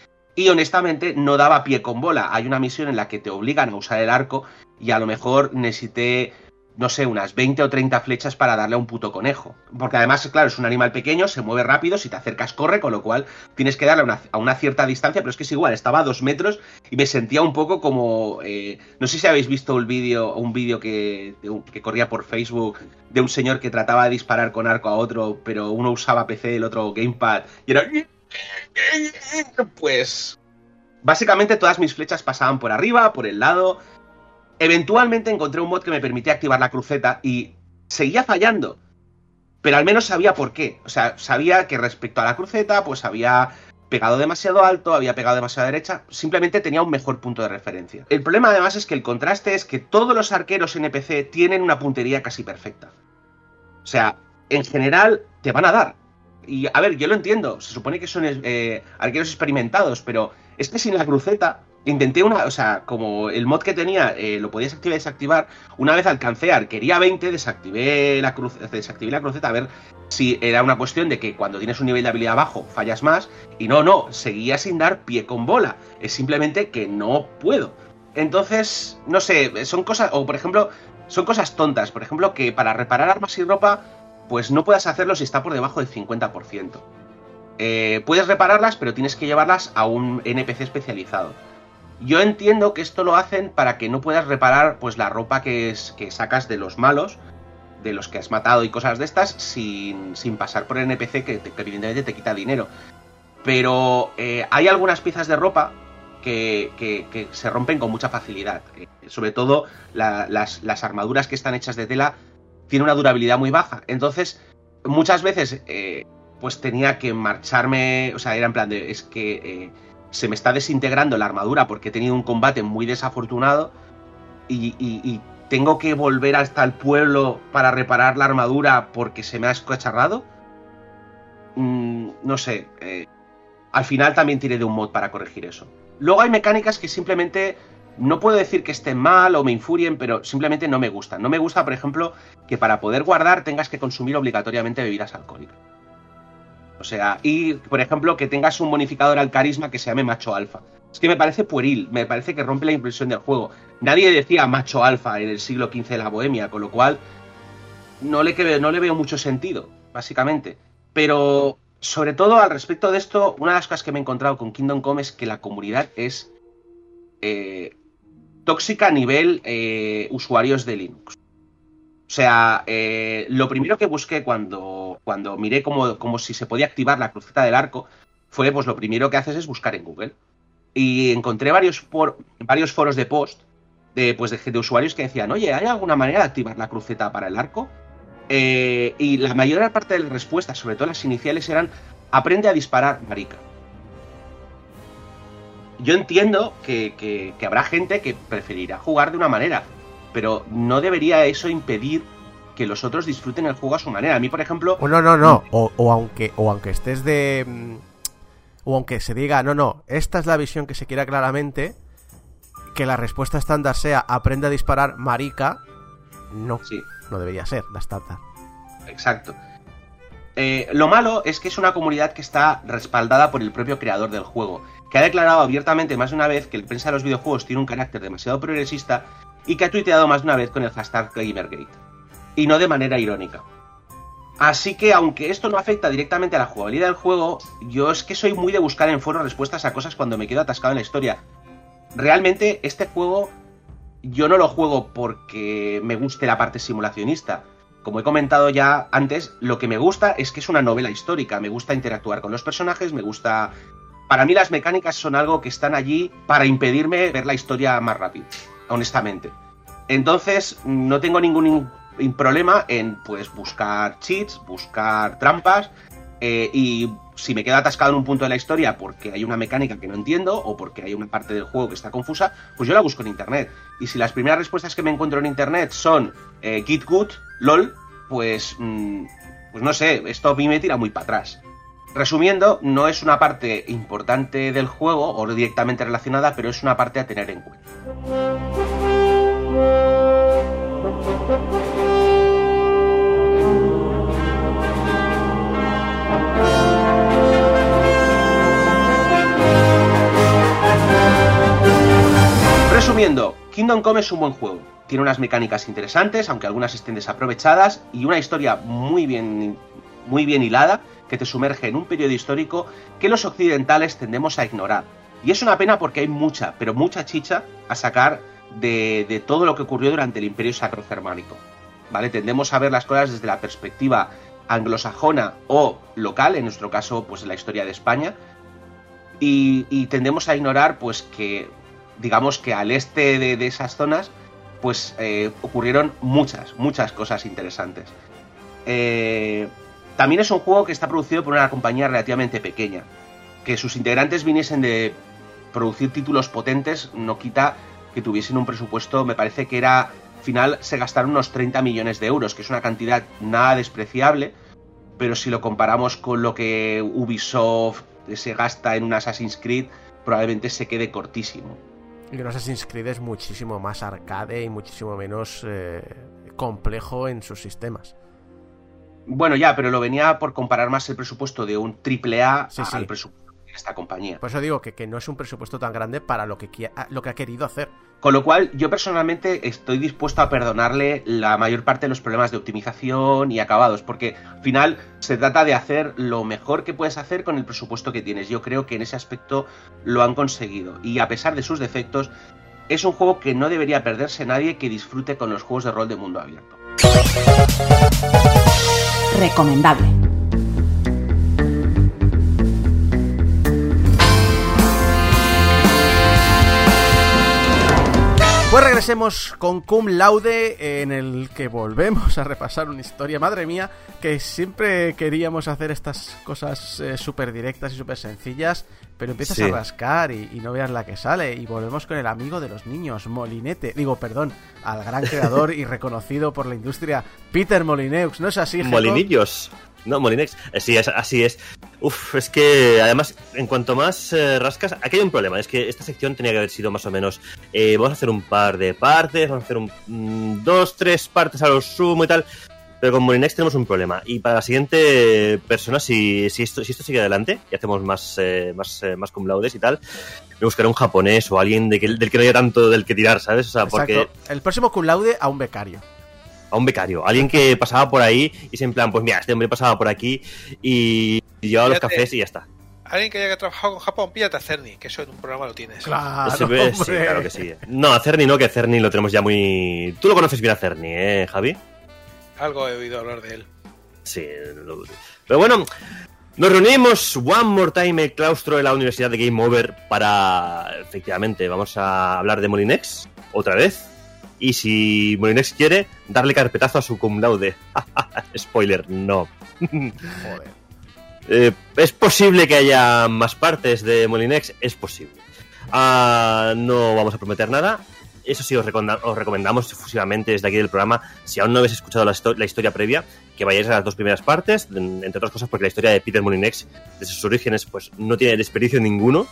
Y honestamente no daba pie con bola. Hay una misión en la que te obligan a usar el arco y a lo mejor necesité, no sé, unas 20 o 30 flechas para darle a un puto conejo. Porque además, claro, es un animal pequeño, se mueve rápido, si te acercas corre, con lo cual tienes que darle a una, a una cierta distancia, pero es que es igual, estaba a dos metros y me sentía un poco como... eh, no sé si habéis visto un vídeo un vídeo que, que corría por Facebook de un señor que trataba de disparar con arco a otro, pero uno usaba PC, el otro gamepad, y era... Pues... Básicamente todas mis flechas pasaban por arriba, por el lado. Eventualmente encontré un mod que me permitía activar la cruceta y seguía fallando. Pero al menos sabía por qué. O sea, sabía que respecto a la cruceta, pues había pegado demasiado alto, había pegado demasiado derecha. Simplemente tenía un mejor punto de referencia. El problema además es que el contraste es que todos los arqueros NPC tienen una puntería casi perfecta. O sea, en general te van a dar. Y a ver, yo lo entiendo. Se supone que son eh, arqueros experimentados, pero es que sin la cruceta intenté una, o sea, como el mod que tenía eh, lo podías activar y desactivar, una vez alcancé arquería 20, desactivé la, cruz, desactivé la cruceta a ver si era una cuestión de que cuando tienes un nivel de habilidad bajo fallas más, y no, no, seguía sin dar pie con bola, es simplemente que no puedo. Entonces, no sé, son cosas, o por ejemplo, son cosas tontas, por ejemplo, que para reparar armas y ropa, pues no puedas hacerlo si está por debajo del 50%. Eh, puedes repararlas, pero tienes que llevarlas a un NPC especializado. Yo entiendo que esto lo hacen para que no puedas reparar pues la ropa que, es, que sacas de los malos, de los que has matado y cosas de estas, sin, sin pasar por el NPC que, te- evidentemente te quita dinero. Pero eh, hay algunas piezas de ropa que, que- que se rompen con mucha facilidad. Eh, sobre todo la- las, las armaduras que están hechas de tela tienen una durabilidad muy baja. Entonces, muchas veces eh, pues tenía que marcharme, o sea, era en plan de, es que eh, se me está desintegrando la armadura porque he tenido un combate muy desafortunado y, y- y tengo que volver hasta el pueblo para reparar la armadura porque se me ha escocharrado. Mm, no sé, eh, al final también tiré de un mod para corregir eso. Luego hay mecánicas que simplemente no puedo decir que estén mal o me infurien, pero simplemente no me gustan. No me gusta, por ejemplo, que para poder guardar tengas que consumir obligatoriamente bebidas alcohólicas. O sea, y por ejemplo, que tengas un bonificador al carisma que se llame macho alfa. Es que me parece pueril, me parece que rompe la impresión del juego. Nadie decía macho alfa en el siglo XV de la Bohemia, con lo cual no le, no le veo mucho sentido, básicamente. Pero sobre todo al respecto de esto, una de las cosas que me he encontrado con Kingdom Come es que la comunidad es eh, tóxica a nivel eh, usuarios de Linux. O sea, eh, lo primero que busqué cuando, cuando miré cómo, cómo si se podía activar la cruceta del arco fue, pues lo primero que haces es buscar en Google. Y encontré varios, por- varios foros de post de, pues, de, de usuarios que decían, oye, ¿hay alguna manera de activar la cruceta para el arco? Eh, y la mayor parte de las respuestas, sobre todo las iniciales, eran aprende a disparar, marica. Yo entiendo que, que- que habrá gente que preferirá jugar de una manera, pero no debería eso impedir que los otros disfruten el juego a su manera. A mí, por ejemplo, O no, no, no. O, o aunque, o aunque estés de. mm, O aunque se diga, no, no, esta es la visión que se quiera claramente. Que la respuesta estándar sea aprende a disparar marica. No, sí, no debería ser la estándar. Exacto. Eh, lo malo es que es una comunidad que está respaldada por el propio creador del juego, que ha declarado abiertamente más de una vez que el prensa de los videojuegos tiene un carácter demasiado progresista y que ha tuiteado más de una vez con el hashtag Gamergate. Y no de manera irónica. Así que aunque esto no afecta directamente a la jugabilidad del juego, yo es que soy muy de buscar en foros respuestas a cosas cuando me quedo atascado en la historia. Realmente este juego yo no lo juego porque me guste la parte simulacionista. Como he comentado ya antes, lo que me gusta es que es una novela histórica. Me gusta interactuar con los personajes, me gusta... Para mí las mecánicas son algo que están allí para impedirme ver la historia más rápido, honestamente. Entonces, no tengo ningún in- in- problema en pues buscar cheats, buscar trampas eh, y si me quedo atascado en un punto de la historia porque hay una mecánica que no entiendo o porque hay una parte del juego que está confusa, pues yo la busco en internet. Y si las primeras respuestas que me encuentro en internet son eh, Git Good, LOL, pues, mm, pues no sé, esto a mí me tira muy para atrás. Resumiendo, no es una parte importante del juego o directamente relacionada, pero es una parte a tener en cuenta. Resumiendo, Kingdom Come es un buen juego. Tiene unas mecánicas interesantes, aunque algunas estén desaprovechadas, y una historia muy bien, muy bien hilada que te sumerge en un periodo histórico que los occidentales tendemos a ignorar. Y es una pena porque hay mucha, pero mucha chicha a sacar de, de todo lo que ocurrió durante el Imperio Sacro Germánico. ¿Vale? Tendemos a ver las cosas desde la perspectiva anglosajona o local, en nuestro caso, pues la historia de España, y, y tendemos a ignorar, pues que, digamos que al este de, de esas zonas, pues eh, ocurrieron muchas, muchas cosas interesantes. Eh, también es un juego que está producido por una compañía relativamente pequeña. Que sus integrantes viniesen de producir títulos potentes no quita que tuviesen un presupuesto, me parece que era, al final se gastaron unos 30 millones de euros, que es una cantidad nada despreciable, pero si lo comparamos con lo que Ubisoft se gasta en un Assassin's Creed, probablemente se quede cortísimo. Y que Assassin's Creed es muchísimo más arcade y muchísimo menos eh, complejo en sus sistemas. Bueno, ya, pero lo venía por comparar más el presupuesto de un AAA Sí, sí. al presupuesto de esta compañía. Por eso digo que, que no es un presupuesto tan grande para lo que, lo que ha querido hacer. Con lo cual, yo personalmente estoy dispuesto a perdonarle la mayor parte de los problemas de optimización y acabados, porque al final se trata de hacer lo mejor que puedes hacer con el presupuesto que tienes. Yo creo que en ese aspecto lo han conseguido. Y a pesar de sus defectos, es un juego que no debería perderse nadie que disfrute con los juegos de rol de mundo abierto. Recomendable. Pues regresemos con Cum Laude, en el que volvemos a repasar una historia, madre mía, que siempre queríamos hacer estas cosas súper directas y súper sencillas, pero empiezas Sí. a rascar y, y no veas la que sale. Y volvemos con el amigo de los niños, Molinete. Digo, perdón, al gran creador y reconocido por la industria, Peter Molineux. ¿No es así? Molinillos. No, Molinex. Sí, es, así es. Uf, es que además, en cuanto más eh, rascas, aquí hay un problema. Es que esta sección tenía que haber sido más o menos. eh, vamos a hacer un par de partes, vamos a hacer un, mm, dos, tres partes a lo sumo y tal. Pero con Molinex tenemos un problema. Y para la siguiente persona, si, si, esto, si esto sigue adelante y hacemos más, eh, más, eh, más cum laudes y tal, me buscaré un japonés o alguien de que- del que no haya tanto del que tirar, ¿sabes? O sea, porque. El próximo Cum Laude a un becario. A un becario, alguien que pasaba por ahí y se en plan, pues mira, este hombre pasaba por aquí y llevaba los cafés y ya está. Alguien que haya trabajado con Japón, píllate a Cerny, que eso en un programa lo tienes. Claro, sí, hombre. claro que sí. No, a Cerny no, que Cerny lo tenemos ya muy... Tú lo conoces bien a Cerny, ¿eh, Javi? Algo he oído hablar de él. Sí. lo- Pero bueno, nos reunimos one more time en el claustro de la Universidad de Game Over para, efectivamente, vamos a hablar de Molinex otra vez. Y si Molinex quiere, darle carpetazo a su cum laude. Spoiler, no. Joder. Eh, ¿Es posible que haya más partes de Molinex? Es posible. Ah, no vamos a prometer nada. Eso sí, os, recomendamos efusivamente desde aquí del programa, si aún no habéis escuchado la, la historia previa, que vayáis a las dos primeras partes, en- entre otras cosas porque la historia de Peter Molinex, desde sus orígenes, pues no tiene desperdicio ninguno.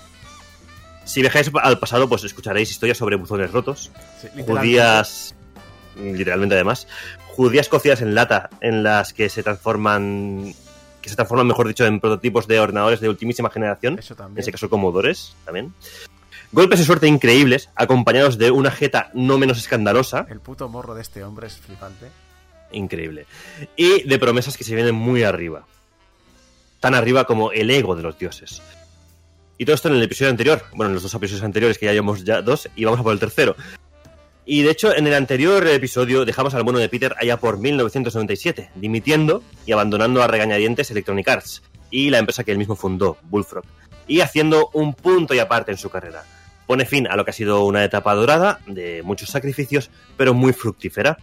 Si viajáis al pasado, pues escucharéis historias sobre buzones rotos, Sí, literalmente. judías, literalmente además, judías cocidas en lata, en las que se transforman, que se transforman, mejor dicho, en prototipos de ordenadores de ultimísima generación, Eso en también. ese caso comodores también. Golpes de suerte increíbles, acompañados de una jeta no menos escandalosa, El puto morro de este hombre es flipante. increíble, y de promesas que se vienen muy arriba. Tan arriba como el ego de los dioses. Y todo esto en el episodio anterior, bueno, en los dos episodios anteriores, que ya llevamos ya dos, y vamos a por el tercero. Y de hecho, en el anterior episodio dejamos al bueno de Peter allá por 1997, dimitiendo y abandonando a regañadientes Electronic Arts y la empresa que él mismo fundó, Bullfrog, y haciendo un punto y aparte en su carrera. Pone fin a lo que ha sido una etapa dorada, de muchos sacrificios, pero muy fructífera,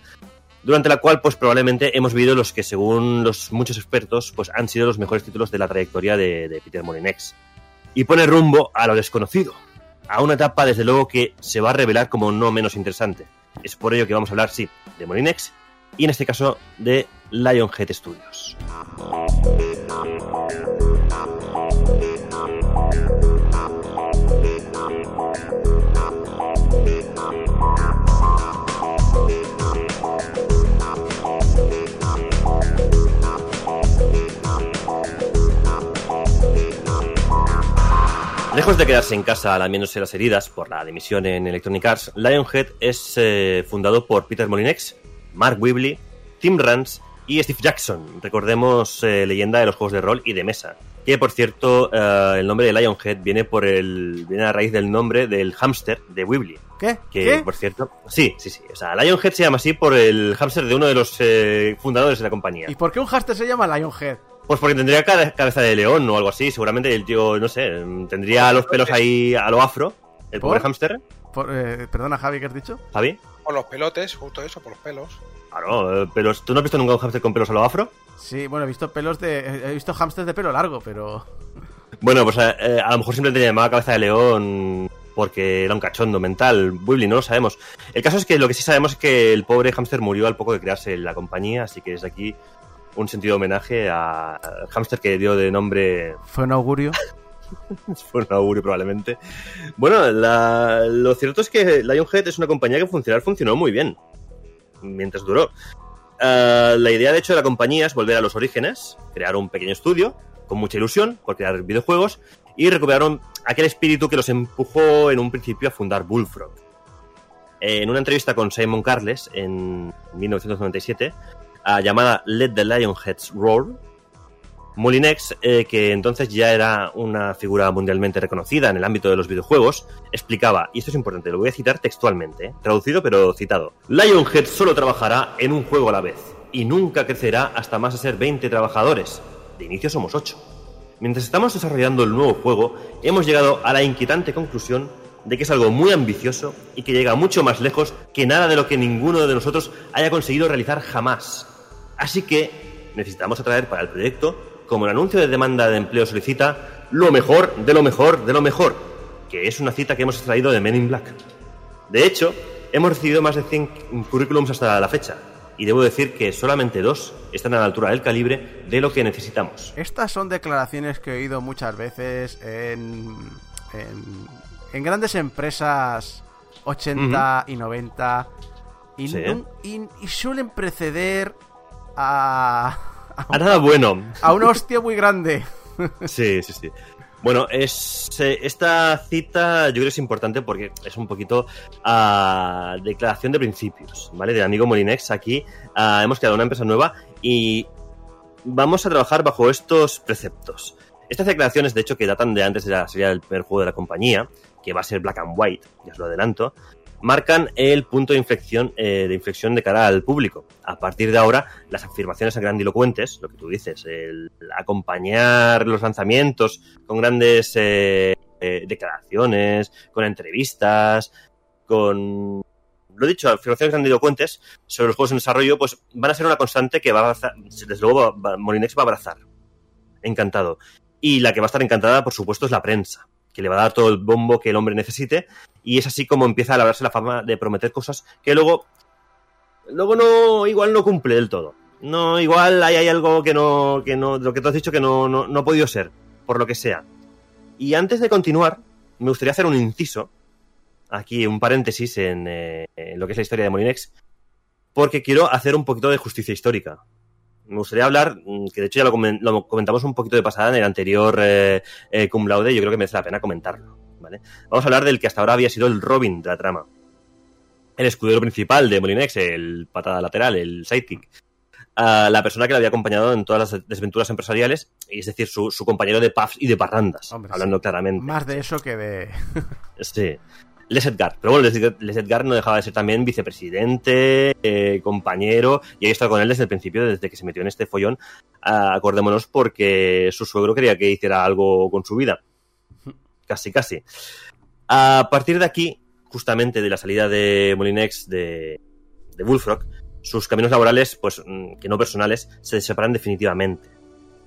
durante la cual pues probablemente hemos vivido los que según los muchos expertos pues han sido los mejores títulos de la trayectoria de, Peter Molinex. Y pone rumbo a lo desconocido, a una etapa desde luego que se va a revelar como no menos interesante. Es por ello que vamos a hablar, sí, de Molinex y en este caso de Lionhead Studios. Lejos de quedarse en casa lamiéndose las heridas por la dimisión en Electronic Arts, Lionhead es eh, fundado por Peter Molinex, Mark Wibley, Tim Rance y Steve Jackson. Recordemos eh, leyenda de los juegos de rol y de mesa. Que por cierto, eh, el nombre de Lionhead viene por el. viene a raíz del nombre del hámster de Wibley. ¿Qué? Que ¿Qué? por cierto. Sí, sí, sí. O sea, Lionhead se llama así por el hámster de uno de los eh, fundadores de la compañía. ¿Y por qué un hámster se llama Lionhead? Pues porque tendría ca- cabeza de león o algo así. Seguramente el tío, no sé, tendría los pelos ahí a lo afro. El ¿Por? pobre hámster, eh, perdona, Javi, ¿qué has dicho? Javi. Por los pelotes, justo eso, por los pelos. Claro, eh, pelos. ¿Tú no has visto nunca un hámster con pelos a lo afro? Sí, bueno, he visto pelos de. He visto hámsters de pelo largo, pero. Bueno, pues eh, a lo mejor simplemente le llamaba cabeza de león porque era un cachondo mental. Wibbly, no lo sabemos. El caso es que lo que sí sabemos es que el pobre hámster murió al poco de crearse la compañía, así que desde aquí un sentido homenaje a- al hámster que dio de nombre Fue un augurio. fue un augurio probablemente. Bueno, la- lo cierto es que Lionhead es una compañía que funcionar funcionó muy bien mientras duró. Ah, la idea, de hecho, de la compañía es volver a los orígenes, crear un pequeño estudio con mucha ilusión por crear videojuegos y recuperaron aquel espíritu que los empujó en un principio a fundar Bullfrog. En una entrevista con Simon Carles en 1997, ah, llamada Let the Lionheads Roar, Molinex, eh, que entonces ya era una figura mundialmente reconocida en el ámbito de los videojuegos, explicaba, y esto es importante, lo voy a citar textualmente, eh, traducido pero citado, Lionhead solo trabajará en un juego a la vez, y nunca crecerá hasta más de ser 20 trabajadores. De inicio somos 8. Mientras estamos desarrollando el nuevo juego, hemos llegado a la inquietante conclusión de que es algo muy ambicioso y que llega mucho más lejos que nada de lo que ninguno de nosotros haya conseguido realizar jamás. Así que necesitamos atraer para el proyecto, como el anuncio de demanda de empleo solicita, lo mejor de lo mejor de lo mejor, que es una cita que hemos extraído de Men in Black. De hecho, hemos recibido más de 100 currículums hasta la fecha, y debo decir que solamente dos están a la altura del calibre de lo que necesitamos. Estas son declaraciones que he oído muchas veces en, en, en grandes empresas 80 y 90 y, Sí. nun- y- y suelen preceder a, A nada bueno. a una hostia muy grande. Sí, sí, sí. Bueno, es, eh, esta cita yo creo que es importante porque es un poquito ah, declaración de principios, ¿vale? Del amigo Molinex aquí. ah, hemos creado una empresa nueva y vamos a trabajar bajo estos preceptos. Estas declaraciones, de hecho, que datan de antes de la serie del primer juego de la compañía, que va a ser Black and White, ya os lo adelanto, marcan el punto de inflexión, eh, de inflexión de cara al público. A partir de ahora, las afirmaciones grandilocuentes, lo que tú dices, el acompañar los lanzamientos con grandes eh, eh, declaraciones, con entrevistas, con lo dicho, afirmaciones grandilocuentes sobre los juegos en desarrollo, pues van a ser una constante que va a abrazar, desde luego Molinex va a abrazar. Encantado. Y la que va a estar encantada, por supuesto, es la prensa, que le va a dar todo el bombo que el hombre necesite, y es así como empieza a labrarse la fama de prometer cosas que luego, luego no, igual no cumple del todo. No, igual hay, algo que no, que no, lo que tú has dicho que no, no, no ha podido ser, por lo que sea. Y antes de continuar, me gustaría hacer un inciso, aquí un paréntesis en, eh, en lo que es la historia de Molinex, porque quiero hacer un poquito de justicia histórica. Me gustaría hablar, mm, que de hecho ya lo, comen- lo comentamos un poquito de pasada en el anterior eh, eh, Cum Laude, y yo creo que merece la pena comentarlo. ¿vale? Vamos a hablar del que hasta ahora había sido el Robin de la trama. El escudero principal de Molinex, el patada lateral, el sidekick. Ah, la persona que le había acompañado en todas las desventuras empresariales, y es decir, su, su compañero de pubs y de parrandas, Hombre, hablando sí. claramente. Más de eso que de... Sí. Les Edgar. Pero bueno, Les Edgar- no dejaba de ser también vicepresidente, eh, compañero, y ahí estado con él desde el principio, desde que se metió en este follón. Acordémonos porque su suegro quería que hiciera algo con su vida. Casi, casi. A partir de aquí, justamente de la salida de Molinex de, de Bullfrog, sus caminos laborales, pues mm, que no personales, se separan definitivamente.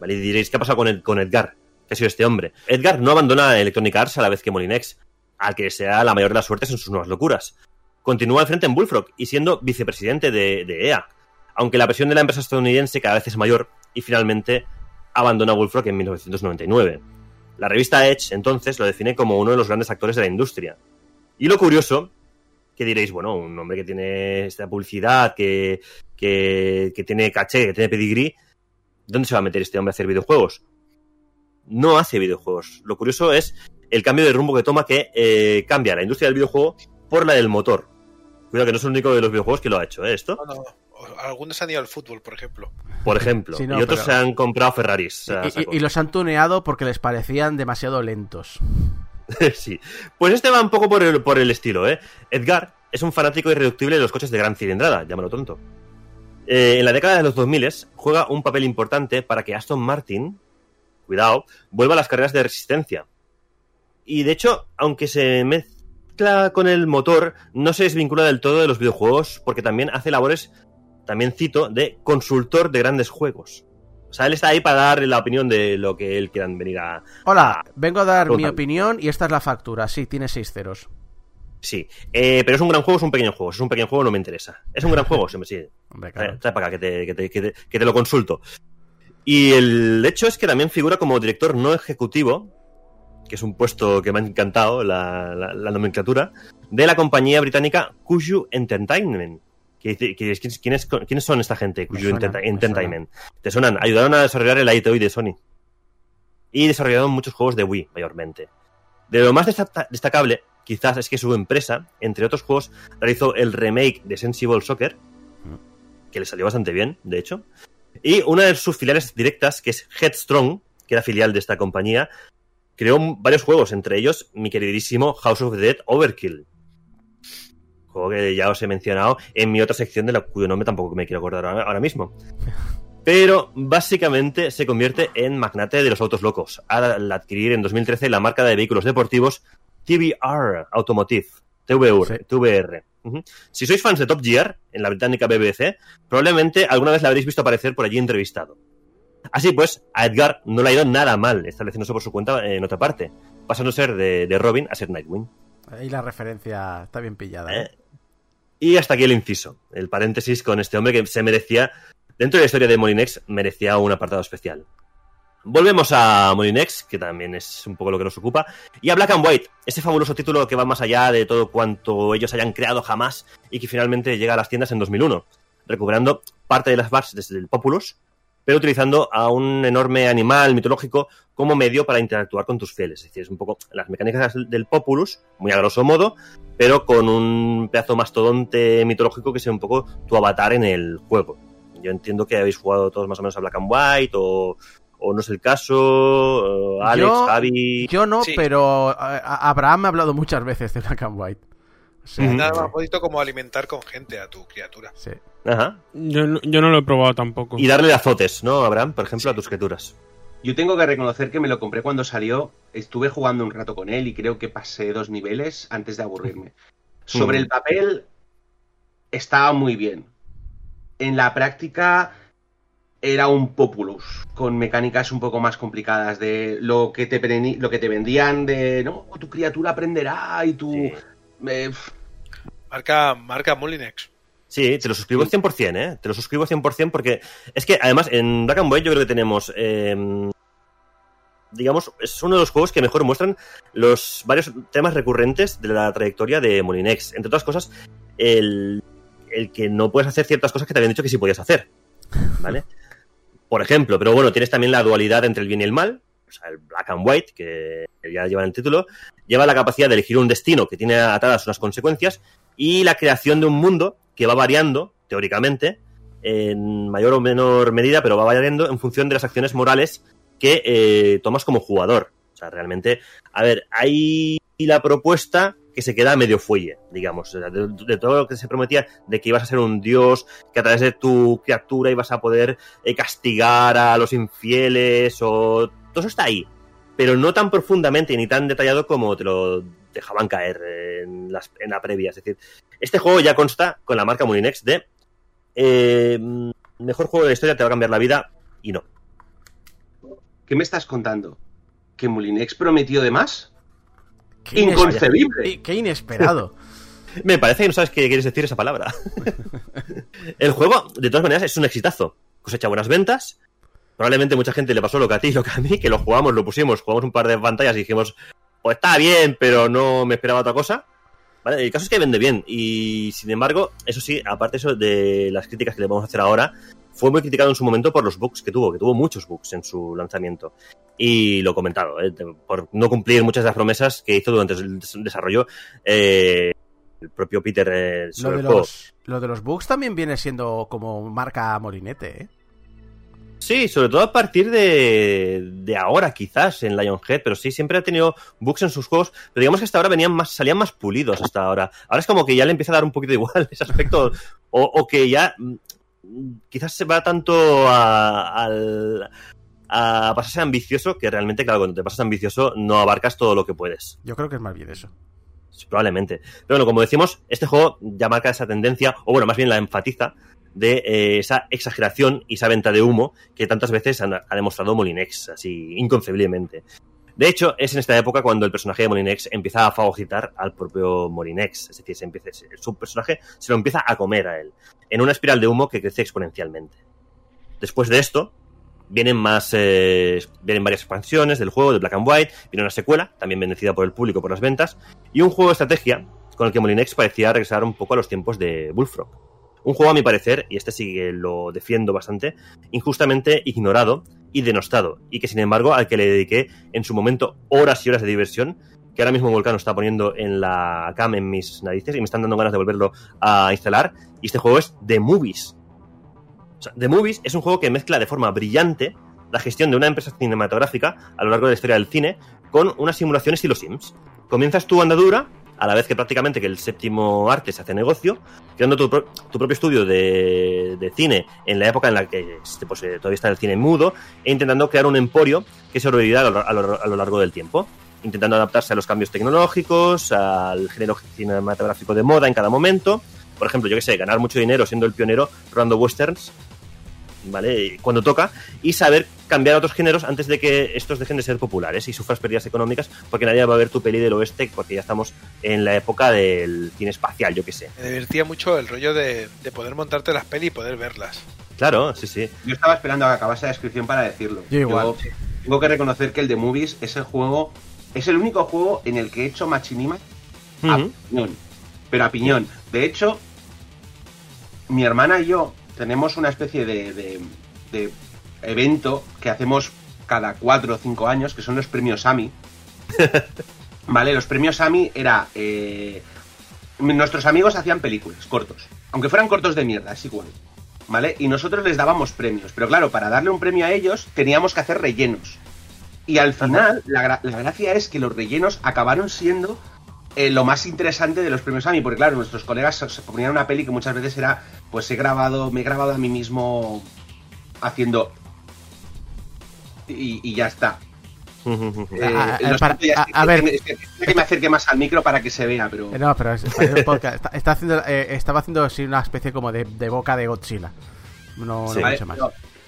¿Vale? Y diréis, ¿qué ha pasado con, con Edgar? ¿Qué ha sido este hombre? Edgar no abandona Electronic Arts a la vez que Molinex, al que sea la mayor de las suertes en sus nuevas locuras. Continúa al frente en Bullfrog y siendo vicepresidente de, EA, aunque la presión de la empresa estadounidense cada vez es mayor y finalmente abandona Bullfrog en 1999. La revista Edge entonces lo define como uno de los grandes actores de la industria. Y lo curioso, que diréis, bueno, un hombre que tiene esta publicidad, que, que, que tiene caché, que tiene pedigrí, ¿dónde se va a meter este hombre a hacer videojuegos? No hace videojuegos. Lo curioso es el cambio de rumbo que toma que eh, cambia la industria del videojuego por la del motor. Cuidado que no es el único de los videojuegos que lo ha hecho, ¿eh? Esto, No, no, algunos han ido al fútbol, por ejemplo. por ejemplo. Sí, no, y otros pero- se han comprado Ferraris. y los han tuneado porque les parecían demasiado lentos. sí. Pues este va un poco por el, por el estilo, ¿eh? Edgar es un fanático irreductible de los coches de gran cilindrada, llámalo tonto. Eh, en la década de los 2000 juega un papel importante para que Aston Martin, cuidado, vuelva a las carreras de resistencia. Y de hecho, aunque se mezcla con el motor, no se desvincula del todo de los videojuegos porque también hace labores, también cito, de consultor de grandes juegos. O sea, él está ahí para dar la opinión de lo que él quieran venir a, Hola, vengo a dar mi opinión y esta es la factura. Sí, tiene seis ceros. Sí, eh, pero es un gran juego, es un pequeño juego. Si es un pequeño juego, no me interesa. Es un gran juego, sí, sí. Hombre, Trae, claro. trae para acá, que te, que, te, que te- que te lo consulto. Y el hecho es que también figura como director no ejecutivo, que es un puesto que me ha encantado, la, la- la nomenclatura, de la compañía británica Kuju Entertainment. Que que es- ¿quiénes, son esta gente? Kuju me Entertainment. Te suenan. Ayudaron a desarrollar el ITOI de Sony. Y desarrollaron muchos juegos de Wii, mayormente. De lo más desta- destacable, quizás, es que su empresa, entre otros juegos, realizó el remake de Sensible Soccer, que le salió bastante bien, de hecho. Y una de sus filiales directas, que es Headstrong, que era filial de esta compañía, creó varios juegos, entre ellos mi queridísimo House of the Dead Overkill. Juego que ya os he mencionado en mi otra sección, de la cuyo nombre tampoco me quiero acordar ahora, mismo. Pero básicamente se convierte en magnate de los autos locos, al adquirir en 2013 la marca de vehículos deportivos TVR Automotive, TVR. Sí. TVR. Si sois fans de Top Gear, en la británica BBC, probablemente alguna vez la habréis visto aparecer por allí entrevistado. Así pues, a Edgar no le ha ido nada mal estableciéndose por su cuenta en otra parte, pasando a ser de, de Robin a ser Nightwing. Ahí la referencia está bien pillada. ¿eh? Eh, Y hasta aquí el inciso, el paréntesis con este hombre que se merecía, dentro de la historia de Molinex, merecía un apartado especial. Volvemos a Molinex, que también es un poco lo que nos ocupa, y a Black and White, ese fabuloso título que va más allá de todo cuanto ellos hayan creado jamás y que finalmente llega a las tiendas en 2001, recuperando parte de las bases desde el Populus, pero utilizando a un enorme animal mitológico como medio para interactuar con tus fieles. Es decir, es un poco las mecánicas del Populus, muy a grosso modo, pero con un pedazo mastodonte mitológico que sea un poco tu avatar en el juego. Yo entiendo que habéis jugado todos más o menos a Black and White, o, o no es el caso, eh, Alex, Yo- Javi... Yo no, Sí. pero a- Abraham me ha hablado muchas veces de Black and White. O sea, Ujú. Nada más bonito como alimentar con gente a tu criatura. sí. Ajá. Yo no, yo no lo he probado tampoco. Y darle azotes, ¿no, Abraham? Por ejemplo, a tus criaturas. Yo tengo que reconocer que me lo compré cuando salió. Estuve jugando un rato con él y creo que pasé dos niveles antes de aburrirme. Sobre Mm. el papel, estaba muy bien. En la práctica, era un populus, con mecánicas un poco más complicadas. De lo que te, lo que te vendían de. No, tu criatura aprenderá y tu. Sí. eh, Marca, marca Molinex. Sí, te lo suscribo 100%, ¿eh? Te lo suscribo 100% porque es que además en Black and White yo creo que tenemos, eh, digamos, es uno de los juegos que mejor muestran los varios temas recurrentes de la trayectoria de Molinex. Entre otras cosas, el, el que no puedes hacer ciertas cosas que te habían dicho que sí podías hacer, ¿vale? Por ejemplo, pero bueno, tienes también la dualidad entre el bien y el mal, o sea, el Black and White, que ya lleva en el título, lleva la capacidad de elegir un destino que tiene atadas unas consecuencias y la creación de un mundo que va variando, teóricamente, en mayor o menor medida, pero va variando en función de las acciones morales que eh, tomas como jugador. O sea, realmente, a ver, hay la propuesta que se queda medio fuelle, digamos, de, de todo lo que se prometía, de que ibas a ser un dios, que a través de tu criatura ibas a poder eh, castigar a los infieles, o todo eso está ahí, pero no tan profundamente ni tan detallado como te lo dejaban caer en, las, en la previa. Es decir, este juego ya consta con la marca Molinex de eh, mejor juego de la historia, te va a cambiar la vida, y no. ¿Qué me estás contando? ¿Que Molinex prometió de más? Qué ¡Inconcebible! Qué inesperado. Me parece que no sabes qué quieres decir esa palabra. el juego, de todas maneras, es un exitazo. Cosecha buenas ventas. Probablemente mucha gente le pasó lo que a ti y lo que a mí, que lo jugamos, lo pusimos, jugamos un par de pantallas y dijimos, pues está bien, pero no me esperaba otra cosa. ¿Vale? El caso es que vende bien. Y sin embargo, eso sí, aparte eso de las críticas que le vamos a hacer ahora, fue muy criticado en su momento por los bugs que tuvo, que tuvo muchos bugs en su lanzamiento. Y lo comentado, ¿eh? por no cumplir muchas de las promesas que hizo durante el des- desarrollo eh, el propio Peter eh, Lo de, el juego. los, lo de los bugs también viene siendo como marca Molinete, ¿eh? Sí, sobre todo a partir de, de ahora, quizás, en Lionhead, pero sí, siempre ha tenido bugs en sus juegos, pero digamos que hasta ahora venían más, salían más pulidos hasta ahora. Ahora es como que ya le empieza a dar un poquito igual ese aspecto, o, o que ya mm, quizás se va tanto a, al- a pasarse ambicioso que realmente, claro, cuando te pasas ambicioso no abarcas todo lo que puedes. Yo creo que es más bien eso. Sí, Probablemente. Pero bueno, como decimos, este juego ya marca esa tendencia, o bueno, más bien la enfatiza, de eh, esa exageración y esa venta de humo que tantas veces han- ha demostrado Molinex, así inconcebiblemente. De hecho, es en esta época cuando el personaje de Molinex empieza a fagocitar al propio Molinex. Es decir, se empieza, su personaje se lo empieza a comer a él, en una espiral de humo que crece exponencialmente. Después de esto, vienen más eh, vienen varias expansiones del juego de Black and White viene una secuela también bendecida por el público por las ventas y un juego de estrategia con el que Molinex parecía regresar un poco a los tiempos de Bullfrog un juego a mi parecer y este sí que lo defiendo bastante injustamente ignorado y denostado y que sin embargo al que le dediqué en su momento horas y horas de diversión que ahora mismo Volcano está poniendo en la cam en mis narices y me están dando ganas de volverlo a instalar y este juego es The Movies o sea, The Movies es un juego que mezcla de forma brillante la gestión de una empresa cinematográfica a lo largo de la historia del cine con una simulación estilo Sims. Comienzas tu andadura a la vez que prácticamente que el séptimo arte se hace negocio, creando tu, pro- tu propio estudio de, cine en la época en la que este, pues, eh, todavía está el cine mudo e intentando crear un emporio que sobrevivirá a lo, a lo- a lo largo del tiempo. Intentando adaptarse a los cambios tecnológicos, al género cinematográfico de moda en cada momento. Por ejemplo, yo que sé, ganar mucho dinero siendo el pionero rodando westerns ¿vale? Cuando toca, y saber cambiar a otros géneros antes de que estos dejen de ser populares y sufras pérdidas económicas, porque nadie va a ver tu peli del oeste, porque ya estamos en la época del cine espacial, yo que sé. Me divertía mucho el rollo de, de poder montarte las pelis y poder verlas. Claro, sí, sí. Yo estaba esperando a que acabase la descripción para decirlo. Yo igual. tengo que reconocer que el de Movies es el juego, es el único juego en el que he hecho machinima a piñón. Pero a piñón. De hecho, mi hermana y yo tenemos una especie de, de- de evento que hacemos cada cuatro o cinco años, que son los premios AMI. vale, los premios AMI era... eh, nuestros amigos hacían películas, cortos. Aunque fueran cortos de mierda, es igual. ¿Vale? Y nosotros les dábamos premios. Pero claro, para darle un premio a ellos teníamos que hacer rellenos. Y al final, la, gra- la gracia es que los rellenos acabaron siendo eh, lo más interesante de los premios AMI, porque claro, nuestros colegas se, ponían una peli que muchas veces era, pues he grabado, me he grabado a mí mismo haciendo y, y ya está. A- ver. es que, me acerque más al micro para que se vea, pero Eh, No, pero es, es un podcast. Está, está haciendo, eh, estaba haciendo así una especie como de, de boca de Godzilla. No, no Sí. Vale, mucho más.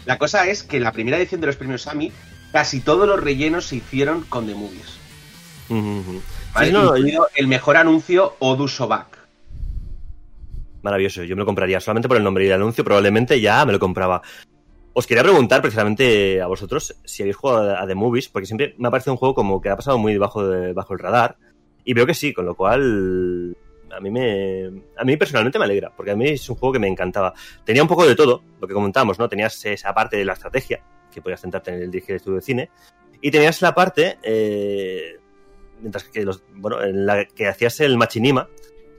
la cosa es que la primera edición de los premios AMI, casi todos los rellenos se hicieron con The Movies. ¿Vale? Sí, no, Incluido el mejor anuncio Odu Sobak. Maravilloso, yo me lo compraría solamente por el nombre y el anuncio, probablemente ya me lo compraba. Os quería preguntar precisamente a vosotros si habéis jugado a The Movies, porque siempre me ha parecido un juego como que ha pasado muy bajo, de- bajo el radar, y veo que sí, con lo cual a mí me a mí personalmente me alegra, porque a mí es un juego que me encantaba. Tenía un poco de todo, lo que comentamos, ¿no? Tenías esa parte de la estrategia, que podías centrarte en el dirigir el estudio de cine, y tenías la parte, eh, mientras que los, bueno, en la que hacías el machinima,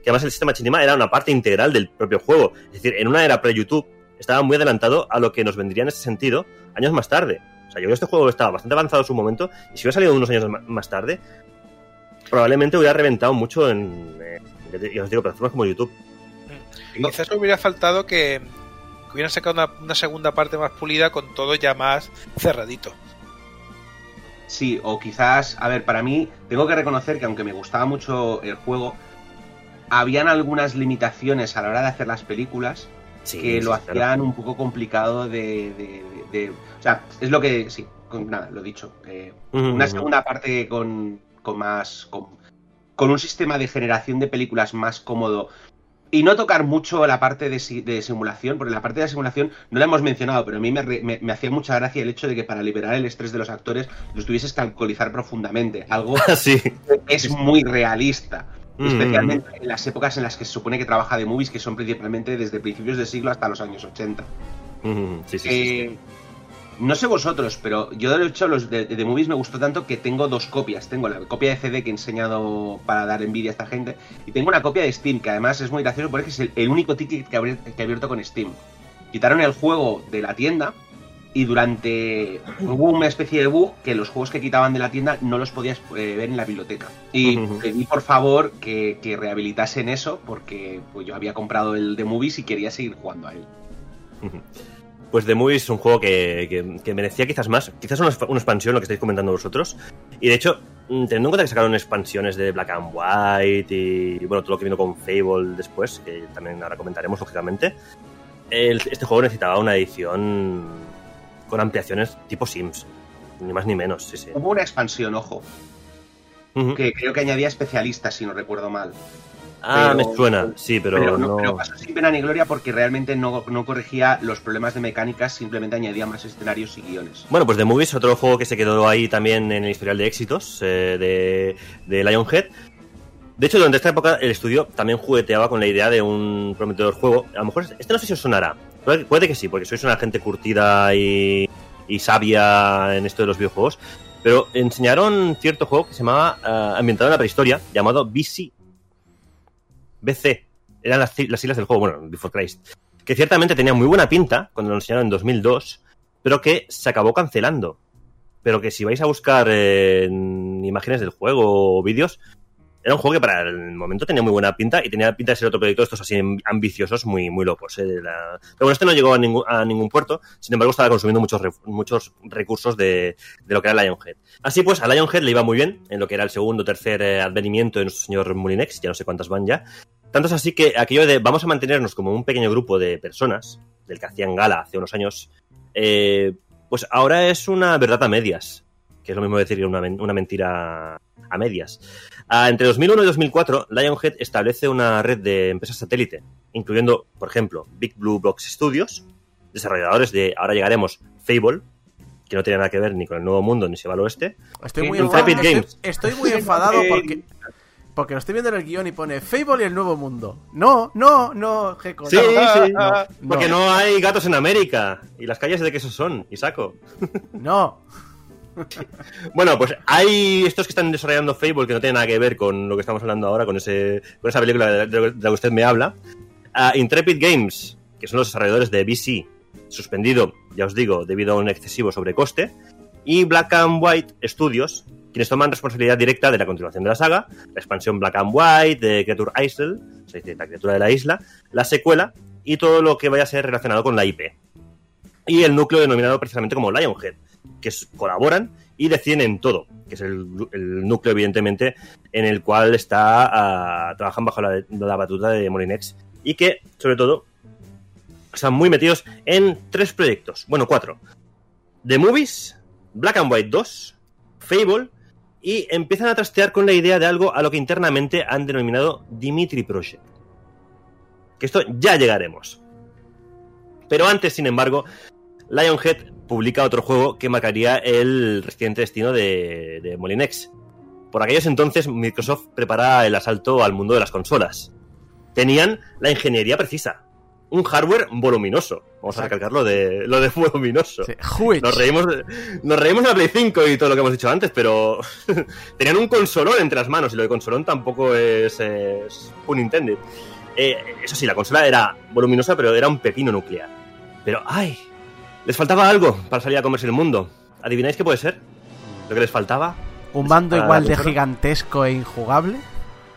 que además el sistema machinima era una parte integral del propio juego. Es decir, en una era pre-YouTube estaba muy adelantado a lo que nos vendría en ese sentido años más tarde. O sea, yo creo este juego estaba bastante avanzado en su momento y si hubiera salido unos años más tarde, probablemente hubiera reventado mucho en, eh, digo, plataformas como YouTube. Tengo- Quizás hubiera faltado que, hubieran sacado una segunda parte más pulida con todo ya más cerradito. Sí, o quizás, a ver, para mí, tengo que reconocer que aunque me gustaba mucho el juego, habían algunas limitaciones a la hora de hacer las películas Sí, que sí, lo claro. hacían un poco complicado de, de- de- O sea, es lo que. Sí, con, nada, lo dicho. eh, una segunda parte con, con más. Con, con un sistema de generación de películas más cómodo. Y no tocar mucho la parte de, si- de simulación, porque la parte de simulación no la hemos mencionado, pero a mí me, re- me- me hacía mucha gracia el hecho de que para liberar el estrés de los actores los tuvieses que alcoholizar profundamente. Algo sí. que es muy realista. Mm. Especialmente en las épocas en las que se supone que trabaja de movies, que son principalmente desde principios de siglo hasta los años 80. Mm, Sí, sí, sí, sí. No sé vosotros, pero yo de hecho los de, de Movies me gustó tanto que tengo dos copias. Tengo la copia de CD que he enseñado para dar envidia a esta gente y tengo una copia de Steam que además es muy gracioso porque es el, el único ticket que, abri- que he abierto con Steam. Quitaron el juego de la tienda y durante hubo una especie de bug que los juegos que quitaban de la tienda no los podías eh, ver en la biblioteca. Y pedí por favor que, que rehabilitasen eso porque pues, yo había comprado el de Movies y quería seguir jugando a él. Pues The Movie es un juego que, que- que merecía quizás más, quizás una, una expansión, lo que estáis comentando vosotros. Y de hecho, mm, teniendo en cuenta que sacaron expansiones de Black and White y bueno, todo lo que vino con Fable después, que también ahora comentaremos, lógicamente, el- este juego necesitaba una edición con ampliaciones tipo Sims, ni más ni menos, sí, sí. Hubo una expansión, ojo, que creo que añadía especialistas, si no recuerdo mal. Ah, pero- me suena, sí, pero, Pero, no, no... pero pasó sin pena ni gloria porque realmente no, no corregía los problemas de mecánicas, simplemente añadía más escenarios y guiones. Bueno, pues The Movies, otro juego que se quedó ahí también en el historial de éxitos eh, de, de Lionhead. De hecho, durante esta época el estudio también jugueteaba con la idea de un prometedor juego. A lo mejor este no sé si os sonará. Puede, puede que sí, porque sois una gente curtida y, y sabia en esto de los videojuegos. Pero enseñaron cierto juego que se llamaba, eh, ambientado en la prehistoria, llamado BC. BC. Eran las, las siglas del juego, bueno, Before Christ. Que ciertamente tenía muy buena pinta cuando lo enseñaron en 2002 pero que se acabó cancelando. Pero que si vais a buscar en imágenes del juego o vídeos, era un juego que para el momento tenía muy buena pinta y tenía pinta de ser otro proyecto de estos así ambiciosos, muy, muy locos. eh, Pero bueno, este no llegó a ningún, a ningún puerto, sin embargo estaba consumiendo muchos, muchos recursos de, de lo que era Lionhead. Así pues, a Lionhead le iba muy bien en lo que era el segundo o tercer eh, advenimiento de nuestro señor Molinex, ya no sé cuántas van ya. Tanto es así que aquello de vamos a mantenernos como un pequeño grupo de personas, del que hacían gala hace unos años, eh, pues ahora es una verdad a medias, que es lo mismo decir que una, men- una mentira a medias. Ah, entre 2001 y 2004, Lionhead establece una red de empresas satélite, incluyendo, por ejemplo, Big Blue Box Studios, desarrolladores de, ahora llegaremos, Fable, que no tiene nada que ver ni con el Nuevo Mundo ni se va al oeste. Estoy muy, Intrepid enfadado, Games. estoy, estoy muy enfadado porque, porque lo estoy viendo en el guion y pone Fable y el Nuevo Mundo. No, no, no, Gecko. Sí, no, sí, no, porque no hay gatos en América, y las calles de queso son, y saco. no. Bueno, pues hay estos que están desarrollando Fable que no tienen nada que ver con lo que estamos hablando ahora, con, ese, con esa película de, de- de la que usted me habla. Ah, Intrepid Games, que son los desarrolladores de BC, suspendido, ya os digo, debido a un excesivo sobrecoste. Y Black and White Studios, quienes toman responsabilidad directa de la continuación de la saga, la expansión Black and White de Creature Isle, la criatura de la isla, la secuela y todo lo que vaya a ser relacionado con la IP. Y el núcleo denominado precisamente como Lionhead, que colaboran y deciden en todo, que es el, núcleo, evidentemente, en el cual está ah, trabajan bajo la, la batuta de Molinex y que, sobre todo, están muy metidos en tres proyectos, bueno, cuatro. The Movies, Black and White 2, Fable y empiezan a trastear con la idea de algo a lo que internamente han denominado Dimitri Project. Que esto ya llegaremos. Pero antes, sin embargo, Lionhead publica otro juego que marcaría el reciente destino de, Molinex. Por aquellos entonces, Microsoft prepara el asalto al mundo de las consolas. Tenían la ingeniería precisa. Un hardware voluminoso. Vamos a recalcar lo de, lo de voluminoso. Sí. Nos reímos, de, nos reímos de la Play 5 y todo lo que hemos dicho antes, pero tenían un consolón entre las manos y lo de consolón tampoco es, es un Nintendo. Eh, eso sí, la consola era voluminosa, pero era un pepino nuclear. Pero, ¡ay! Les faltaba algo para salir a comerse el mundo. ¿Adivináis qué puede ser? ¿Lo que les faltaba? Un mando para igual de gigantesco e injugable.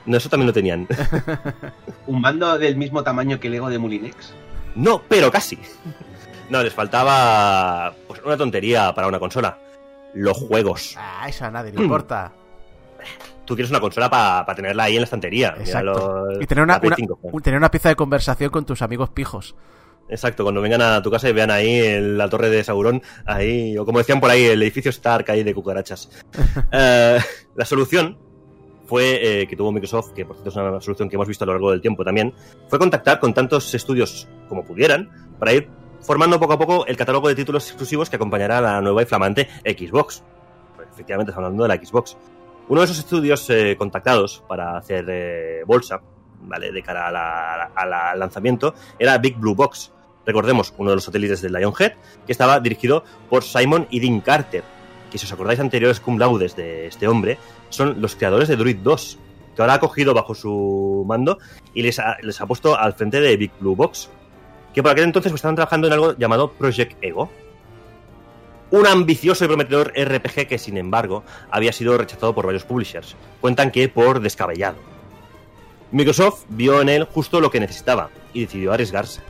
No, eso también lo tenían. Un mando del mismo tamaño que el Ego de Mulinex. no, pero casi. No, les faltaba pues, una tontería para una consola. Los juegos. Ah, eso a nadie le importa. Tú quieres una consola para tenerla ahí en la estantería. Exacto. los- Y tener una, la Play una- 5, joder. un- tener una pieza de conversación con tus amigos pijos. Exacto, cuando vengan a tu casa y vean ahí en la torre de Sauron, ahí, o como decían por ahí, el edificio Stark ahí de cucarachas. Eh, la solución fue eh, que tuvo Microsoft, que por cierto es una solución que hemos visto a lo largo del tiempo también, fue contactar con tantos estudios como pudieran para ir formando poco a poco el catálogo de títulos exclusivos que acompañará a la nueva y flamante Xbox. Efectivamente, estamos hablando de la Xbox. Uno de esos estudios eh, contactados para hacer eh, bolsa, ¿vale? De cara a la- al lanzamiento, era Big Blue Box, recordemos, uno de los satélites del Lionhead, que estaba dirigido por Simon y Dean Carter, que si os acordáis anteriores cum laudes de este hombre, son los creadores de Druid 2, que ahora ha cogido bajo su mando y les ha, les ha puesto al frente de Big Blue Box, que por aquel entonces pues, estaban trabajando en algo llamado Project Ego. Un ambicioso y prometedor RPG que, sin embargo, había sido rechazado por varios publishers. Cuentan que por descabellado. Microsoft vio en él justo lo que necesitaba y decidió arriesgarse.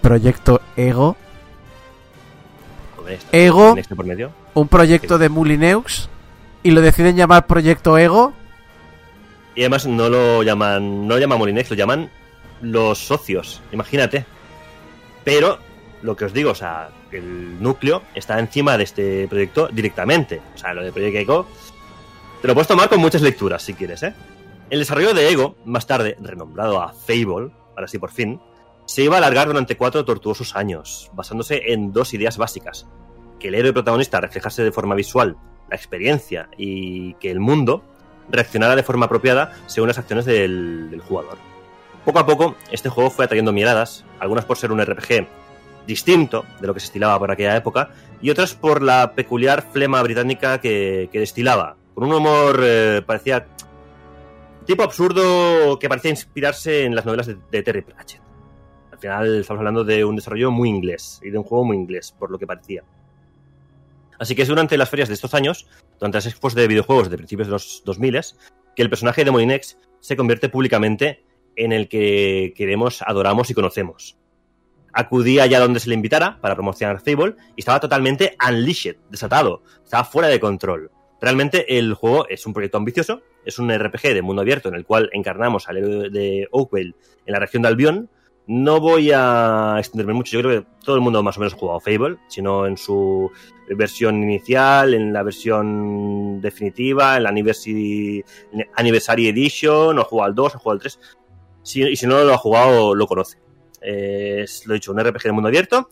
Proyecto Ego. Ego. este por medio. Un proyecto de Mulineux. Y lo deciden llamar Proyecto Ego. Y además no lo llaman, no lo llaman lo llaman los socios, imagínate. Pero lo que os digo, o sea, el núcleo está encima de este proyecto directamente. O sea, lo de Project Ego te lo puedes tomar con muchas lecturas si quieres, ¿eh? El desarrollo de Ego, más tarde renombrado a Fable, ahora sí por fin, se iba a alargar durante cuatro tortuosos años, basándose en dos ideas básicas. Que el héroe protagonista reflejase de forma visual la experiencia y que el mundo reaccionara de forma apropiada según las acciones del, jugador. Poco a poco, este juego fue atrayendo miradas, algunas por ser un RPG distinto de lo que se estilaba por aquella época, y otras por la peculiar flema británica que, que destilaba, con un humor eh, parecía tipo absurdo que parecía inspirarse en las novelas de, de Terry Pratchett. Al final estamos hablando de un desarrollo muy inglés y de un juego muy inglés, por lo que parecía. Así que es durante las ferias de estos años, durante las expos de videojuegos de principios de los 2000, que el personaje de Molinex se convierte públicamente en el que queremos, adoramos y conocemos. Acudía allá donde se le invitara para promocionar Fable y estaba totalmente unleashed, desatado, estaba fuera de control. Realmente el juego es un proyecto ambicioso, es un RPG de mundo abierto en el cual encarnamos al héroe de Oakville en la región de Albion. No voy a extenderme mucho, yo creo que todo el mundo más o menos ha jugado Fable, sino en su versión inicial, en la versión definitiva, en la Anniversary, Anniversary Edition, o jugado al 2, o jugado al 3. Si, y si no lo ha jugado, lo conoce. Es, lo he dicho, un RPG de mundo abierto.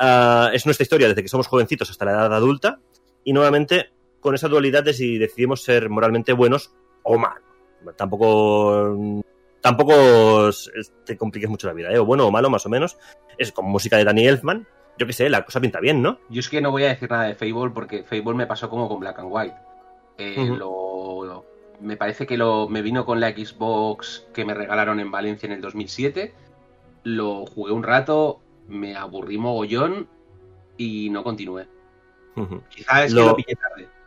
Uh, es nuestra historia desde que somos jovencitos hasta la edad adulta. Y nuevamente con esa dualidad de si decidimos ser moralmente buenos o malos. Tampoco. Tampoco te compliques mucho la vida, ¿eh? O bueno o malo, más o menos. Es con música de Danny Elfman. Yo qué sé, la cosa pinta bien, ¿no? Yo es que no voy a decir nada de Fable porque Fable me pasó como con Black and White. Eh, uh -huh. lo, lo, me parece que lo, me vino con la Xbox que me regalaron en Valencia en el 2007. Lo jugué un rato, me aburrí mogollón y no continué. Uh -huh. Quizás es lo... que lo pillé tarde.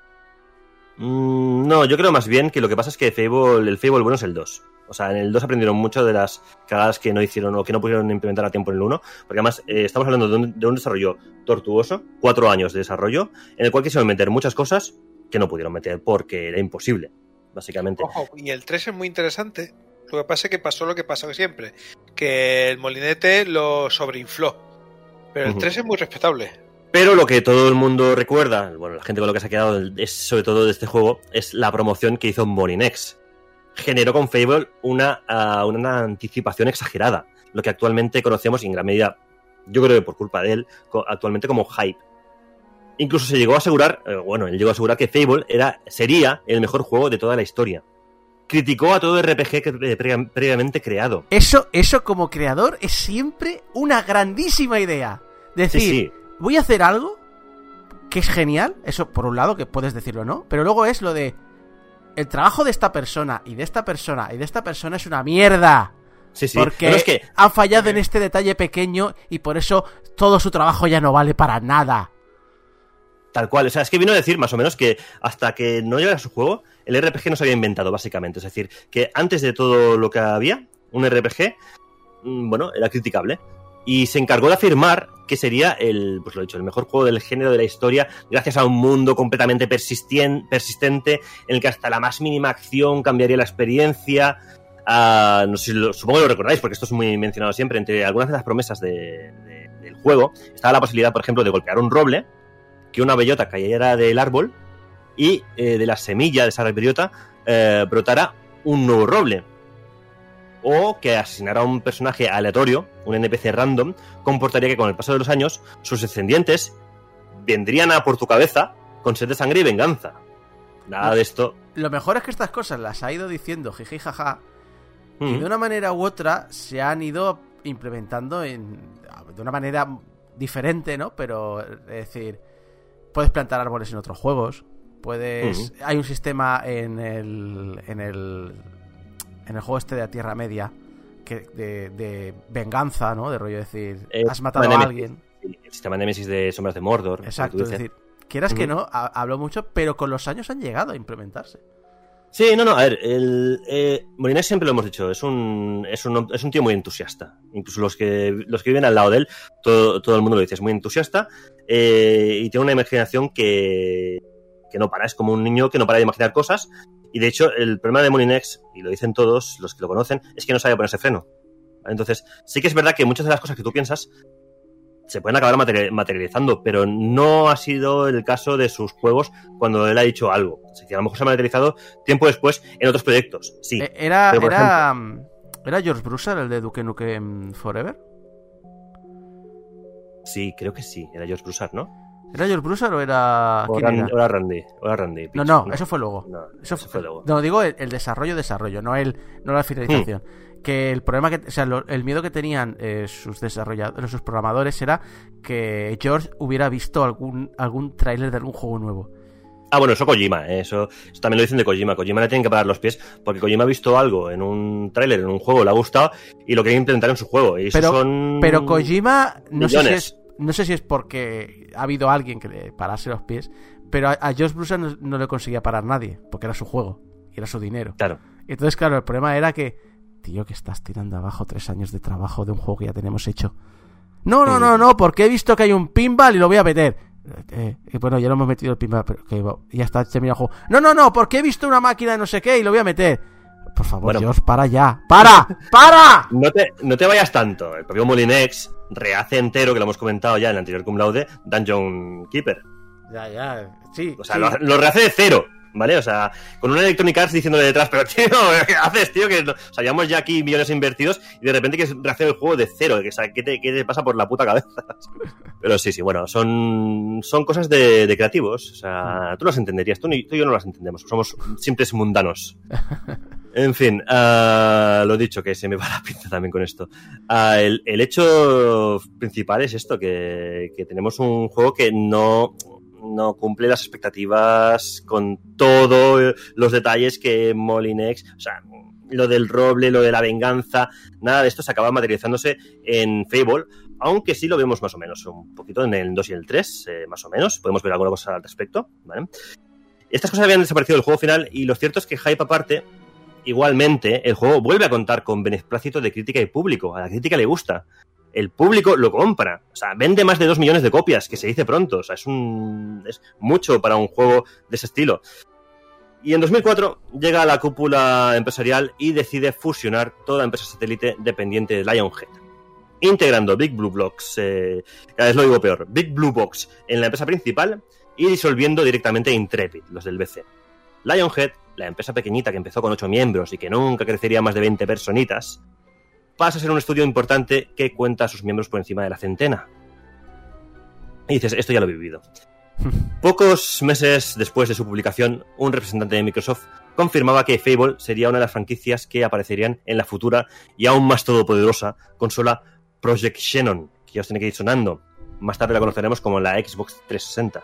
Mm, no, yo creo más bien que lo que pasa es que Fable, el Fable bueno es el 2. O sea, en el 2 aprendieron mucho de las cagadas que no hicieron o que no pudieron implementar a tiempo en el 1. Porque además eh, estamos hablando de un, de un, desarrollo tortuoso, cuatro años de desarrollo, en el cual quisieron meter muchas cosas que no pudieron meter porque era imposible, básicamente. Ojo, y el 3 es muy interesante. Lo que pasa es que pasó lo que pasó siempre, que el molinete lo sobreinfló. Pero el uh -huh. 3 es muy respetable. Pero lo que todo el mundo recuerda, bueno, la gente con lo que se ha quedado es sobre todo de este juego, es la promoción que hizo Molinex. Generó con Fable una, uh, una anticipación exagerada, lo que actualmente conocemos y en gran medida, yo creo que por culpa de él, actualmente como hype. Incluso se llegó a asegurar, eh, bueno, él llegó a asegurar que Fable era, sería el mejor juego de toda la historia. Criticó a todo RPG que pre previamente creado. Eso, eso como creador es siempre una grandísima idea. Decir, sí, sí voy a hacer algo que es genial, eso por un lado, que puedes decirlo, ¿no? Pero luego es lo de el trabajo de esta persona y de esta persona y de esta persona es una mierda. Sí, sí. Porque Pero es que... han fallado en este detalle pequeño y por eso todo su trabajo ya no vale para nada. Tal cual, o sea, es que vino a decir más o menos que hasta que no llegara su juego, el RPG no se había inventado, básicamente. Es decir, que antes de todo lo que había, un RPG, mm, bueno, era criticable y se encargó de afirmar que sería el, pues lo he dicho, el mejor juego del género de la historia, gracias a un mundo completamente persistente, en el que hasta la más mínima acción cambiaría la experiencia. Uh, no sé si lo, supongo que lo recordáis, porque esto es muy mencionado siempre. Entre algunas de las promesas de, del juego estaba la posibilidad, por ejemplo, de golpear un roble, que una bellota cayera del árbol y eh, de la semilla de esa bellota eh, brotara un nuevo roble o que asesinar a un personaje aleatorio, un NPC random, comportaría que con el paso de los años sus descendientes vendrían a por tu cabeza con sed de sangre y venganza. Nada de esto. Lo mejor es que estas cosas las ha ido diciendo jiji jaja mm. y de una manera u otra se han ido implementando en de una manera diferente, ¿no? Pero, es decir, puedes plantar árboles en otros juegos. Puedes. Hay un sistema en el. en el. En el juego este de la Tierra Media. Que, de, de venganza, ¿no? De rollo decir. Eh, has matado a alguien. El sistema Nemesis de Sombras de Mordor. Exacto, es decir, quieras que no, ha- habló mucho, pero con los años han llegado a implementarse. Sí, no, no, a ver, el, eh, Molineux siempre lo hemos dicho, es un, es un, es un tío muy entusiasta. Incluso los que, los que viven al lado de él, todo, todo el mundo lo dice, es muy entusiasta eh, y tiene una imaginación que, que no para, es como un niño que no para de imaginar cosas. Y de hecho, el problema de Molinex, y lo dicen todos los que lo conocen, es que no sabe ponerse freno. Entonces, sí que es verdad que muchas de las cosas que tú piensas se pueden acabar materi- materializando, pero no ha sido el caso de sus juegos cuando él ha dicho algo. Es decir, a lo mejor se ha materializado tiempo después en otros proyectos. Sí, Eh, Era, pero, por era, ¿Era George Brusser el de Duke Nukem Forever? sí, creo que sí. Era George Broussard, ¿no? ¿Era George Brusser o era.? O Randy, era? o era Randy. o era Randy No, no, eso fue luego. No, Eso, eso fue luego. No, digo el, el desarrollo, desarrollo, no el, no la finalización. Hmm. Que el problema que, o sea, lo- el miedo que tenían eh, sus desarrolladores, sus programadores era que George hubiera visto algún, algún tráiler de algún juego nuevo. Ah, bueno, eso Kojima, eh, eso, eso también lo dicen de Kojima. Kojima le tienen que parar los pies porque Kojima ha visto algo en un tráiler, en un juego, le ha gustado y lo quiere implementar en su juego. Y Pero- son... Pero Kojima, no sé, si es, no sé si es porque ha habido alguien que le parase los pies, pero a, a George Brusser no, no le conseguía parar nadie, porque era su juego y era su dinero. Claro. Entonces, claro, el problema era que, tío, que estás tirando abajo tres años de trabajo de un juego que ya tenemos hecho. No, no, no, no, porque he visto que hay un pinball y lo voy a meter. Eh, eh, bueno, ya lo hemos metido el pinball, pero que ya está terminado el juego. No, no, no, porque he visto una máquina de no sé qué y lo voy a meter. Por favor, Bueno. George, para ya. ¡Para! ¡Para! No te, no te vayas tanto. El propio Molinex rehace entero, que lo hemos comentado ya en el anterior cum laude, Dungeon Keeper. Ya, ya, sí. O sea, sí. lo, lo rehace de cero, ¿vale? O sea, con una Electronic Arts diciéndole detrás, pero tío, ¿qué haces, tío? Que, no- o sea, llevamos ya aquí millones invertidos y de repente que rehacer el juego de cero. Que, o sea, ¿qué, te, qué te pasa por la puta cabeza? Pero sí, sí, bueno, son, son cosas de, de creativos. O sea, tú las entenderías, tú, ni- tú y yo no las entendemos. Somos simples mundanos. En fin, ah, lo dicho, que se me va la pinza también con esto. Ah, el, hecho principal es esto, que, tenemos un juego que no, no cumple las expectativas con todos los detalles que Molinex, o sea, lo del roble, lo de la venganza, nada de esto se acaba materializándose en Fable, aunque sí lo vemos más o menos, un poquito en el 2 y el 3, eh, más o menos, podemos ver alguna cosa al respecto. Estas cosas habían desaparecido del juego final y lo cierto es que Hype aparte, igualmente, el juego vuelve a contar con beneplácito de crítica y público, a la crítica le gusta. El público lo compra, o sea, vende más de 2 millones de copias, que se dice pronto, o sea, es un es mucho para un juego de ese estilo. Y en 2004 llega a la cúpula empresarial y decide fusionar toda empresa satélite dependiente de Lionhead, integrando Big Blue Box, eh, lo digo peor, Big Blue Box en la empresa principal y disolviendo directamente Intrepid, los del BC. Lionhead, la empresa pequeñita que empezó con 8 miembros y que nunca crecería más de 20 personitas, pasa a ser un estudio importante que cuenta a sus miembros por encima de la centena. Y dices, esto ya lo he vivido. Pocos meses después de su publicación, un representante de Microsoft confirmaba que Fable sería una de las franquicias que aparecerían en la futura y aún más todopoderosa consola Project Xenon, que ya os tiene que ir sonando. Más tarde la conoceremos como la Xbox 360.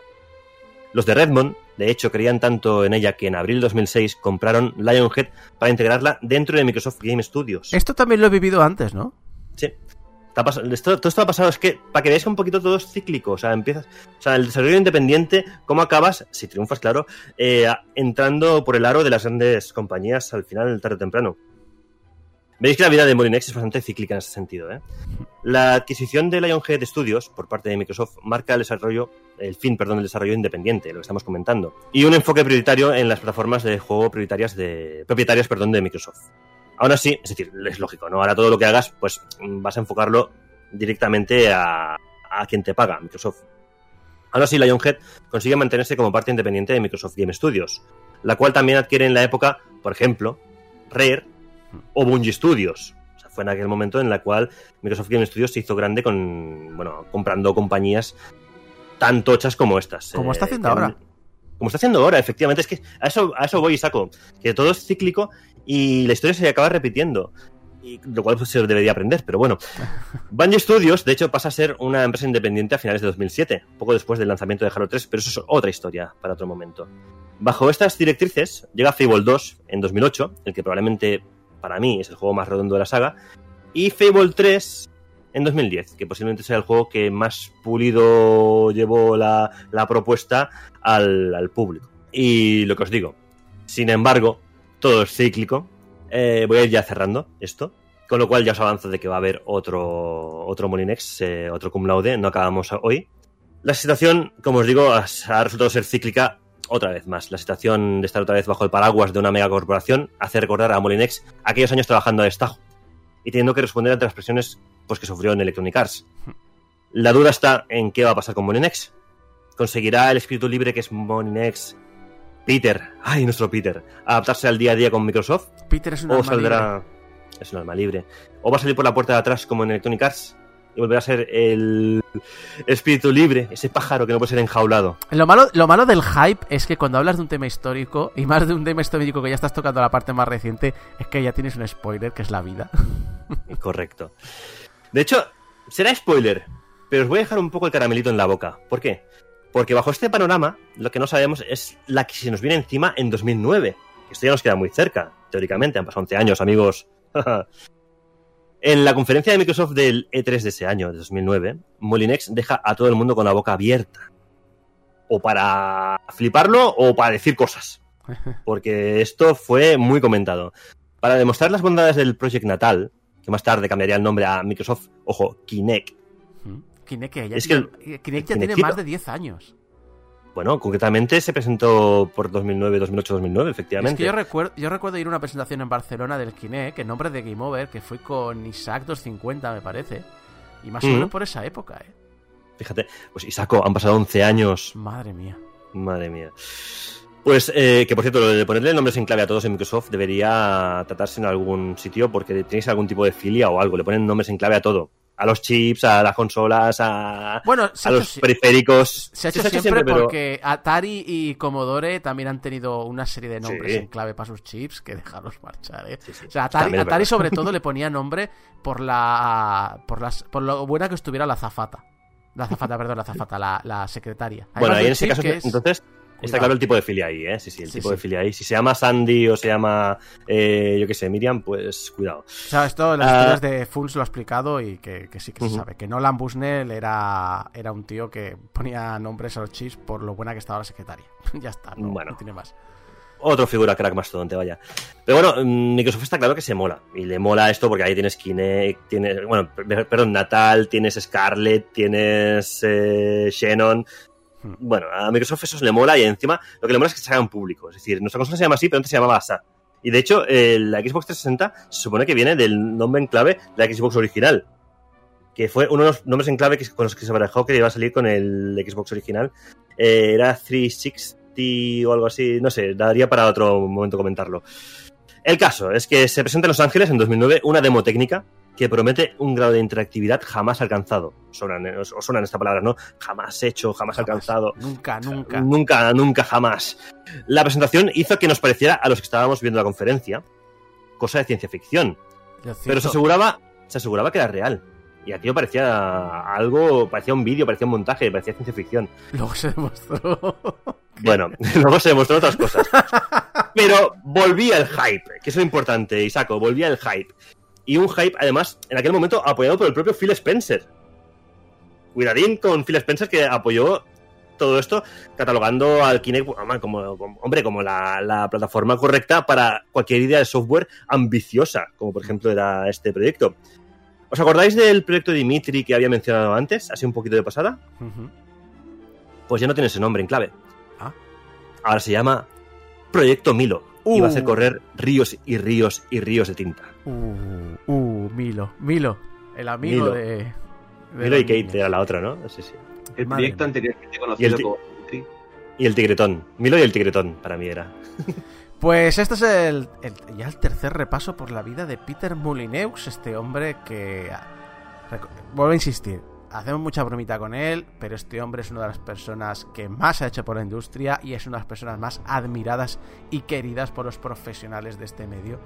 Los de Redmond, de hecho, creían tanto en ella que en abril de 2006 compraron Lionhead para integrarla dentro de Microsoft Game Studios. Esto también lo he vivido antes, ¿no? Sí. Esto- todo esto ha pasado, es que para que veáis que un poquito todo es cíclico, o sea, empiezas, o sea, el desarrollo independiente, cómo acabas, si triunfas, claro, eh, entrando por el aro de las grandes compañías al final, tarde o temprano. Veis que la vida de Molinex es bastante cíclica en ese sentido. ¿eh? La adquisición de Lionhead Studios por parte de Microsoft marca el desarrollo, el fin, perdón, del desarrollo independiente, lo que estamos comentando, y un enfoque prioritario en las plataformas de juego prioritarias de propietarias, perdón, de Microsoft. Aún así, es decir, es lógico, ¿no? Ahora todo lo que hagas, pues vas a enfocarlo directamente a, a quien te paga, Microsoft. Aún así, Lionhead consigue mantenerse como parte independiente de Microsoft Game Studios, la cual también adquiere en la época, por ejemplo, Rare o Bungie Studios. O sea, fue en aquel momento en la cual Microsoft Game Studios se hizo grande con, bueno, comprando compañías tan tochas como estas. Como está haciendo que- ahora. Como está haciendo ahora, efectivamente. Es que a eso, a eso voy y saco. Que todo es cíclico y la historia se acaba repitiendo. y lo cual pues, se debería aprender, pero bueno. Bungie Studios, de hecho, pasa a ser una empresa independiente a finales de 2007, poco después del lanzamiento de Halo 3, pero eso es otra historia para otro momento. Bajo estas directrices llega Fable 2 en 2008, el que probablemente para mí es el juego más redondo de la saga, y Fable 3 en 2010, que posiblemente sea el juego que más pulido llevó la, la propuesta al, al público. Y lo que os digo, sin embargo, todo es cíclico. Eh, voy a ir ya cerrando esto. Con lo cual ya os avanzo de que va a haber otro, otro Molinex, eh, otro cum laude, no acabamos hoy. La situación, como os digo, ha resultado ser cíclica otra vez más. La situación de estar otra vez bajo el paraguas de una megacorporación hace recordar a Molinex aquellos años trabajando a destajo y teniendo que responder ante las presiones pues, que sufrió en Electronic Arts. La duda está en qué va a pasar con Molinex. ¿Conseguirá el espíritu libre que es Molinex Peter, ay, nuestro Peter, adaptarse al día a día con Microsoft? Peter es un ¿O alma saldrá... libre. Es un alma libre. ¿O va a salir por la puerta de atrás como en Electronic Arts? Y volverá a ser el espíritu libre, ese pájaro que no puede ser enjaulado. Lo malo, lo malo del hype es que cuando hablas de un tema histórico, y más de un tema histórico que ya estás tocando la parte más reciente, es que ya tienes un spoiler, que es la vida. Correcto. De hecho, será spoiler, pero os voy a dejar un poco el caramelito en la boca. ¿Por qué? Porque bajo este panorama, lo que no sabemos es la que se nos viene encima en 2009. Esto ya nos queda muy cerca, teóricamente, han pasado 11 años, amigos. en la conferencia de Microsoft del E3 de ese año, de 2009, Molinex deja a todo el mundo con la boca abierta. O para fliparlo o para decir cosas. Porque esto fue muy comentado. Para demostrar las bondades del Project Natal, que más tarde cambiaría el nombre a Microsoft, ojo, Kinect, Kinect, que ya Es que tiene, Kinect ya tiene más de 10 años. Bueno, concretamente se presentó por 2009, 2008, 2009, Es efectivamente. que yo recuerdo, yo recuerdo ir a una presentación en Barcelona del Kinect, en nombre de Game Over, que fue con Isaac 250, me parece. Y más o Mm. menos por esa época, eh. Fíjate, pues Isaco, han pasado 11 años. Madre mía. Madre mía. Pues, eh, que por cierto, lo de ponerle nombres en clave a todos en Microsoft debería tratarse en algún sitio porque tenéis algún tipo de filia o algo. Le ponen nombres en clave a todo. A los chips, a las consolas, a, Bueno, a los si- periféricos. Se ha hecho siempre, porque Atari y Commodore también han tenido una serie de nombres Sí. en clave para sus chips que dejarlos marchar, ¿eh? Sí, sí. O sea, Atari, sobre todo le ponía nombre por la por las por lo buena que estuviera la zafata. La zafata, perdón, la zafata, la, la secretaria. Bueno, ahí en ese caso, es- entonces, está claro el tipo de filia ahí, ¿eh? Sí, sí, el Sí, tipo sí. de filia ahí. Si se llama Sandy o se llama, eh, yo qué sé, Miriam, pues cuidado. O sea, esto las Ah. historias de Funs lo ha explicado y que, que sí que se sabe. Que Nolan Bushnell era, era un tío que ponía nombres a los chips por lo buena que estaba la secretaria. ya está, no, Bueno. no tiene más. Otro figura crack mastodonte, vaya. Pero bueno, mm, Microsoft está claro que se mola. Y le mola esto porque ahí tienes Kinect, tienes, bueno, per- perdón, Natal, tienes Scarlett, tienes eh, Shannon. Hmm. Bueno, a Microsoft eso le mola y encima lo que le mola es que se haga en público. Es decir, nuestra consola se llama así, pero antes se llamaba ASA. Y de hecho, la Xbox 360 se supone que viene del nombre en clave de la Xbox original. Que fue uno de los nombres en clave que, con los que se barajó que iba a salir con el Xbox original. Eh, era 360 o algo así, no sé, daría para otro momento comentarlo. El caso es que se presenta en Los Ángeles en 2009 una demo técnica que promete un grado de interactividad jamás alcanzado. Sonan, os, suenan esta palabra, ¿no? Jamás hecho, jamás, Jamás. alcanzado. Nunca, nunca. Nunca, nunca, jamás. La presentación hizo que nos pareciera a los que estábamos viendo la conferencia cosa de ciencia ficción. Pero se aseguraba, se aseguraba que era real. Y aquello parecía algo, parecía un vídeo, parecía un montaje, parecía ciencia ficción. Luego se demostró. Bueno, luego se demostró otras cosas. Pero volvía el hype, que es lo importante, Isaco, volvía el hype. Y un hype, además, en aquel momento apoyado por el propio Phil Spencer. Cuidadín con Phil Spencer que apoyó todo esto catalogando al Kinect como, como- hombre, como la, la plataforma correcta para cualquier idea de software ambiciosa, como por ejemplo era este proyecto. ¿Os acordáis del proyecto Dimitri que había mencionado antes, así un poquito de pasada? Pues ya no tiene ese nombre en clave. Ah. Ahora se llama Proyecto Milo. Y va a hacer Uh. correr ríos y ríos y ríos de tinta. Uh, uh, Milo. Milo. El amigo Milo. de. de Milo y Kate niños. era la otra, ¿no? Sí, sí. El Madre proyecto mía. anteriormente Y conocido el ti- como. Y el tigretón. Milo y el tigretón, para mí era. Pues este es el, el- ya el tercer repaso por la vida de Peter Molyneux, este hombre que... reco- Vuelvo a insistir, hacemos mucha bromita con él, pero este hombre es una de las personas que más ha hecho por la industria y es una de las personas más admiradas y queridas por los profesionales de este medio.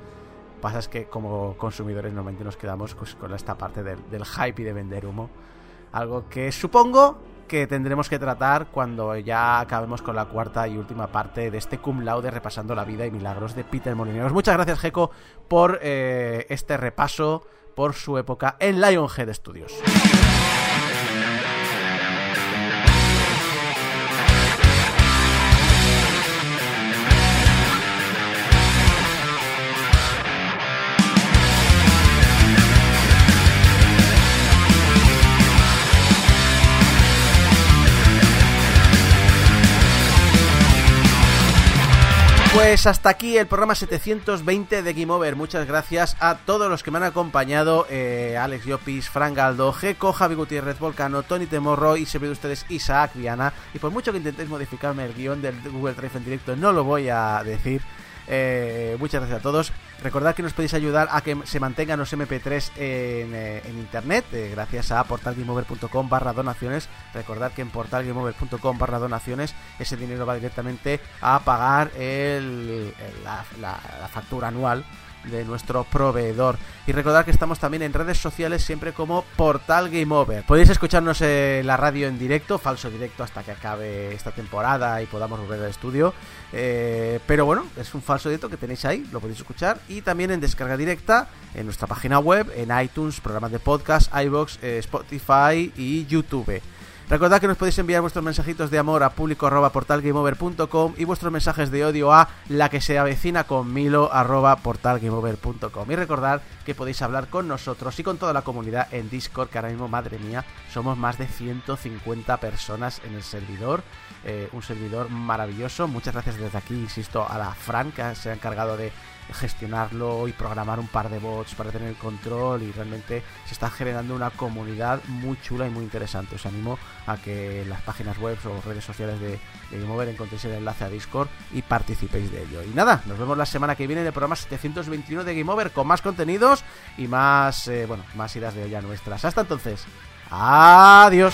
Pasa es que como consumidores normalmente nos quedamos pues, con esta parte del, hype y de vender humo. Algo que supongo que tendremos que tratar cuando ya acabemos con la cuarta y última parte de este cum laude repasando la vida y milagros de Peter Molineros. Muchas gracias, Geco, por eh, este repaso por su época en Lionhead Studios. Pues hasta aquí el programa 720 de Game Over. Muchas gracias a todos los que me han acompañado: eh, Alex Llopis, Fran Galdo, Geco, Javi Gutiérrez, Volcano, Tony Temorro y se de ustedes Isaac Viana. Y por mucho que intentéis modificarme el guion del Google Drive en directo, no lo voy a decir. Eh, muchas gracias a todos. Recordad que nos podéis ayudar a que se mantengan los MP3 en, eh, en internet eh, gracias a portalgameover.com barra donaciones. Recordad que en portalgameover.com barra donaciones ese dinero va directamente a pagar el- la, la- la factura anual de nuestro proveedor. Y recordad que estamos también en redes sociales siempre como Portal Game Over. Podéis escucharnos en la radio en directo, falso directo hasta que acabe esta temporada y podamos volver al estudio. Eh, pero bueno, es un falso directo que tenéis ahí, lo podéis escuchar. Y también en descarga directa en nuestra página web, en iTunes, programas de podcast, iBox, eh, Spotify y YouTube. Recordad que nos podéis enviar vuestros mensajitos de amor a público arroba portalgameover.com y vuestros mensajes de odio a la que se avecina con milo arroba portalgameover.com. Y recordad que podéis hablar con nosotros y con toda la comunidad en Discord, que ahora mismo, madre mía, somos más de 150 personas en el servidor. Eh, un servidor maravilloso. Muchas gracias desde aquí, insisto, a la Fran que se ha encargado de gestionarlo y programar un par de bots para tener el control y realmente se está generando una comunidad muy chula y muy interesante. Os animo a que en las páginas web o redes sociales de, de Game Over encontréis el enlace a Discord y participéis de ello. Y nada, nos vemos la semana que viene en el programa 721 de Game Over con más contenidos y más, eh, bueno, más idas de olla nuestras. Hasta entonces, adiós.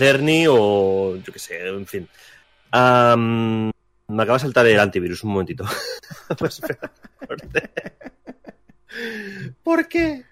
Cerny o yo qué sé, en fin. Me acaba de saltar el antivirus un momentito. Pues. ¿Por qué?